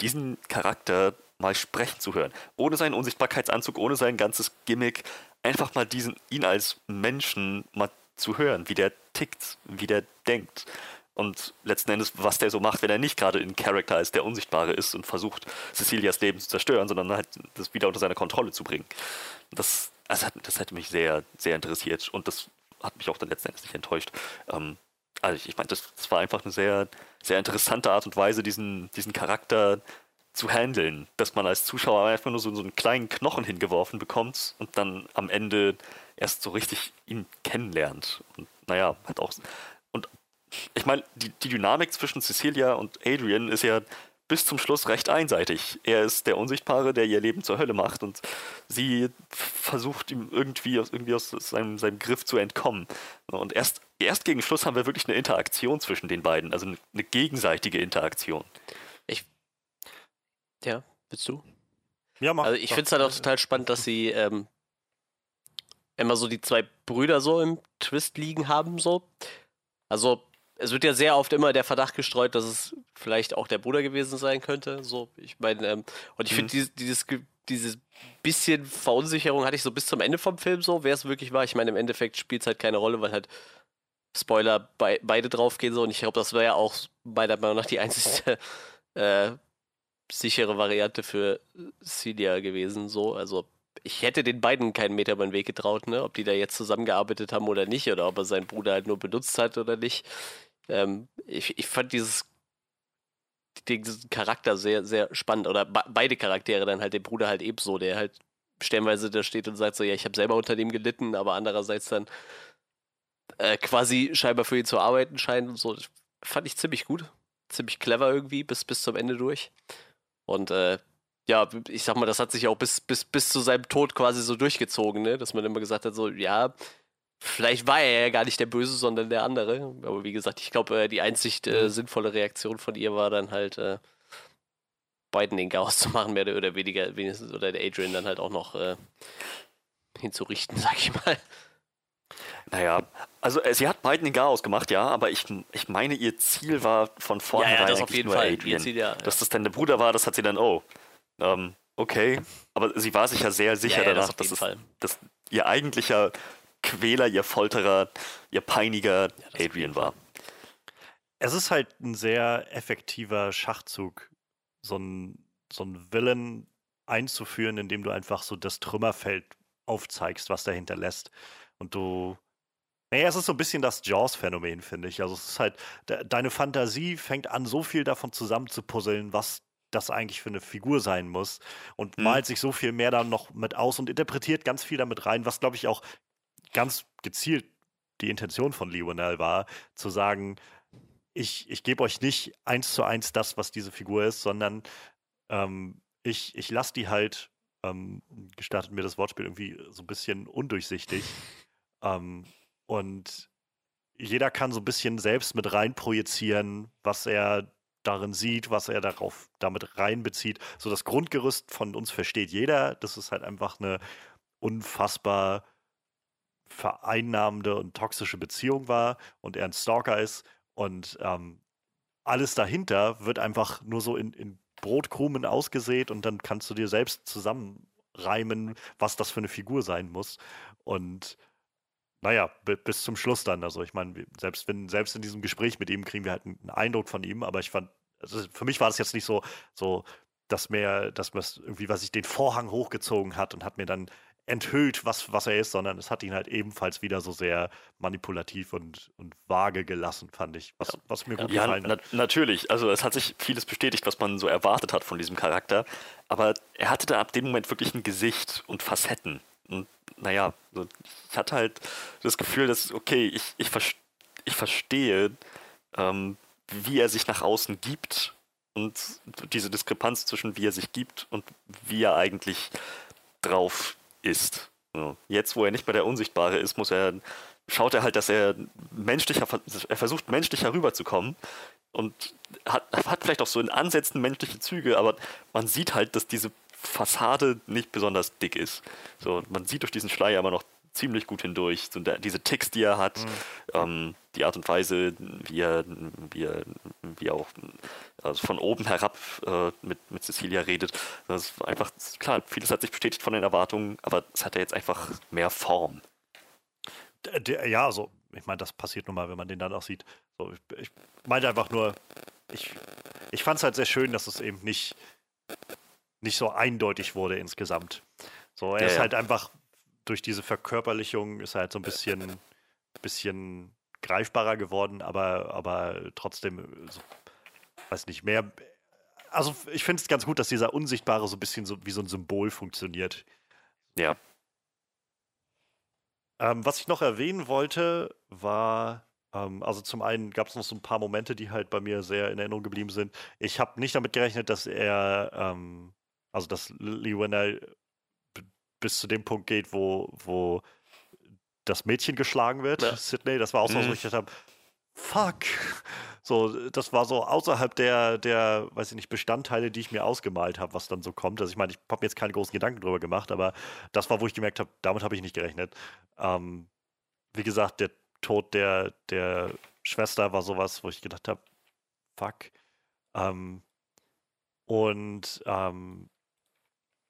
A: diesen Charakter mal sprechen zu hören. Ohne seinen Unsichtbarkeitsanzug, ohne sein ganzes Gimmick. Einfach mal diesen, ihn als Menschen mal zu hören, wie der tickt, wie der denkt. Und letzten Endes, was der so macht, wenn er nicht gerade in Charakter ist, der Unsichtbare ist und versucht, Cecilias Leben zu zerstören, sondern halt das wieder unter seine Kontrolle zu bringen. Das, also das hat mich sehr, sehr interessiert und das hat mich auch dann letzten Endes nicht enttäuscht. Ähm, also ich, ich meine, das, das, war einfach eine sehr, sehr interessante Art und Weise, diesen, diesen Charakter zu handeln, dass man als Zuschauer einfach nur so, so einen kleinen Knochen hingeworfen bekommt und dann am Ende erst so richtig ihn kennenlernt. Und naja, hat auch. Und ich meine, die, die Dynamik zwischen Cecilia und Adrian ist ja bis zum Schluss recht einseitig. Er ist der Unsichtbare, der ihr Leben zur Hölle macht und sie versucht ihm irgendwie aus, irgendwie aus seinem, seinem Griff zu entkommen. Und erst, erst gegen Schluss haben wir wirklich eine Interaktion zwischen den beiden, also eine, eine gegenseitige Interaktion.
C: Ich. Ja, willst du?
B: Ja, mach.
C: Also ich finde es halt auch total spannend, dass sie ähm, immer so die zwei Brüder so im Twist liegen haben, so. Also, es wird ja sehr oft immer der Verdacht gestreut, dass es vielleicht auch der Bruder gewesen sein könnte. So, ich meine, ähm, und ich mhm. finde dieses, dieses, dieses bisschen Verunsicherung hatte ich so bis zum Ende vom Film so, wer es wirklich war. Ich meine, im Endeffekt spielt es halt keine Rolle, weil halt Spoiler bei, beide draufgehen so. Und ich glaube, das wäre ja auch meiner Meinung nach die einzige äh, sichere Variante für Celia gewesen. So, also ich hätte den beiden keinen Meter über den Weg getraut, ne? ob die da jetzt zusammengearbeitet haben oder nicht, oder ob er seinen Bruder halt nur benutzt hat oder nicht. Ähm, ich, ich fand dieses diesen Charakter sehr, sehr spannend. Oder beide Charaktere, dann halt den Bruder halt ebenso, der halt stellenweise da steht und sagt so, ja, ich habe selber unter dem gelitten, aber andererseits dann äh, quasi scheinbar für ihn zu arbeiten scheint und so. Fand ich ziemlich gut. Ziemlich clever irgendwie, bis, bis zum Ende durch. Und äh, ja, ich sag mal, das hat sich auch bis, bis, bis zu seinem Tod quasi so durchgezogen, ne? Dass man immer gesagt hat, so, ja, vielleicht war er ja gar nicht der Böse, sondern der andere. Aber wie gesagt, ich glaube, äh, die einzig äh, mhm. sinnvolle Reaktion von ihr war dann halt, äh, beiden den Chaos zu machen, mehr oder weniger, wenigstens, oder der Adrian dann halt auch noch äh, hinzurichten, sag ich mal.
A: Naja, also äh, sie hat beiden den Chaos gemacht, ja, aber ich, ich meine, ihr Ziel war von vornherein ja, ja, das auf jeden nur Fall. Adrian. Ziel, ja, Dass das dann der Bruder war, das hat sie dann, oh, ähm, okay, aber sie war sich ja sehr sicher ja, ja, danach, das dass, es, dass ihr eigentlicher Quäler, ihr Folterer, ihr Peiniger ja, Adrian war.
B: Es ist halt ein sehr effektiver Schachzug, so ein, so ein Villain einzuführen, indem du einfach so das Trümmerfeld aufzeigst, was dahinter lässt. Und du. Naja, es ist so ein bisschen das Jaws-Phänomen, finde ich. Also es ist halt, de deine Fantasie fängt an, so viel davon zusammenzupuzzeln, was das eigentlich für eine Figur sein muss und mhm. malt sich so viel mehr dann noch mit aus und interpretiert ganz viel damit rein, was glaube ich auch ganz gezielt die Intention von Lionel war, zu sagen, ich, ich gebe euch nicht eins zu eins das, was diese Figur ist, sondern ähm, ich, ich lasse die halt, ähm, gestartet mir das Wortspiel irgendwie so ein bisschen undurchsichtig. ähm, und jeder kann so ein bisschen selbst mit rein projizieren, was er darin sieht, was er darauf damit reinbezieht. So das Grundgerüst von uns versteht jeder. Das ist halt einfach eine unfassbar vereinnahmende und toxische Beziehung war und er ein Stalker ist und ähm, alles dahinter wird einfach nur so in, in Brotkrumen ausgesät und dann kannst du dir selbst zusammenreimen, was das für eine Figur sein muss. Und naja, bis zum Schluss dann. Also ich meine, selbst wenn, selbst in diesem Gespräch mit ihm kriegen wir halt einen Eindruck von ihm, aber ich fand, also für mich war das jetzt nicht so, so, dass mir, dass mir irgendwie, was ich den Vorhang hochgezogen hat und hat mir dann enthüllt, was, was er ist, sondern es hat ihn halt ebenfalls wieder so sehr manipulativ und, und vage gelassen, fand ich. Was, was mir gut
A: ja,
B: gefallen hat.
A: Na, natürlich. Also es hat sich vieles bestätigt, was man so erwartet hat von diesem Charakter. Aber er hatte da ab dem Moment wirklich ein Gesicht und Facetten. Naja, ich hatte halt das Gefühl, dass, okay, ich, ich, ich verstehe, ähm, wie er sich nach außen gibt und diese Diskrepanz zwischen wie er sich gibt und wie er eigentlich drauf ist. Jetzt, wo er nicht mehr der Unsichtbare ist, muss er, schaut er halt, dass er menschlicher, er versucht menschlicher rüberzukommen und hat, hat vielleicht auch so in Ansätzen menschliche Züge, aber man sieht halt, dass diese Fassade nicht besonders dick ist. So, man sieht durch diesen Schleier immer noch ziemlich gut hindurch. So diese Ticks, die er hat, mhm. ähm, die Art und Weise, wie er, wie er, wie er auch also von oben herab äh, mit, mit Cecilia redet. Das ist einfach, klar, vieles hat sich bestätigt von den Erwartungen, aber es hat ja jetzt einfach mehr Form.
B: Ja, also, ich meine, das passiert nun mal, wenn man den dann auch sieht. So, ich, ich meinte einfach nur, ich, ich fand es halt sehr schön, dass es eben nicht, nicht so eindeutig wurde insgesamt. So, er ja, ist ja. halt einfach durch diese Verkörperlichung ist er halt so ein bisschen, bisschen greifbarer geworden, aber, aber trotzdem, so, weiß nicht, mehr. Also ich finde es ganz gut, dass dieser Unsichtbare so ein bisschen so wie so ein Symbol funktioniert.
A: Ja.
B: Ähm, was ich noch erwähnen wollte, war, ähm, also zum einen gab es noch so ein paar Momente, die halt bei mir sehr in Erinnerung geblieben sind. Ich habe nicht damit gerechnet, dass er, ähm, also dass Lee Wennell bis zu dem Punkt geht, wo, wo das Mädchen geschlagen wird, ja. Sydney. Das war auch so, mhm. wo ich gedacht habe, fuck. So, das war so außerhalb der, der, weiß ich nicht, Bestandteile, die ich mir ausgemalt habe, was dann so kommt. Also ich meine, ich habe mir jetzt keine großen Gedanken drüber gemacht, aber das war, wo ich gemerkt habe, damit habe ich nicht gerechnet. Ähm, wie gesagt, der Tod der, der Schwester war sowas, wo ich gedacht habe, fuck. Ähm, und ähm,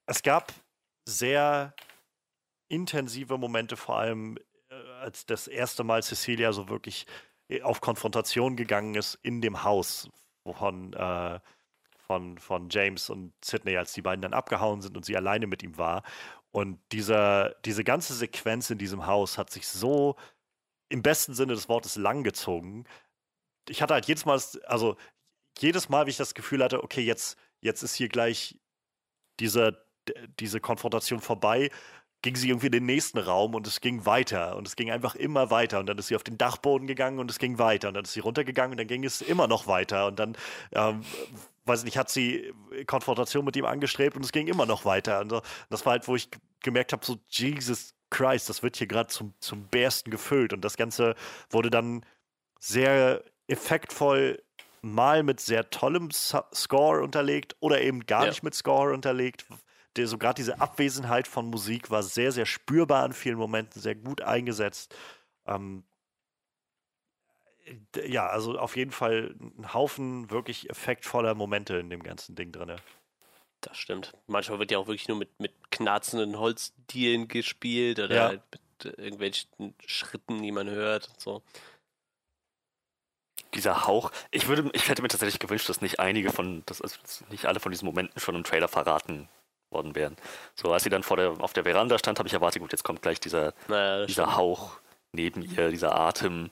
B: es gab sehr intensive Momente, vor allem äh, als das erste Mal Cecilia so wirklich äh, auf Konfrontation gegangen ist in dem Haus von, äh, von, von James und Sidney, als die beiden dann abgehauen sind und sie alleine mit ihm war. Und dieser, diese ganze Sequenz in diesem Haus hat sich so im besten Sinne des Wortes langgezogen. Ich hatte halt jedes Mal, also jedes Mal, wie ich das Gefühl hatte, okay, jetzt, jetzt ist hier gleich dieser diese Konfrontation vorbei, ging sie irgendwie in den nächsten Raum und es ging weiter und es ging einfach immer weiter. Und dann ist sie auf den Dachboden gegangen und es ging weiter. Und dann ist sie runtergegangen und dann ging es immer noch weiter. Und dann, ähm, weiß ich nicht, hat sie Konfrontation mit ihm angestrebt und es ging immer noch weiter. Und so. das war halt, wo ich gemerkt habe, so Jesus Christ, das wird hier gerade zum, zum Bärsten gefüllt. Und das Ganze wurde dann sehr effektvoll mal mit sehr tollem Score unterlegt oder eben gar ja. nicht mit Score unterlegt, der, so gerade diese Abwesenheit von Musik war sehr, sehr spürbar in vielen Momenten, sehr gut eingesetzt. Ähm, ja, also auf jeden Fall ein Haufen wirklich effektvoller Momente in dem ganzen Ding drin.
C: Das stimmt. Manchmal wird ja auch wirklich nur mit, mit knarzenden Holzdielen gespielt oder
B: ja.
C: halt mit irgendwelchen Schritten, die man hört und so.
A: Dieser Hauch, ich würde, ich hätte mir tatsächlich gewünscht, dass nicht einige von, dass also nicht alle von diesen Momenten schon im Trailer verraten worden wären. So, als sie dann vor der, auf der Veranda stand, habe ich erwartet, gut, jetzt kommt gleich dieser, naja, dieser Hauch neben ihr, dieser Atem.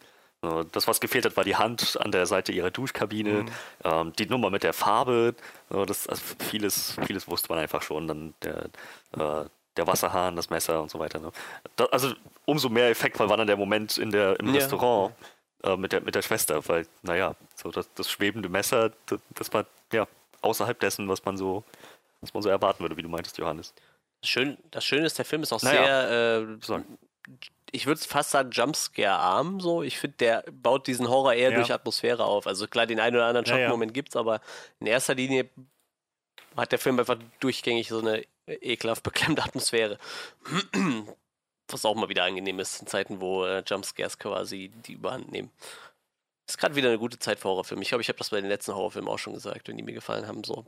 A: Das, was gefehlt hat, war die Hand an der Seite ihrer Duschkabine, mhm. ähm, die Nummer mit der Farbe. Das, also vieles, vieles wusste man einfach schon. Dann der, äh, der Wasserhahn, das Messer und so weiter. Ne? Da, also umso mehr effektvoll war dann der Moment in der, im ja. Restaurant äh, mit, der, mit der Schwester, weil, naja, so das, das schwebende Messer, das, das war ja außerhalb dessen, was man so was man so erwarten würde, wie du meintest, Johannes.
C: Schön, das Schöne ist, der Film ist auch naja, sehr, äh, ich würde fast sagen, Jumpscare-arm. So. Ich finde, der baut diesen Horror eher ja. durch Atmosphäre auf. Also klar, den einen oder anderen Schockmoment ja, ja. es, aber in erster Linie hat der Film einfach durchgängig so eine ekelhaft beklemmte Atmosphäre. Was auch mal wieder angenehm ist in Zeiten, wo äh, Jumpscares quasi die Überhand nehmen. Ist gerade wieder eine gute Zeit für Horrorfilme. Ich glaube, ich habe das bei den letzten Horrorfilmen auch schon gesagt, wenn die mir gefallen haben. So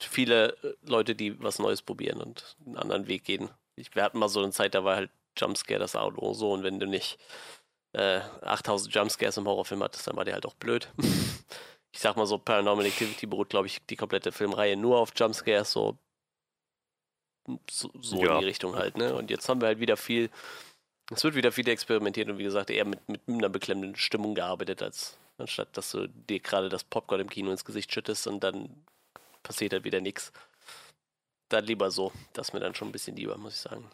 C: viele äh, Leute, die was Neues probieren und einen anderen Weg gehen. Ich, wir hatten mal so eine Zeit, da war halt Jumpscare das Auto so und wenn du nicht äh, 8000 Jumpscares im Horrorfilm hattest, dann war der halt auch blöd. ich sag mal so, Paranormal Activity beruht, glaube ich, die komplette Filmreihe nur auf Jumpscares, so so, so
A: Ja.
C: in die Richtung halt, ne? Und jetzt haben wir halt wieder viel, es wird wieder viel experimentiert und wie gesagt, eher mit, mit einer beklemmenden Stimmung gearbeitet, als anstatt dass du dir gerade das Popcorn im Kino ins Gesicht schüttest und dann passiert halt wieder nichts. Dann lieber so. Das ist mir dann schon ein bisschen lieber, muss ich sagen.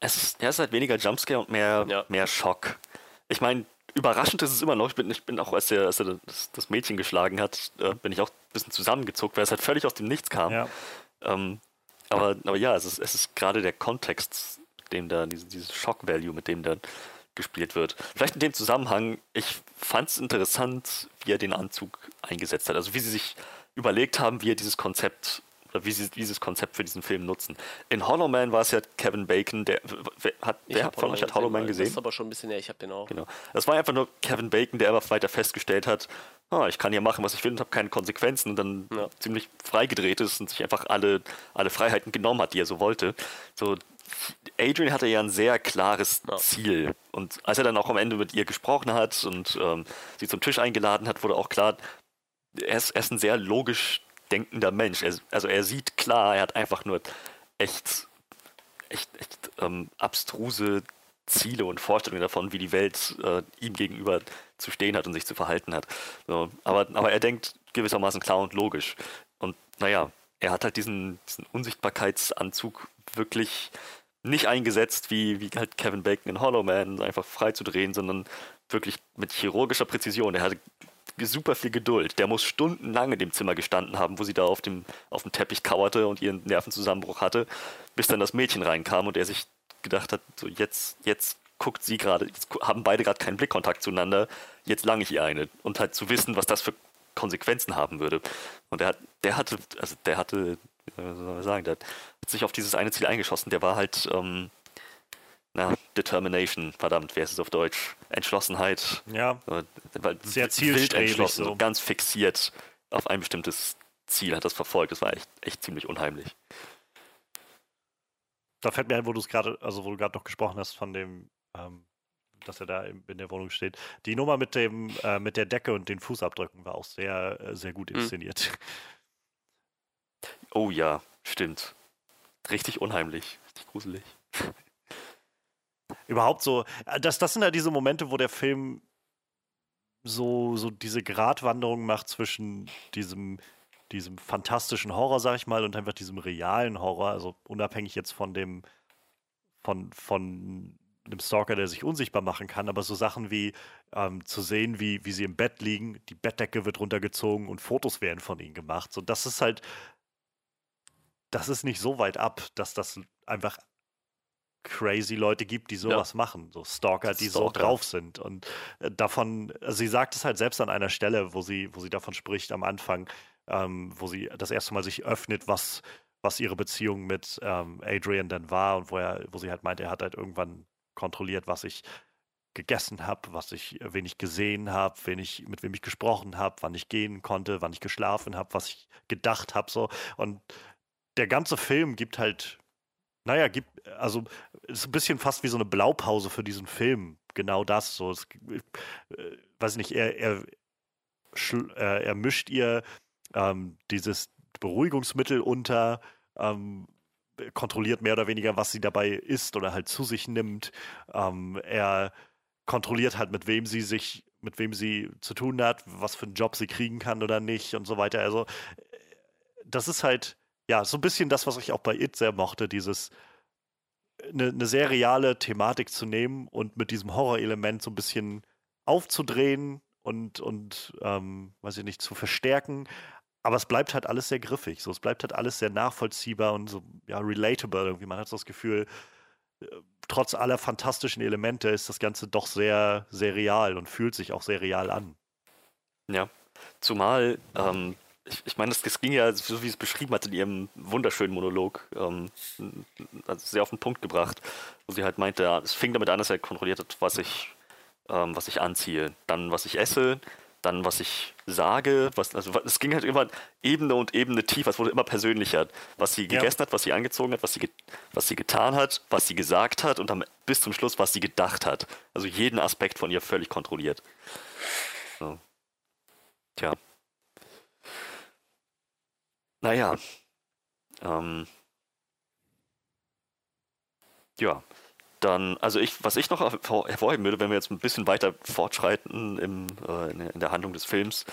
A: Es ist, ja, es ist halt weniger Jumpscare und mehr,
C: Ja.
A: mehr Schock. Ich meine, überraschend ist es immer noch. Ich bin, ich bin auch, als er, als er das, das Mädchen geschlagen hat, äh, bin ich auch ein bisschen zusammengezuckt, weil es halt völlig aus dem Nichts kam.
B: Ja.
A: Ähm, aber, aber ja, es ist, es ist gerade der Kontext, mit dem da, diese, dieses Shock-Value, mit dem da gespielt wird. Vielleicht in dem Zusammenhang, ich fand es interessant, wie er den Anzug eingesetzt hat. Also wie sie sich überlegt haben, wie er dieses Konzept wie sie dieses Konzept für diesen Film nutzen. In Hollow Man war es ja Kevin Bacon, der wer, hat,
C: Ich
A: wer von euch hat Hollow Man
C: Das
A: gesehen?
C: ist aber schon ein bisschen, ja, ich habe den auch.
A: Genau. Das war einfach nur Kevin Bacon, der aber weiter festgestellt hat, ah, ich kann hier machen, was ich will und habe keine Konsequenzen und dann
C: Ja.
A: ziemlich freigedreht ist und sich einfach alle, alle Freiheiten genommen hat, die er so wollte. So, Adrian hatte ja ein sehr klares
C: Ja.
A: Ziel. Und als er dann auch am Ende mit ihr gesprochen hat und ähm, sie zum Tisch eingeladen hat, wurde auch klar, er ist, er ist ein sehr logisch denkender Mensch. Er, also er sieht klar, er hat einfach nur echt, echt, echt ähm, abstruse Ziele und Vorstellungen davon, wie die Welt äh, ihm gegenüber zu stehen hat und sich zu verhalten hat. So, aber, aber er denkt gewissermaßen klar und logisch. Und naja, er hat halt diesen, diesen Unsichtbarkeitsanzug wirklich nicht eingesetzt, wie, wie halt Kevin Bacon in Hollow Man, einfach frei zu drehen, sondern wirklich mit chirurgischer Präzision. Er hatte super viel Geduld. Der muss stundenlang in dem Zimmer gestanden haben, wo sie da auf dem, auf dem Teppich kauerte und ihren Nervenzusammenbruch hatte, bis dann das Mädchen reinkam und er sich gedacht hat, so jetzt, jetzt guckt sie gerade, jetzt haben beide gerade keinen Blickkontakt zueinander, jetzt lange ich ihr eine. Und halt zu wissen, was das für Konsequenzen haben würde. Und der hat, der hatte, also der hatte, wie soll man sagen, der hat sich auf dieses eine Ziel eingeschossen, der war halt, ähm, na, Determination, verdammt, wer ist es auf Deutsch? Entschlossenheit.
B: Ja, Sehr
A: wild
B: zielstrebig
A: entschlossen,
B: so.
A: ganz fixiert auf ein bestimmtes Ziel hat das verfolgt. Das war echt, echt ziemlich unheimlich.
B: da fällt mir ein, wo du es gerade, also wo du gerade noch gesprochen hast von dem, ähm, dass er da in, der Wohnung steht. Die Nummer mit dem, äh, mit der Decke und den Fußabdrücken war auch sehr, äh, sehr gut
C: Hm.
B: inszeniert.
A: Oh ja, stimmt. Richtig unheimlich, richtig gruselig.
B: Überhaupt so, äh, das, das sind ja diese Momente, wo der Film so, so diese Gratwanderung macht zwischen diesem, diesem fantastischen Horror, sag ich mal, und einfach diesem realen Horror, also unabhängig jetzt von dem, von, von dem Stalker, der sich unsichtbar machen kann, aber so Sachen wie ähm, zu sehen, wie, wie sie im Bett liegen, die Bettdecke wird runtergezogen und Fotos werden von ihnen gemacht. So, das ist halt, das ist nicht so weit ab, dass das einfach crazy Leute gibt, die sowas machen. So Stalker, die so
A: Stalker.
B: drauf sind. Und äh, davon, also sie sagt es halt selbst an einer Stelle, wo sie, wo sie davon spricht am Anfang, ähm, wo sie das erste Mal sich öffnet, was, was ihre Beziehung mit ähm, Adrian dann war und wo er, wo sie halt meint, er hat halt irgendwann kontrolliert, was ich gegessen habe, was ich, wen ich gesehen habe, wen ich, mit wem ich gesprochen habe, wann ich gehen konnte, wann ich geschlafen habe, was ich gedacht habe, so. Und der ganze Film gibt halt, naja, gibt, also ist ein bisschen fast wie so eine Blaupause für diesen Film. Genau das. So, es, äh, weiß ich nicht, er, er, äh, er mischt ihr ähm, dieses Beruhigungsmittel unter, ähm, kontrolliert mehr oder weniger, was sie dabei isst oder halt zu sich nimmt. Ähm, er kontrolliert halt, mit wem sie sich, mit wem sie zu tun hat, was für einen Job sie kriegen kann oder nicht und so weiter. Also, äh, das ist halt, ja, so ein bisschen das, was ich auch bei It sehr mochte, dieses eine, eine sehr reale Thematik zu nehmen und mit diesem Horrorelement so ein bisschen aufzudrehen und, und ähm, weiß ich nicht, zu verstärken. Aber es bleibt halt alles sehr griffig. So, es bleibt halt alles sehr nachvollziehbar und so, ja, relatable irgendwie. Man hat so das Gefühl, äh, trotz aller fantastischen Elemente ist das Ganze doch sehr, sehr real und fühlt sich auch sehr real an.
A: Ja. Zumal, ähm, ich, ich meine, das, das ging ja, so wie es beschrieben hat in ihrem wunderschönen Monolog, ähm, also sehr auf den Punkt gebracht, wo sie halt meinte, ja, es fing damit an, dass er kontrolliert hat, was ich, ähm, was ich anziehe, dann was ich esse, dann was ich sage, was, also es ging halt immer Ebene und Ebene tiefer, es wurde immer persönlicher, was sie
B: Ja.
A: gegessen hat, was sie angezogen hat, was sie, was sie getan hat, was sie gesagt hat und dann bis zum Schluss, was sie gedacht hat. Also jeden Aspekt von ihr völlig kontrolliert. So. Tja. Naja. Ähm, Ja, dann, also ich, was ich noch hervorheben würde, wenn wir jetzt ein bisschen weiter fortschreiten im, äh, in der Handlung des Films,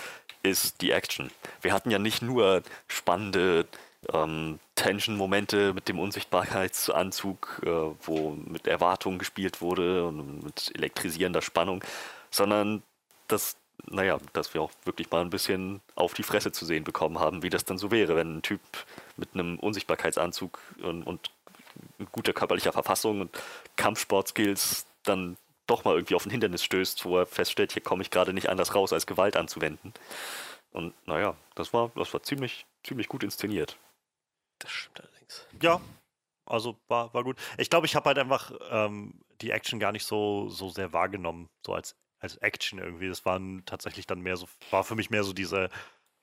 A: ist die Action. Wir hatten ja nicht nur spannende ähm, Tension-Momente mit dem Unsichtbarkeitsanzug, äh, wo mit Erwartungen gespielt wurde und mit elektrisierender Spannung, sondern das, naja, dass wir auch wirklich mal ein bisschen auf die Fresse zu sehen bekommen haben, wie das dann so wäre, wenn ein Typ mit einem Unsichtbarkeitsanzug und, und guter körperlicher Verfassung und Kampfsportskills dann doch mal irgendwie auf ein Hindernis stößt, wo er feststellt, hier komme ich gerade nicht anders raus, als Gewalt anzuwenden. Und naja, das war, das war ziemlich, ziemlich gut inszeniert.
C: Das stimmt allerdings.
B: Ja, also war, war gut. Ich glaube, ich habe halt einfach ähm, die Action gar nicht so, so sehr wahrgenommen, so als, als Action irgendwie. Das waren tatsächlich dann mehr so, war für mich mehr so diese,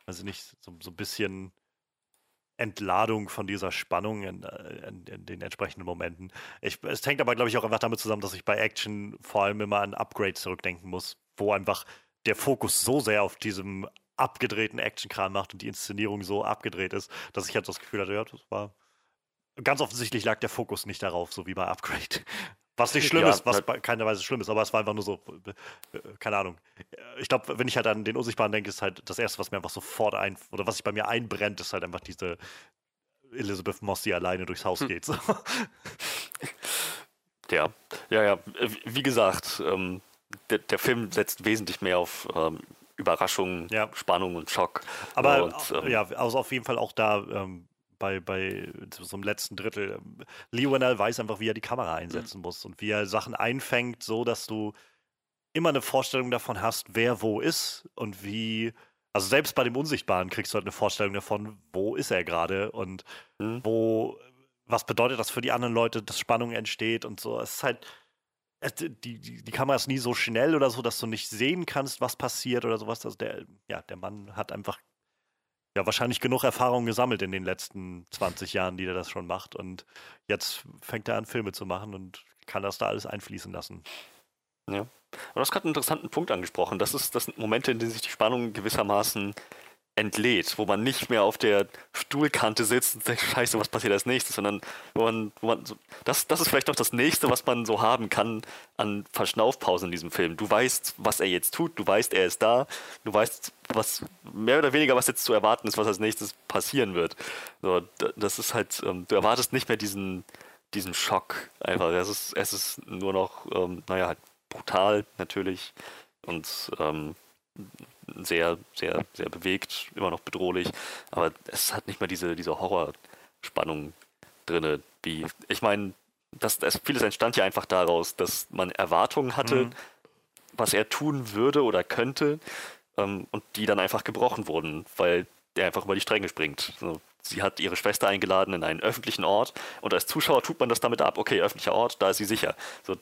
B: weiß ich nicht, so, so ein bisschen Entladung von dieser Spannung in, äh, in, in den entsprechenden Momenten. Ich, es hängt aber, glaube ich, auch einfach damit zusammen, dass ich bei Action vor allem immer an Upgrade zurückdenken muss, wo einfach der Fokus so sehr auf diesem abgedrehten Action-Kram macht und die Inszenierung so abgedreht ist, dass ich halt das Gefühl hatte, ja, das war. Ganz offensichtlich lag der Fokus nicht darauf, so wie bei Upgrade. Was nicht schlimm ja, ist, was bei keiner Weise schlimm ist, aber es war einfach nur so, keine Ahnung. Ich glaube, wenn ich halt an den Unsichtbaren denke, ist halt das Erste, was mir einfach sofort ein, oder was sich bei mir einbrennt, ist halt einfach diese Elizabeth Moss, die alleine durchs Haus hm. geht. So.
A: Ja, ja, ja. Wie gesagt, ähm, der, der, Film setzt wesentlich mehr auf ähm, Überraschung, ja. Spannung und Schock.
B: Aber
A: und,
B: ähm, ja, also auf jeden Fall auch da ähm, bei, bei so einem letzten Drittel. Wennell weiß einfach, wie er die Kamera einsetzen mhm. muss und wie er Sachen einfängt, so dass du immer eine Vorstellung davon hast, wer wo ist und wie. Also selbst bei dem Unsichtbaren kriegst du halt eine Vorstellung davon, wo ist er gerade und mhm. wo, was bedeutet das für die anderen Leute, dass Spannung entsteht und so. Es ist halt, die, die, die Kamera ist nie so schnell oder so, dass du nicht sehen kannst, was passiert oder sowas. Also der, ja, der Mann hat einfach ja wahrscheinlich genug Erfahrung gesammelt in den letzten 20 Jahren, die er das schon macht. Und jetzt fängt er an, Filme zu machen und kann das da alles einfließen lassen.
A: Ja. du hast gerade einen interessanten Punkt angesprochen. Das, ist, das sind Momente, in denen sich die Spannung gewissermaßen entlädt, wo man nicht mehr auf der Stuhlkante sitzt und denkt, scheiße, was passiert als nächstes, sondern wo man, wo man so, das, das ist vielleicht noch das nächste, was man so haben kann an Verschnaufpausen in diesem Film. Du weißt, was er jetzt tut, du weißt, er ist da, du weißt, was mehr oder weniger, was jetzt zu erwarten ist, was als nächstes passieren wird. So, das ist halt, ähm, du erwartest nicht mehr diesen, diesen Schock einfach. Es ist, es ist nur noch, ähm, naja, halt brutal natürlich und ähm, sehr, sehr, sehr bewegt, immer noch bedrohlich, aber es hat nicht mehr diese, diese Horrorspannung drin, wie, ich meine, das, das, vieles entstand ja einfach daraus, dass man Erwartungen hatte, mhm. was er tun würde oder könnte, ähm, und die dann einfach gebrochen wurden, weil der einfach über die Stränge springt. So, sie hat ihre Schwester eingeladen in einen öffentlichen Ort und als Zuschauer tut man das damit ab. Okay, öffentlicher Ort, da ist sie sicher. So,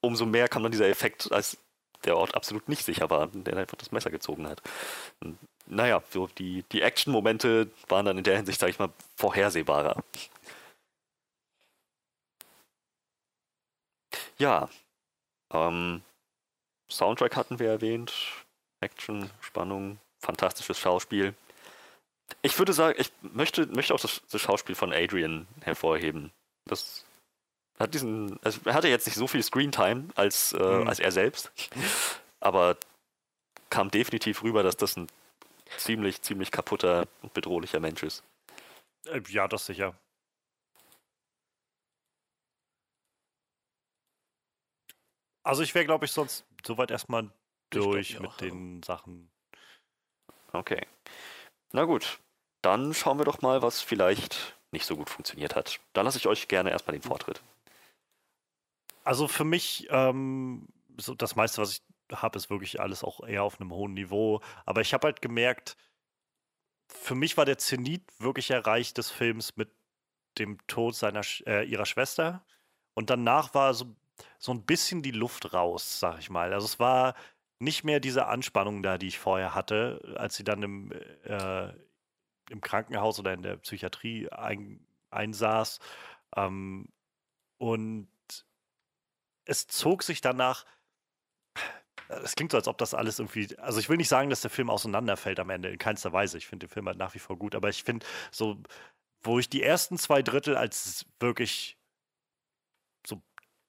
A: umso mehr kann man dieser Effekt als der Ort absolut nicht sicher war, der einfach das Messer gezogen hat. Und, naja, so die, die Action-Momente waren dann in der Hinsicht, sage ich mal, vorhersehbarer. Ja, ähm, Soundtrack hatten wir erwähnt, Action, Spannung, fantastisches Schauspiel. Ich würde sagen, ich möchte, möchte auch das, das Schauspiel von Adrian hervorheben. Das hat diesen, also er hatte jetzt nicht so viel Screentime als, äh, mhm. als er selbst, aber kam definitiv rüber, dass das ein ziemlich, ziemlich kaputter und bedrohlicher Mensch ist.
B: Äh, ja, das sicher. Also ich wäre, glaube ich, sonst soweit erstmal durch mit auch, den ja. Sachen.
A: Okay. Na gut, dann schauen wir doch mal, was vielleicht nicht so gut funktioniert hat. Dann lasse ich euch gerne erstmal den Vortritt.
B: Also für mich, ähm, so das meiste, was ich habe, ist wirklich alles auch eher auf einem hohen Niveau. Aber ich habe halt gemerkt, für mich war der Zenit wirklich erreicht des Films mit dem Tod seiner, äh, ihrer Schwester. Und danach war so, so ein bisschen die Luft raus, sag ich mal. Also es war nicht mehr diese Anspannung da, die ich vorher hatte, als sie dann im, äh, im Krankenhaus oder in der Psychiatrie ein, einsaß. Ähm, und es zog sich danach. Es klingt so, als ob das alles irgendwie. Also, ich will nicht sagen, dass der Film auseinanderfällt am Ende, in keinster Weise. Ich finde den Film halt nach wie vor gut, aber ich finde, so, wo ich die ersten zwei Drittel als wirklich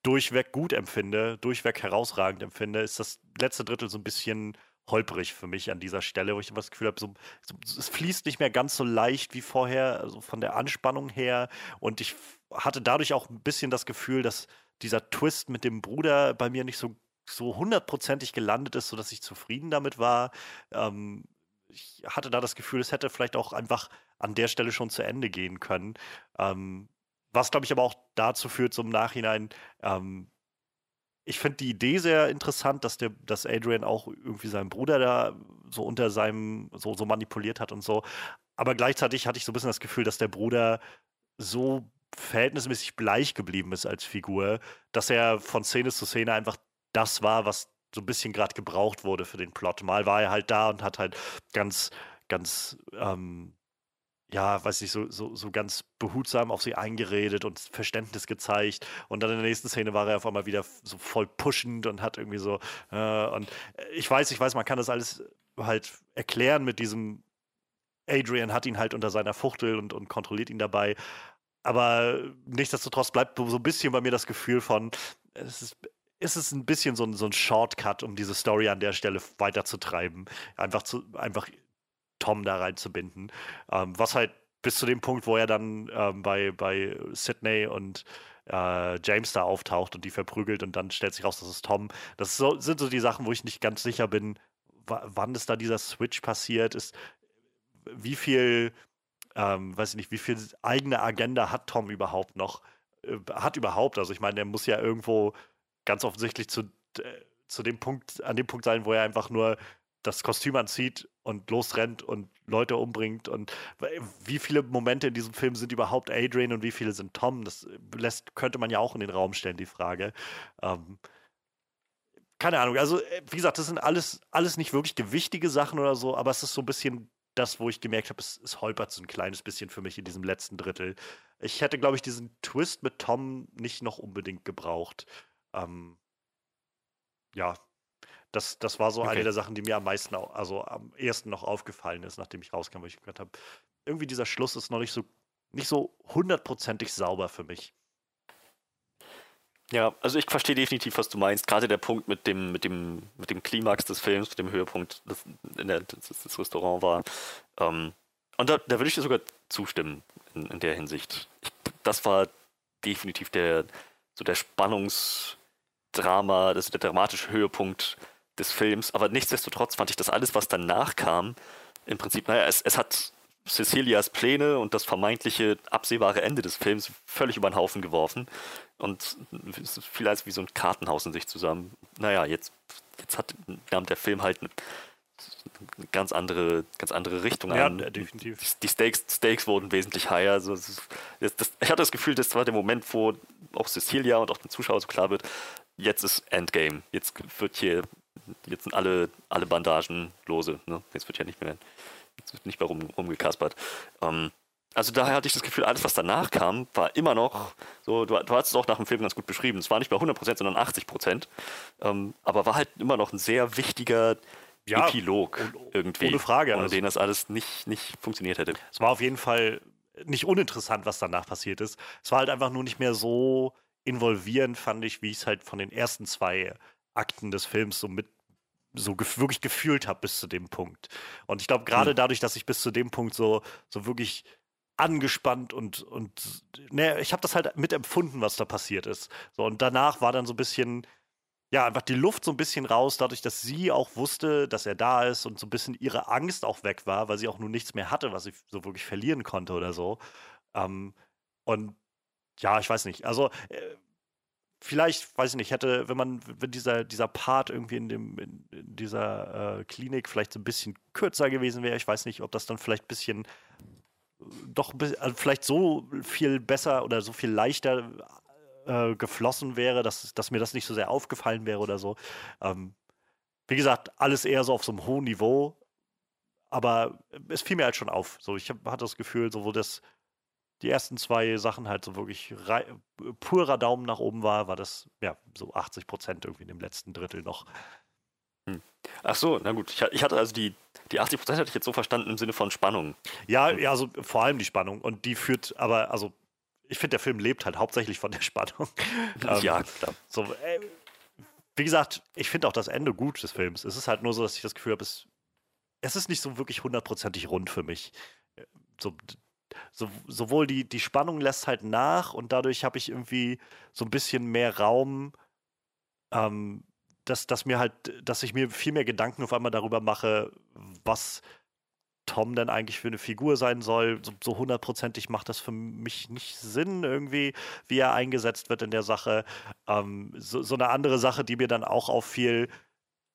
B: durchweg gut empfinde, durchweg herausragend empfinde, ist das letzte Drittel so ein bisschen holprig für mich an dieser Stelle, wo ich das Gefühl habe, so, so, es fließt nicht mehr ganz so leicht wie vorher, also von der Anspannung her. Und ich hatte dadurch auch ein bisschen das Gefühl, dass dieser Twist mit dem Bruder bei mir nicht so so hundertprozentig gelandet ist, sodass ich zufrieden damit war. Ähm, ich hatte da das Gefühl, es hätte vielleicht auch einfach an der Stelle schon zu Ende gehen können. Ähm, was, glaube ich, aber auch dazu führt, so im Nachhinein, ähm, ich finde die Idee sehr interessant, dass der, dass Adrian auch irgendwie seinen Bruder da so unter seinem, so, so manipuliert hat und so. Aber gleichzeitig hatte ich so ein bisschen das Gefühl, dass der Bruder so verhältnismäßig bleich geblieben ist als Figur, dass er von Szene zu Szene einfach das war, was so ein bisschen gerade gebraucht wurde für den Plot. Mal war er halt da und hat halt ganz, ganz, ähm, ja, weiß ich, so, so, so ganz behutsam auf sie eingeredet und Verständnis gezeigt. Und dann in der nächsten Szene war er auf einmal wieder so voll pushend und hat irgendwie so, äh, und ich weiß, ich weiß, man kann das alles halt erklären mit diesem, Adrian hat ihn halt unter seiner Fuchtel und, und kontrolliert ihn dabei. Aber nichtsdestotrotz bleibt so ein bisschen bei mir das Gefühl von, es ist ist es ein bisschen so ein, so ein Shortcut, um diese Story an der Stelle weiterzutreiben. Einfach, zu, einfach Tom da reinzubinden. Ähm, was halt bis zu dem Punkt, wo er dann ähm, bei, bei Sydney und äh, James da auftaucht und die verprügelt und dann stellt sich raus, das ist Tom. Das so, sind so die Sachen, wo ich nicht ganz sicher bin, wann ist da dieser Switch passiert, ist, wie viel, ähm, weiß ich nicht, wie viel eigene Agenda hat Tom überhaupt noch? Äh, hat überhaupt, also ich meine, der muss ja irgendwo ganz offensichtlich zu, äh, zu dem Punkt, an dem Punkt sein, wo er einfach nur das Kostüm anzieht und losrennt und Leute umbringt. Und wie viele Momente in diesem Film sind überhaupt Adrian und wie viele sind Tom? Das lässt, könnte man ja auch in den Raum stellen, die Frage. Ähm, keine Ahnung. Also, äh, wie gesagt, das sind alles, alles nicht wirklich gewichtige Sachen oder so, aber es ist so ein bisschen das, wo ich gemerkt habe, es, es holpert so ein kleines bisschen für mich in diesem letzten Drittel. Ich hätte, glaube ich, diesen Twist mit Tom nicht noch unbedingt gebraucht. Ähm, ja, das, das war so okay. eine der Sachen, die mir am meisten, also am ersten noch aufgefallen ist, nachdem ich rauskam, weil ich gehört habe, irgendwie dieser Schluss ist noch nicht so, nicht so hundertprozentig sauber für mich.
A: Ja, also ich verstehe definitiv, was du meinst. Gerade der Punkt mit dem, mit dem, mit dem Klimax des Films, mit dem Höhepunkt, das, in der, das, das Restaurant war. Ähm, und da, da würde ich dir sogar zustimmen in, in der Hinsicht. Ich, das war definitiv der, so der Spannungsdrama, das der dramatische Höhepunkt des Films. Aber nichtsdestotrotz fand ich das alles, was danach kam, im Prinzip, naja, es, es hat Cecilias Pläne und das vermeintliche absehbare Ende des Films völlig über den Haufen geworfen. Und es fiel als wie so ein Kartenhaus in sich zusammen. Naja, jetzt, jetzt hat nahm der Film halt eine, eine ganz andere, ganz andere Richtung
B: ja,
A: an.
B: definitiv.
A: Die, die Stakes, Stakes wurden wesentlich higher. Also das, das, ich hatte das Gefühl, das war der Moment, wo auch Cecilia und auch den Zuschauern so klar wird, jetzt ist Endgame. Jetzt wird hier, jetzt sind alle, alle Bandagen lose. Ne? Jetzt wird ja nicht mehr, jetzt wird nicht mehr rum, rumgekaspert. Ähm, also daher hatte ich das Gefühl, alles, was danach kam, war immer noch so, du, du hast es auch nach dem Film ganz gut beschrieben, es war nicht bei 100%, sondern 80%, ähm, aber war halt immer noch ein sehr wichtiger ja, Epilog irgendwie.
B: Ohne Frage.
A: Ohne also, den das alles nicht, nicht funktioniert hätte.
B: Es war auf jeden Fall nicht uninteressant, was danach passiert ist. Es war halt einfach nur nicht mehr so involvierend, fand ich, wie ich es halt von den ersten zwei Akten des Films so mit so gef wirklich gefühlt habe bis zu dem Punkt. Und ich glaube, gerade hm. dadurch, dass ich bis zu dem Punkt so, so wirklich angespannt und, und ne, ich habe das halt mitempfunden, was da passiert ist. So, und danach war dann so ein bisschen, ja, einfach die Luft so ein bisschen raus, dadurch, dass sie auch wusste, dass er da ist und so ein bisschen ihre Angst auch weg war, weil sie auch nur nichts mehr hatte, was sie so wirklich verlieren konnte oder so. Ähm, und ja, ich weiß nicht. Also, äh, vielleicht, weiß ich nicht, hätte, wenn man, wenn dieser, dieser Part irgendwie in, dem, in, dieser äh, Klinik vielleicht so ein bisschen kürzer gewesen wäre, ich weiß nicht, ob das dann vielleicht ein bisschen doch also vielleicht so viel besser oder so viel leichter äh, geflossen wäre, dass, dass mir das nicht so sehr aufgefallen wäre oder so. Ähm, wie gesagt, alles eher so auf so einem hohen Niveau, aber es fiel mir halt schon auf. So, ich hatte das Gefühl, so wo das die ersten zwei Sachen halt so wirklich purer Daumen nach oben war, war das ja so 80 Prozent irgendwie in dem letzten Drittel noch.
A: Hm. Ach so, na gut. Ich, ich, hatte also die, die 80 Prozent hatte ich jetzt so verstanden im Sinne von Spannung.
B: Ja, ja, also vor allem die Spannung. Und die führt aber, also ich finde, der Film lebt halt hauptsächlich von der Spannung.
A: ja, ähm, klar.
B: So, äh, wie gesagt, ich finde auch das Ende gut des Films. Es ist halt nur so, dass ich das Gefühl habe, es, es ist nicht so wirklich hundertprozentig rund für mich. So, so, sowohl die, die Spannung lässt halt nach und dadurch habe ich irgendwie so ein bisschen mehr Raum, ähm, dass, dass mir halt, dass ich mir viel mehr Gedanken auf einmal darüber mache, was Tom denn eigentlich für eine Figur sein soll. So hundertprozentig macht das für mich nicht Sinn, irgendwie, wie er eingesetzt wird in der Sache. Ähm, so, so, eine andere Sache, die mir dann auch auffiel,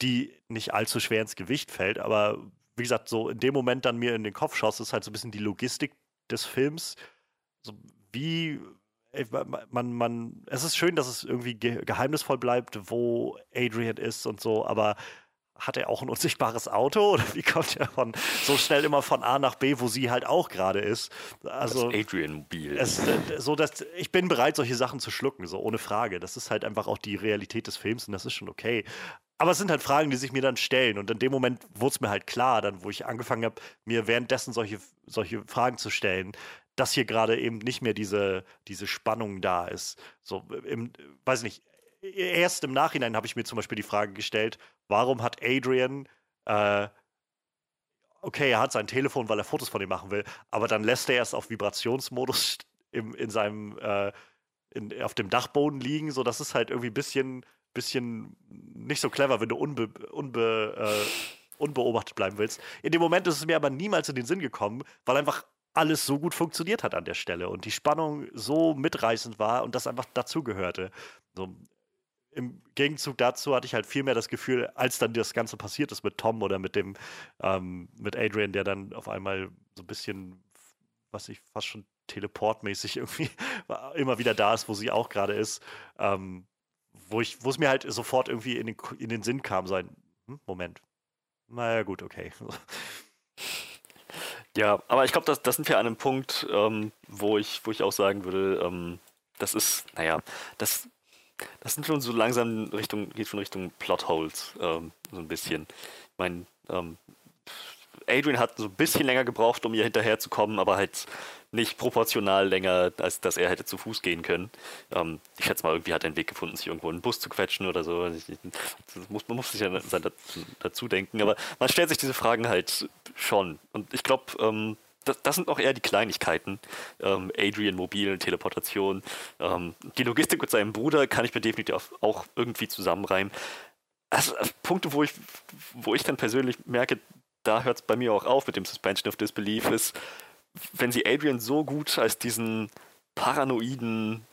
B: die nicht allzu schwer ins Gewicht fällt, aber wie gesagt, so in dem Moment dann mir in den Kopf schoss, ist halt so ein bisschen die Logistik des Films. So, wie man, man, es ist schön, dass es irgendwie geheimnisvoll bleibt, wo Adrian ist und so, aber hat er auch ein unsichtbares Auto oder wie kommt er von so schnell immer von A nach B, wo sie halt auch gerade ist? Also
A: das Adrian-Mobil.
B: So, dass ich bin bereit, solche Sachen zu schlucken, so ohne Frage. Das ist halt einfach auch die Realität des Films und das ist schon okay. Aber es sind halt Fragen, die sich mir dann stellen. Und in dem Moment wurde es mir halt klar, dann, wo ich angefangen habe, mir währenddessen solche, solche Fragen zu stellen, dass hier gerade eben nicht mehr diese, diese Spannung da ist. So, im, weiß nicht, erst im Nachhinein habe ich mir zum Beispiel die Frage gestellt, warum hat Adrian, äh, okay, er hat sein Telefon, weil er Fotos von ihm machen will, aber dann lässt er es auf Vibrationsmodus im, in seinem, äh, in, auf dem Dachboden liegen, so das ist halt irgendwie ein bisschen, bisschen nicht so clever, wenn du unbe, unbe, äh, unbeobachtet bleiben willst. In dem Moment ist es mir aber niemals in den Sinn gekommen, weil einfach alles so gut funktioniert hat an der Stelle und die Spannung so mitreißend war und das einfach dazugehörte. So, im Gegenzug dazu hatte ich halt viel mehr das Gefühl, als dann das Ganze passiert ist mit Tom oder mit dem, ähm, mit Adrian, der dann auf einmal so ein bisschen, was ich fast schon teleportmäßig irgendwie immer wieder da ist, wo sie auch gerade ist, ähm, wo ich, wo es mir halt sofort irgendwie in den, in den Sinn kam, sein, hm, Moment. Naja, gut, okay.
A: Ja, aber ich glaube, das, das sind wir an einem Punkt, ähm, wo, ich, wo ich auch sagen würde, ähm, das ist, naja, das das sind schon so langsam Richtung, geht schon Richtung Plotholes, ähm, so ein bisschen. Ich meine, ähm, Adrian hat so ein bisschen länger gebraucht, um ihr hinterherzukommen, aber halt nicht proportional länger, als dass er hätte zu Fuß gehen können. Ähm, ich schätze mal, irgendwie hat er einen Weg gefunden, sich irgendwo in einen Bus zu quetschen oder so. Muss, man muss sich ja dazu denken, aber man stellt sich diese Fragen halt schon. Und ich glaube, ähm, das, das, sind auch eher die Kleinigkeiten. Ähm, Adrian, Mobil, Teleportation. Ähm, die Logistik mit seinem Bruder kann ich mir definitiv auch irgendwie zusammenreimen. Also, also Punkte, wo ich, wo ich dann persönlich merke, da hört es bei mir auch auf mit dem Suspension of Disbelief, ist, wenn sie Adrian so gut als diesen paranoiden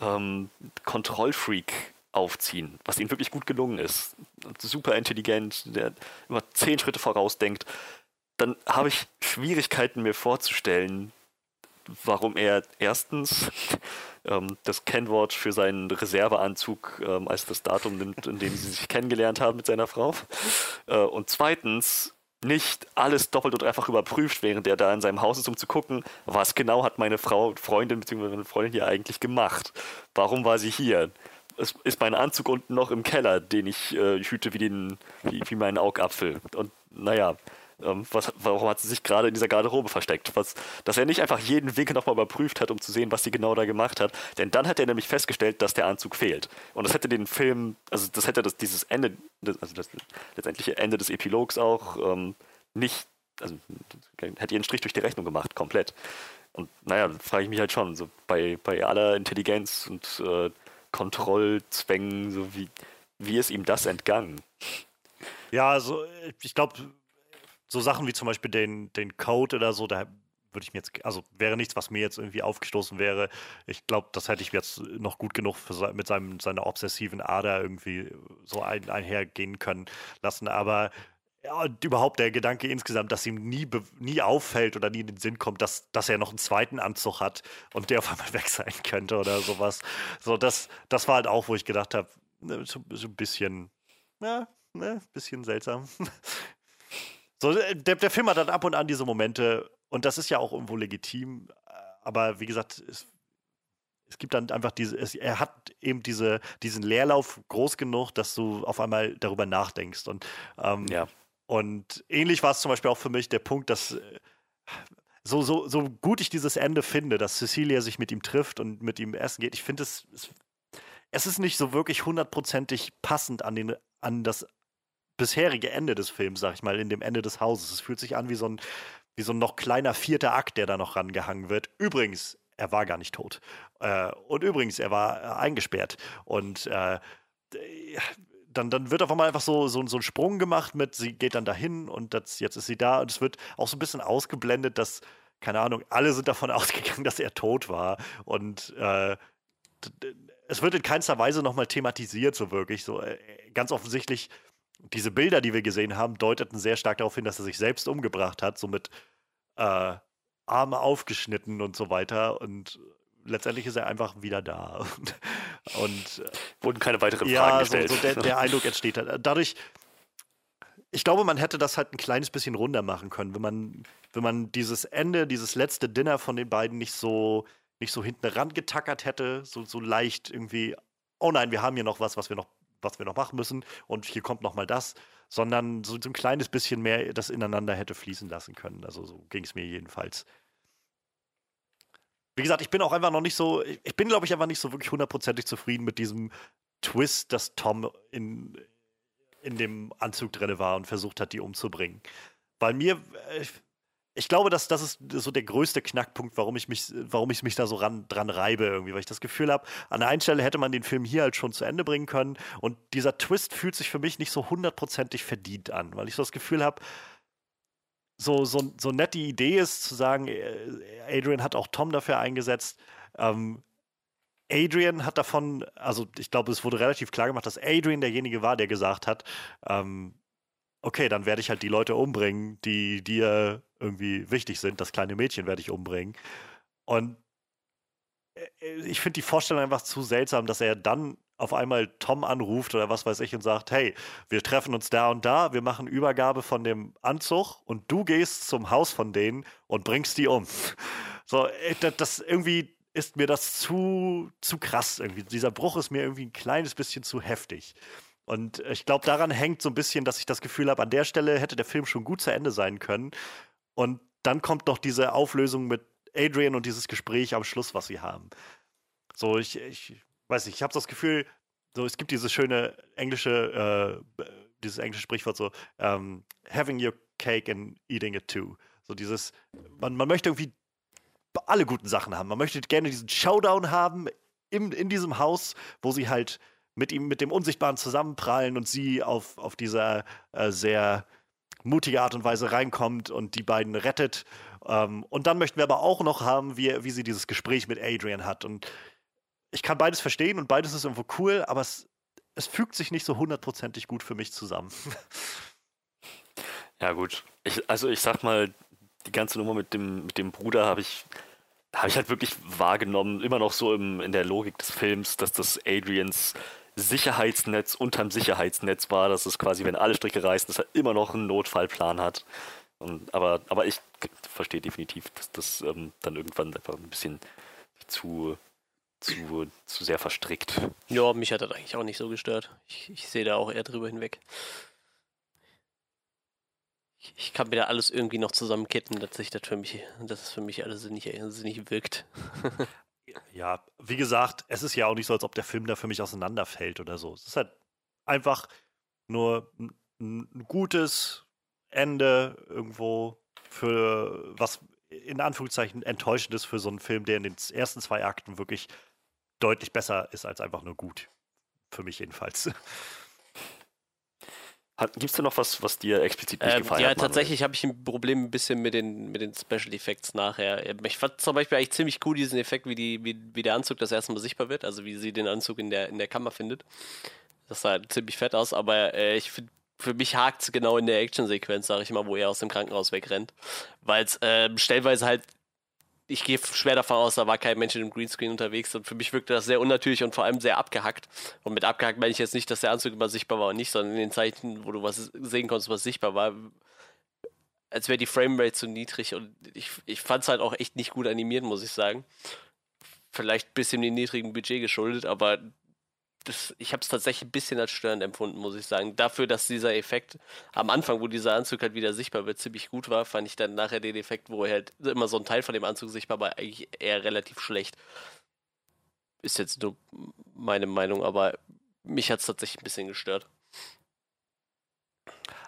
A: ähm, Kontrollfreak aufziehen, was ihnen wirklich gut gelungen ist. Super intelligent, der immer zehn Schritte vorausdenkt dann habe ich Schwierigkeiten mir vorzustellen, warum er erstens ähm, das Kennwort für seinen Reserveanzug ähm, als das Datum nimmt, in dem sie sich kennengelernt haben mit seiner Frau. Äh, und zweitens nicht alles doppelt und dreifach überprüft, während er da in seinem Haus ist, um zu gucken, was genau hat meine Frau, Freundin bzw. meine Freundin hier eigentlich gemacht? Warum war sie hier? Es ist mein Anzug unten noch im Keller, den ich äh, hüte wie, den, wie, wie meinen Augapfel. Und naja, ähm, was, warum hat sie sich gerade in dieser Garderobe versteckt? Was, dass er nicht einfach jeden Winkel nochmal überprüft hat, um zu sehen, was sie genau da gemacht hat. Denn dann hat er nämlich festgestellt, dass der Anzug fehlt. Und das hätte den Film, also das hätte das, dieses Ende, also das letztendliche Ende des Epilogs auch ähm, nicht, also hätte ihren Strich durch die Rechnung gemacht, komplett. Und naja, frage ich mich halt schon, so bei, bei aller Intelligenz und äh, Kontrollzwängen, so wie, wie ist ihm das entgangen?
B: Ja, also ich glaube, so Sachen wie zum Beispiel den, den Code oder so, da würde ich mir jetzt, also wäre nichts, was mir jetzt irgendwie aufgestoßen wäre. Ich glaube, das hätte ich jetzt noch gut genug für, mit seinem, seiner obsessiven Ader irgendwie so ein, einhergehen können lassen. Aber ja, überhaupt der Gedanke insgesamt, dass ihm nie, nie auffällt oder nie in den Sinn kommt, dass, dass er noch einen zweiten Anzug hat und der auf einmal weg sein könnte oder sowas. So, das, das war halt auch, wo ich gedacht habe, ne, so, so ein bisschen, ja, ne, bisschen seltsam. So, äh, der, der Film hat dann ab und an diese Momente und das ist ja auch irgendwo legitim, äh, aber wie gesagt, es, es gibt dann einfach diese, es, er hat eben diese, diesen Leerlauf groß genug, dass du auf einmal darüber nachdenkst. Und, ähm, ja. und ähnlich war es zum Beispiel auch für mich der Punkt, dass äh, so, so, so gut ich dieses Ende finde, dass Cecilia sich mit ihm trifft und mit ihm essen geht, ich finde es, es, es ist nicht so wirklich hundertprozentig passend an, den, an das bisherige Ende des Films, sag ich mal, in dem Ende des Hauses. Es fühlt sich an wie so ein, wie so ein noch kleiner vierter Akt, der da noch rangehangen wird. Übrigens, er war gar nicht tot. Äh, und übrigens, er war äh, eingesperrt. Und äh, dann, dann wird auf einmal einfach so, so, so ein Sprung gemacht mit, sie geht dann dahin und das, jetzt ist sie da. Und es wird auch so ein bisschen ausgeblendet, dass, keine Ahnung, alle sind davon ausgegangen, dass er tot war. Und äh, es wird in keinster Weise nochmal thematisiert, so wirklich. So äh, ganz offensichtlich, diese Bilder, die wir gesehen haben, deuteten sehr stark darauf hin, dass er sich selbst umgebracht hat, so mit äh, Arme aufgeschnitten und so weiter. Und letztendlich ist er einfach wieder da. Und,
A: äh, wurden keine weiteren
B: ja,
A: Fragen gestellt.
B: So, so der, der Eindruck entsteht halt. Dadurch, ich glaube, man hätte das halt ein kleines bisschen runder machen können, wenn man, wenn man dieses Ende, dieses letzte Dinner von den beiden nicht so, nicht so hinten rangetackert hätte, so, so leicht irgendwie, oh nein, wir haben hier noch was, was wir noch, was wir noch machen müssen und hier kommt noch mal das, sondern so, so ein kleines bisschen mehr das ineinander hätte fließen lassen können. Also so ging es mir jedenfalls. Wie gesagt, ich bin auch einfach noch nicht so, ich bin, glaube ich, einfach nicht so wirklich hundertprozentig zufrieden mit diesem Twist, dass Tom in, in dem Anzug drin war und versucht hat, die umzubringen. Weil mir, äh, ich glaube, dass das ist so der größte Knackpunkt, warum ich mich, warum ich mich da so ran, dran reibe irgendwie, weil ich das Gefühl habe, an der einen Stelle hätte man den Film hier halt schon zu Ende bringen können und dieser Twist fühlt sich für mich nicht so hundertprozentig verdient an, weil ich so das Gefühl habe, so, so, so nett die Idee ist, zu sagen, äh, Adrian hat auch Tom dafür eingesetzt. Ähm, Adrian hat davon, also ich glaube, es wurde relativ klar gemacht, dass Adrian derjenige war, der gesagt hat, ähm, okay, dann werde ich halt die Leute umbringen, die dir irgendwie wichtig sind. Das kleine Mädchen werde ich umbringen. Und äh, ich finde die Vorstellung einfach zu seltsam, dass er dann auf einmal Tom anruft oder was weiß ich und sagt, hey, wir treffen uns da und da, wir machen Übergabe von dem Anzug und du gehst zum Haus von denen und bringst die um. So, äh, das irgendwie ist mir das zu, zu krass irgendwie. Dieser Bruch ist mir irgendwie ein kleines bisschen zu heftig. Und ich glaube, daran hängt so ein bisschen, dass ich das Gefühl habe, an der Stelle hätte der Film schon gut zu Ende sein können. Und dann kommt noch diese Auflösung mit Adrian und dieses Gespräch am Schluss, was sie haben. So, ich, ich weiß nicht, ich habe das Gefühl, so es gibt dieses schöne englische, äh, dieses englische Sprichwort so, um, ähm, having your cake and eating it too. So dieses, man, man möchte irgendwie alle guten Sachen haben. Man möchte gerne diesen Showdown haben im, in diesem Haus, wo sie halt mit ihm, mit dem Unsichtbaren zusammenprallen und sie auf, auf dieser äh, sehr mutige Art und Weise reinkommt und die beiden rettet. Ähm, und dann möchten wir aber auch noch haben, wie, wie sie dieses Gespräch mit Adrian hat. Und ich kann beides verstehen und beides ist irgendwo cool, aber es, es fügt sich nicht so hundertprozentig gut für mich zusammen.
A: Ja, gut. Ich, also ich sag mal, die ganze Nummer mit dem, mit dem Bruder habe ich, hab ich halt wirklich wahrgenommen, immer noch so im, in der Logik des Films, dass das Adrians Sicherheitsnetz unterm Sicherheitsnetz war, dass es quasi, wenn alle Stricke reißen, dass er immer noch einen Notfallplan hat. Und, aber, aber ich verstehe definitiv, dass das ähm, dann irgendwann einfach ein bisschen zu zu, zu sehr verstrickt.
C: Ja, mich hat das eigentlich auch nicht so gestört. Ich, ich sehe da auch eher drüber hinweg. Ich, ich, kann mir da alles irgendwie noch zusammenkitten, dass sich das für mich, dass es für mich alles sinnig, sinnig wirkt.
B: ja, wie gesagt, es ist ja auch nicht so, als ob der Film da für mich auseinanderfällt oder so. Es ist halt einfach nur ein, gutes Ende irgendwo für was in Anführungszeichen enttäuschend ist für so einen Film, der in den ersten zwei Akten wirklich deutlich besser ist als einfach nur gut. Für mich jedenfalls.
A: Gibt es denn noch was, was dir explizit nicht
C: ähm,
A: gefallen
C: ja,
A: hat?
C: Ja, tatsächlich habe ich ein Problem ein bisschen mit den, mit den Special Effects nachher. Ich fand zum Beispiel eigentlich ziemlich cool diesen Effekt, wie, die, wie, wie der Anzug das erste Mal sichtbar wird, also wie sie den Anzug in der, in der Kammer findet. Das sah halt ziemlich fett aus, aber äh, ich finde, für mich hakt es genau in der Action-Sequenz, sage ich mal, wo er aus dem Krankenhaus wegrennt. Weil es äh, stellenweise halt ich gehe schwer davon aus, da war kein Mensch im Greenscreen unterwegs und für mich wirkte das sehr unnatürlich und vor allem sehr abgehackt. Und mit abgehackt meine ich jetzt nicht, dass der Anzug immer sichtbar war und nicht, sondern in den Zeichen, wo du was sehen konntest, was sichtbar war, als wäre die Framerate zu niedrig und ich, ich fand es halt auch echt nicht gut animiert, muss ich sagen. Vielleicht ein bisschen dem niedrigen Budget geschuldet, aber das, ich habe es tatsächlich ein bisschen als störend empfunden, muss ich sagen. Dafür, dass dieser Effekt am Anfang, wo dieser Anzug halt wieder sichtbar wird, ziemlich gut war, fand ich dann nachher den Effekt, wo halt immer so ein Teil von dem Anzug sichtbar war, eigentlich eher relativ schlecht. Ist jetzt nur meine Meinung, aber mich hat es tatsächlich ein bisschen gestört.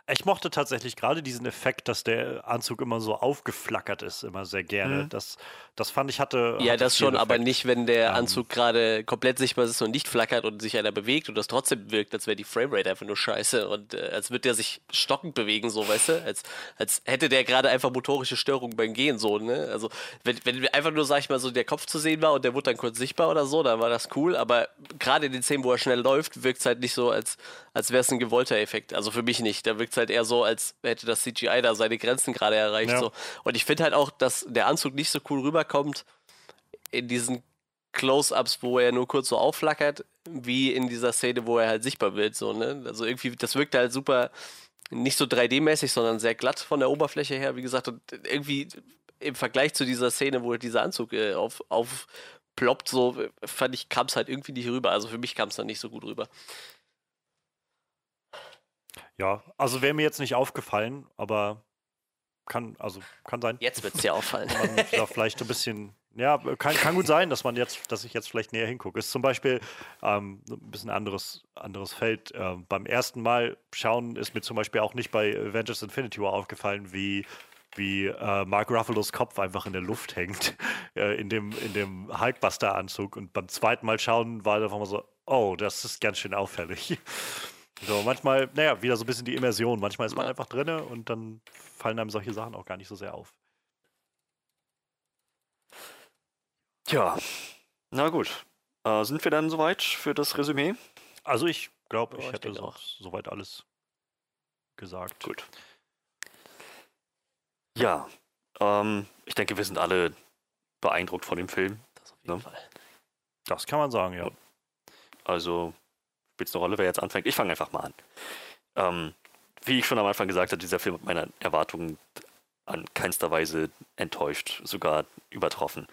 B: Ich mochte tatsächlich gerade diesen Effekt, dass der Anzug immer so aufgeflackert ist, immer sehr gerne. Mhm. Das, das fand ich hatte.
C: Ja,
B: hatte
C: das schon, Effekt. aber nicht, wenn der um, Anzug gerade komplett sichtbar ist und nicht flackert und sich einer bewegt und das trotzdem wirkt, als wäre die Framerate einfach nur scheiße und äh, als würde der sich stockend bewegen, so, weißt du? Als, als hätte der gerade einfach motorische Störungen beim Gehen, so, ne? Also, wenn, wenn einfach nur, sag ich mal, so der Kopf zu sehen war und der wurde dann kurz sichtbar oder so, dann war das cool, aber gerade in den Szenen, wo er schnell läuft, wirkt es halt nicht so, als, als wäre es ein gewollter Effekt. Also für mich nicht. Da wirkt es halt eher so, als hätte das CGI da seine Grenzen gerade erreicht. Ja. So. Und ich finde halt auch, dass der Anzug nicht so cool rüberkommt in diesen Close-ups, wo er nur kurz so aufflackert, wie in dieser Szene, wo er halt sichtbar wird. So, ne? Also irgendwie, das wirkt halt super, nicht so 3D-mäßig, sondern sehr glatt von der Oberfläche her, wie gesagt. Und irgendwie im Vergleich zu dieser Szene, wo dieser Anzug äh, auf, aufploppt, so fand ich, kam es halt irgendwie nicht rüber. Also für mich kam es dann nicht so gut rüber.
B: Ja, also wäre mir jetzt nicht aufgefallen, aber kann, also kann sein.
C: Jetzt wird es dir auffallen.
B: Da vielleicht ein bisschen, ja, kann, kann gut sein, dass man jetzt, dass ich jetzt vielleicht näher hingucke. Ist zum Beispiel ähm, ein bisschen anderes, anderes Feld. Äh, beim ersten Mal schauen ist mir zum Beispiel auch nicht bei Avengers Infinity War aufgefallen, wie wie äh, Mark Ruffalos Kopf einfach in der Luft hängt, äh, in dem, in dem Hulkbuster-Anzug. Und beim zweiten Mal schauen war einfach mal so, oh, das ist ganz schön auffällig. So, manchmal, naja, wieder so ein bisschen die Immersion. Manchmal ist man einfach drinne und dann fallen einem solche Sachen auch gar nicht so sehr auf.
A: Tja, na gut. Äh, sind wir dann soweit für das Resümee?
B: Also ich glaube, ich hätte so, soweit alles gesagt.
A: Gut. Ja, ähm, ich denke, wir sind alle beeindruckt von dem Film.
C: Das auf jeden ne? Fall.
B: Das kann man sagen, ja.
A: Also spielt es eine Rolle, wer jetzt anfängt? Ich fange einfach mal an. Ähm, wie ich schon am Anfang gesagt habe, dieser Film hat meine Erwartungen an keinster Weise enttäuscht, sogar übertroffen.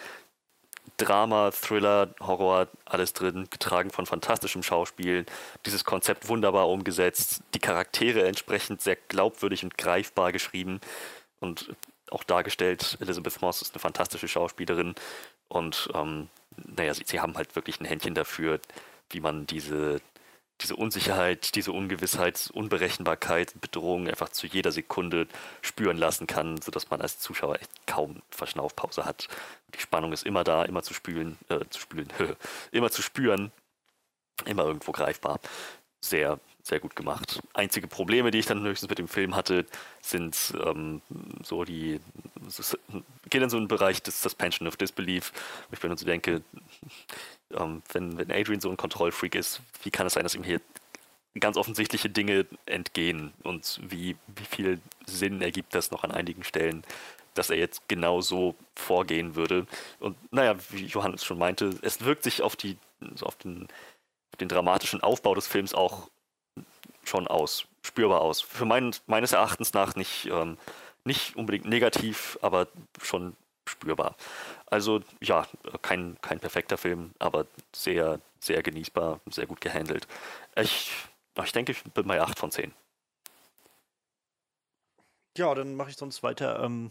A: Drama, Thriller, Horror, alles drin, getragen von fantastischem Schauspiel, dieses Konzept wunderbar umgesetzt, die Charaktere entsprechend sehr glaubwürdig und greifbar geschrieben und auch dargestellt. Elizabeth Moss ist eine fantastische Schauspielerin und ähm, naja, sie, sie haben halt wirklich ein Händchen dafür, wie man diese diese Unsicherheit, diese Ungewissheit, Unberechenbarkeit, Bedrohung einfach zu jeder Sekunde spüren lassen kann, sodass man als Zuschauer echt kaum Verschnaufpause hat. Die Spannung ist immer da, immer zu spülen, äh, zu spülen, immer zu spüren, immer irgendwo greifbar. Sehr, sehr gut gemacht. Einzige Probleme, die ich dann höchstens mit dem Film hatte, sind ähm, so die, gehen in so einen Bereich des Suspension of Disbelief, wo ich mir dann so denke, ähm, wenn, wenn Adrian so ein Kontrollfreak ist, wie kann es sein, dass ihm hier ganz offensichtliche Dinge entgehen und wie, wie viel Sinn ergibt das noch an einigen Stellen, dass er jetzt genau so vorgehen würde. Und naja, wie Johannes schon meinte, es wirkt sich auf, die, so auf, den, auf den dramatischen Aufbau des Films auch schon aus, spürbar aus. Für mein, meines Erachtens nach nicht, ähm, nicht unbedingt negativ, aber schon spürbar. Also ja, kein, kein perfekter Film, aber sehr, sehr genießbar, sehr gut gehandelt. Ich, ich denke, ich bin bei 8 von 10.
B: Ja, dann mache ich sonst weiter. Ähm,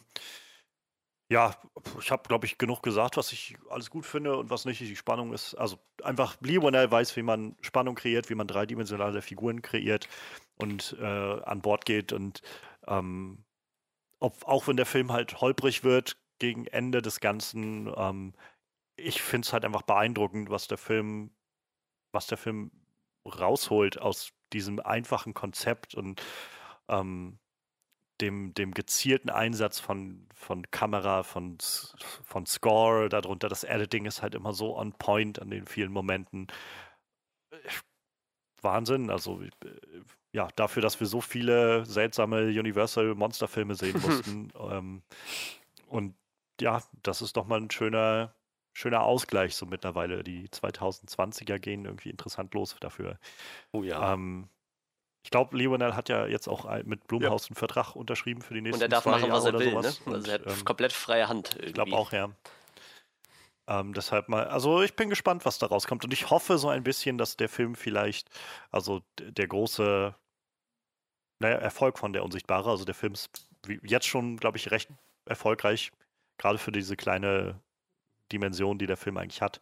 B: ja, ich habe, glaube ich, genug gesagt, was ich alles gut finde und was nicht. Die Spannung ist, also einfach Lionel weiß, wie man Spannung kreiert, wie man dreidimensionale Figuren kreiert und äh, an Bord geht und ähm, ob, auch wenn der Film halt holprig wird, gegen Ende des Ganzen. Ähm, ich finde es halt einfach beeindruckend, was der Film, was der Film rausholt aus diesem einfachen Konzept und ähm, dem, dem gezielten Einsatz von, von Kamera, von, von Score darunter. Das Editing ist halt immer so on point an den vielen Momenten. Wahnsinn. Also äh, ja, dafür, dass wir so viele seltsame Universal Monsterfilme sehen mussten. ähm, und ja, das ist doch mal ein schöner, schöner Ausgleich so mittlerweile. Die 2020er gehen irgendwie interessant los dafür.
A: Oh ja.
B: Ähm, ich glaube, Lionel hat ja jetzt auch mit Blumhaus ja. einen Vertrag unterschrieben für die nächsten
C: Und er darf machen,
B: Jahre
C: was er will,
B: ne?
C: Also er hat ähm, komplett freie Hand. Irgendwie.
B: Ich glaube auch, ja. Ähm, deshalb mal, also ich bin gespannt, was da rauskommt. Und ich hoffe so ein bisschen, dass der Film vielleicht, also der große naja, Erfolg von der Unsichtbare, also der Film ist jetzt schon, glaube ich, recht erfolgreich, gerade für diese kleine Dimension, die der Film eigentlich hat,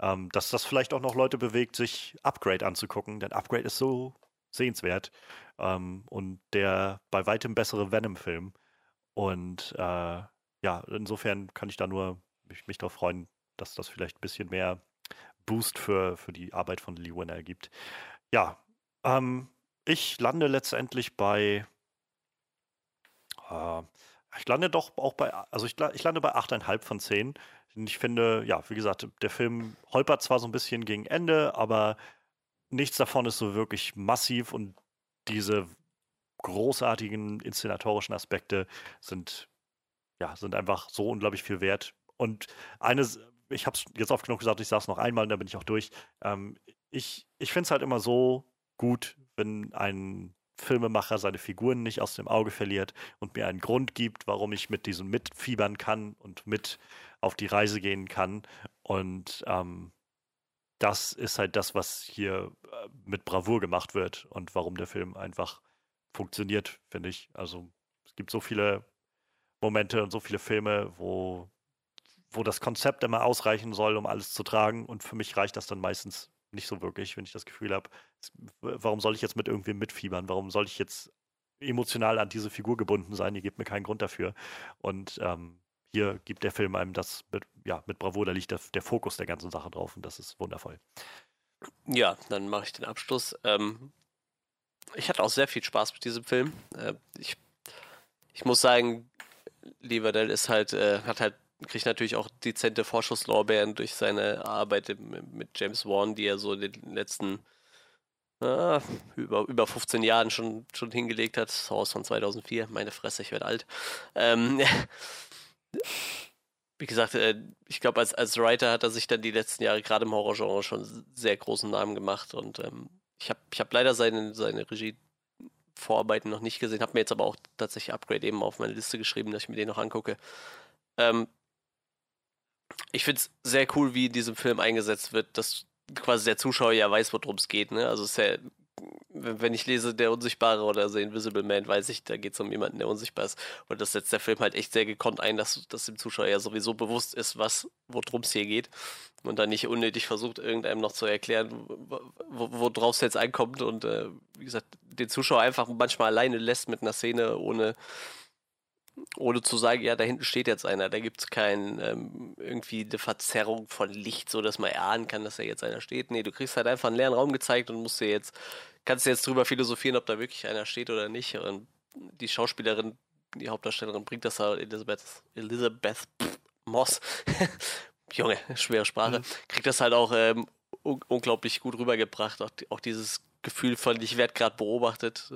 B: ähm, dass das vielleicht auch noch Leute bewegt, sich Upgrade anzugucken, denn Upgrade ist so sehenswert ähm, und der bei weitem bessere Venom-Film. Und äh, ja, insofern kann ich da nur mich, mich darauf freuen, dass das vielleicht ein bisschen mehr Boost für, für die Arbeit von Lee Winner gibt. Ja, ähm, ich lande letztendlich bei äh, ich lande doch auch bei, also ich, ich lande bei 8,5 von 10. Ich finde, ja, wie gesagt, der Film holpert zwar so ein bisschen gegen Ende, aber nichts davon ist so wirklich massiv und diese großartigen inszenatorischen Aspekte sind, ja, sind einfach so unglaublich viel wert. Und eines, ich habe es jetzt oft genug gesagt, ich sage es noch einmal und dann bin ich auch durch. Ähm, ich ich finde es halt immer so gut, wenn ein Filmemacher seine Figuren nicht aus dem Auge verliert und mir einen Grund gibt, warum ich mit diesem mitfiebern kann und mit auf die Reise gehen kann. Und ähm, das ist halt das, was hier äh, mit Bravour gemacht wird und warum der Film einfach funktioniert, finde ich. Also es gibt so viele Momente und so viele Filme, wo, wo das Konzept immer ausreichen soll, um alles zu tragen. Und für mich reicht das dann meistens nicht so wirklich, wenn ich das Gefühl habe, warum soll ich jetzt mit irgendwem mitfiebern? Warum soll ich jetzt emotional an diese Figur gebunden sein? Ihr gebt mir keinen Grund dafür. Und ähm, hier gibt der Film einem das mit, ja, mit Bravour, da liegt der, der, Fokus der ganzen Sache drauf und das ist wundervoll.
C: Ja, dann mache ich den Abschluss. Ähm, ich hatte auch sehr viel Spaß mit diesem Film. Äh, ich, ich muss sagen, Liverdell ist halt, äh, hat halt kriegt natürlich auch dezente Vorschusslorbeeren durch seine Arbeit mit James Wan, die er so in den letzten äh, über, über 15 Jahren schon, schon hingelegt hat. Das Haus von 2004, meine Fresse, ich werde alt. Ähm, wie gesagt, äh, ich glaube, als, als Writer hat er sich dann die letzten Jahre gerade im Horrorgenre schon sehr großen Namen gemacht und ähm, ich habe ich hab leider seine, seine Regie Vorarbeiten noch nicht gesehen, habe mir jetzt aber auch tatsächlich Upgrade eben auf meine Liste geschrieben, dass ich mir den noch angucke. Ähm, ich finde es sehr cool, wie in diesem Film eingesetzt wird, dass quasi der Zuschauer ja weiß, worum es geht. Ne? Also es ist ja, wenn ich lese Der Unsichtbare oder The Invisible Man, weiß ich, da geht es um jemanden, der unsichtbar ist. Und das setzt der Film halt echt sehr gekonnt ein, dass, dass dem Zuschauer ja sowieso bewusst ist, was, worum es hier geht. Und dann nicht unnötig versucht, irgendeinem noch zu erklären, worauf es jetzt einkommt. Und äh, wie gesagt, den Zuschauer einfach manchmal alleine lässt mit einer Szene, ohne ohne zu sagen, ja, da hinten steht jetzt einer. Da gibt es kein ähm, irgendwie eine Verzerrung von Licht, so dass man erahnen kann, dass da jetzt einer steht. Nee, du kriegst halt einfach einen leeren Raum gezeigt und musst dir jetzt, kannst dir jetzt drüber philosophieren, ob da wirklich einer steht oder nicht. Und die Schauspielerin, die Hauptdarstellerin bringt das halt, Elizabeth, Elizabeth pff, Moss, Junge, schwere Sprache, mhm. kriegt das halt auch ähm, un unglaublich gut rübergebracht. Auch, auch dieses Gefühl von, ich werde gerade beobachtet,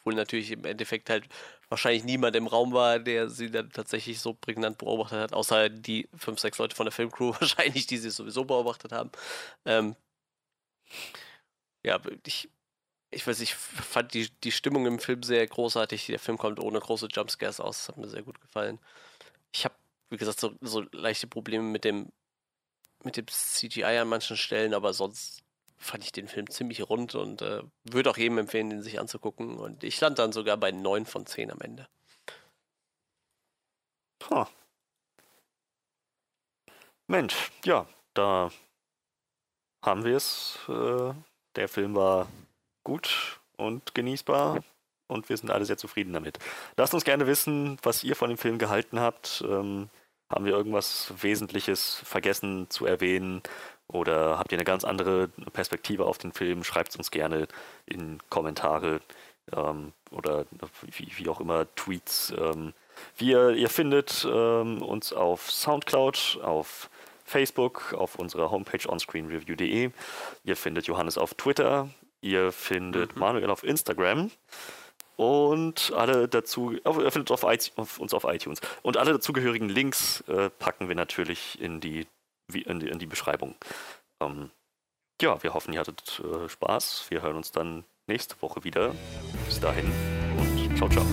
C: obwohl natürlich im Endeffekt halt wahrscheinlich niemand im Raum war, der sie dann tatsächlich so prägnant beobachtet hat, außer die fünf, sechs Leute von der Filmcrew wahrscheinlich, die sie sowieso beobachtet haben. Ähm, ja, ich, ich weiß, ich fand die, die Stimmung im Film sehr großartig. Der Film kommt ohne große Jumpscares aus. Das hat mir sehr gut gefallen. Ich habe, wie gesagt, so, so leichte Probleme mit dem, mit dem CGI an manchen Stellen, aber sonst fand ich den Film ziemlich rund und äh, würde auch jedem empfehlen, den sich anzugucken. Und ich lande dann sogar bei 9 von 10 am Ende.
A: Huh. Mensch, ja, da haben wir es. Äh, der Film war gut und genießbar und wir sind alle sehr zufrieden damit. Lasst uns gerne wissen, was ihr von dem Film gehalten habt. Ähm, haben wir irgendwas Wesentliches vergessen zu erwähnen? Oder habt ihr eine ganz andere Perspektive auf den Film? Schreibt es uns gerne in Kommentare ähm, oder wie, wie, auch immer Tweets. Ähm, wir, ihr findet ähm, uns auf Soundcloud, auf Facebook, auf unserer Homepage onscreenreview.de. Ihr findet Johannes auf Twitter. Ihr findet mhm. Manuel auf Instagram. Und alle dazu, ihr findet auf, auf, uns auf iTunes. Und alle dazugehörigen Links äh, packen wir natürlich in die in die, in die Beschreibung. Ähm, ja, wir hoffen, ihr hattet äh, Spaß. Wir hören uns dann nächste Woche wieder. Bis dahin und ciao, ciao.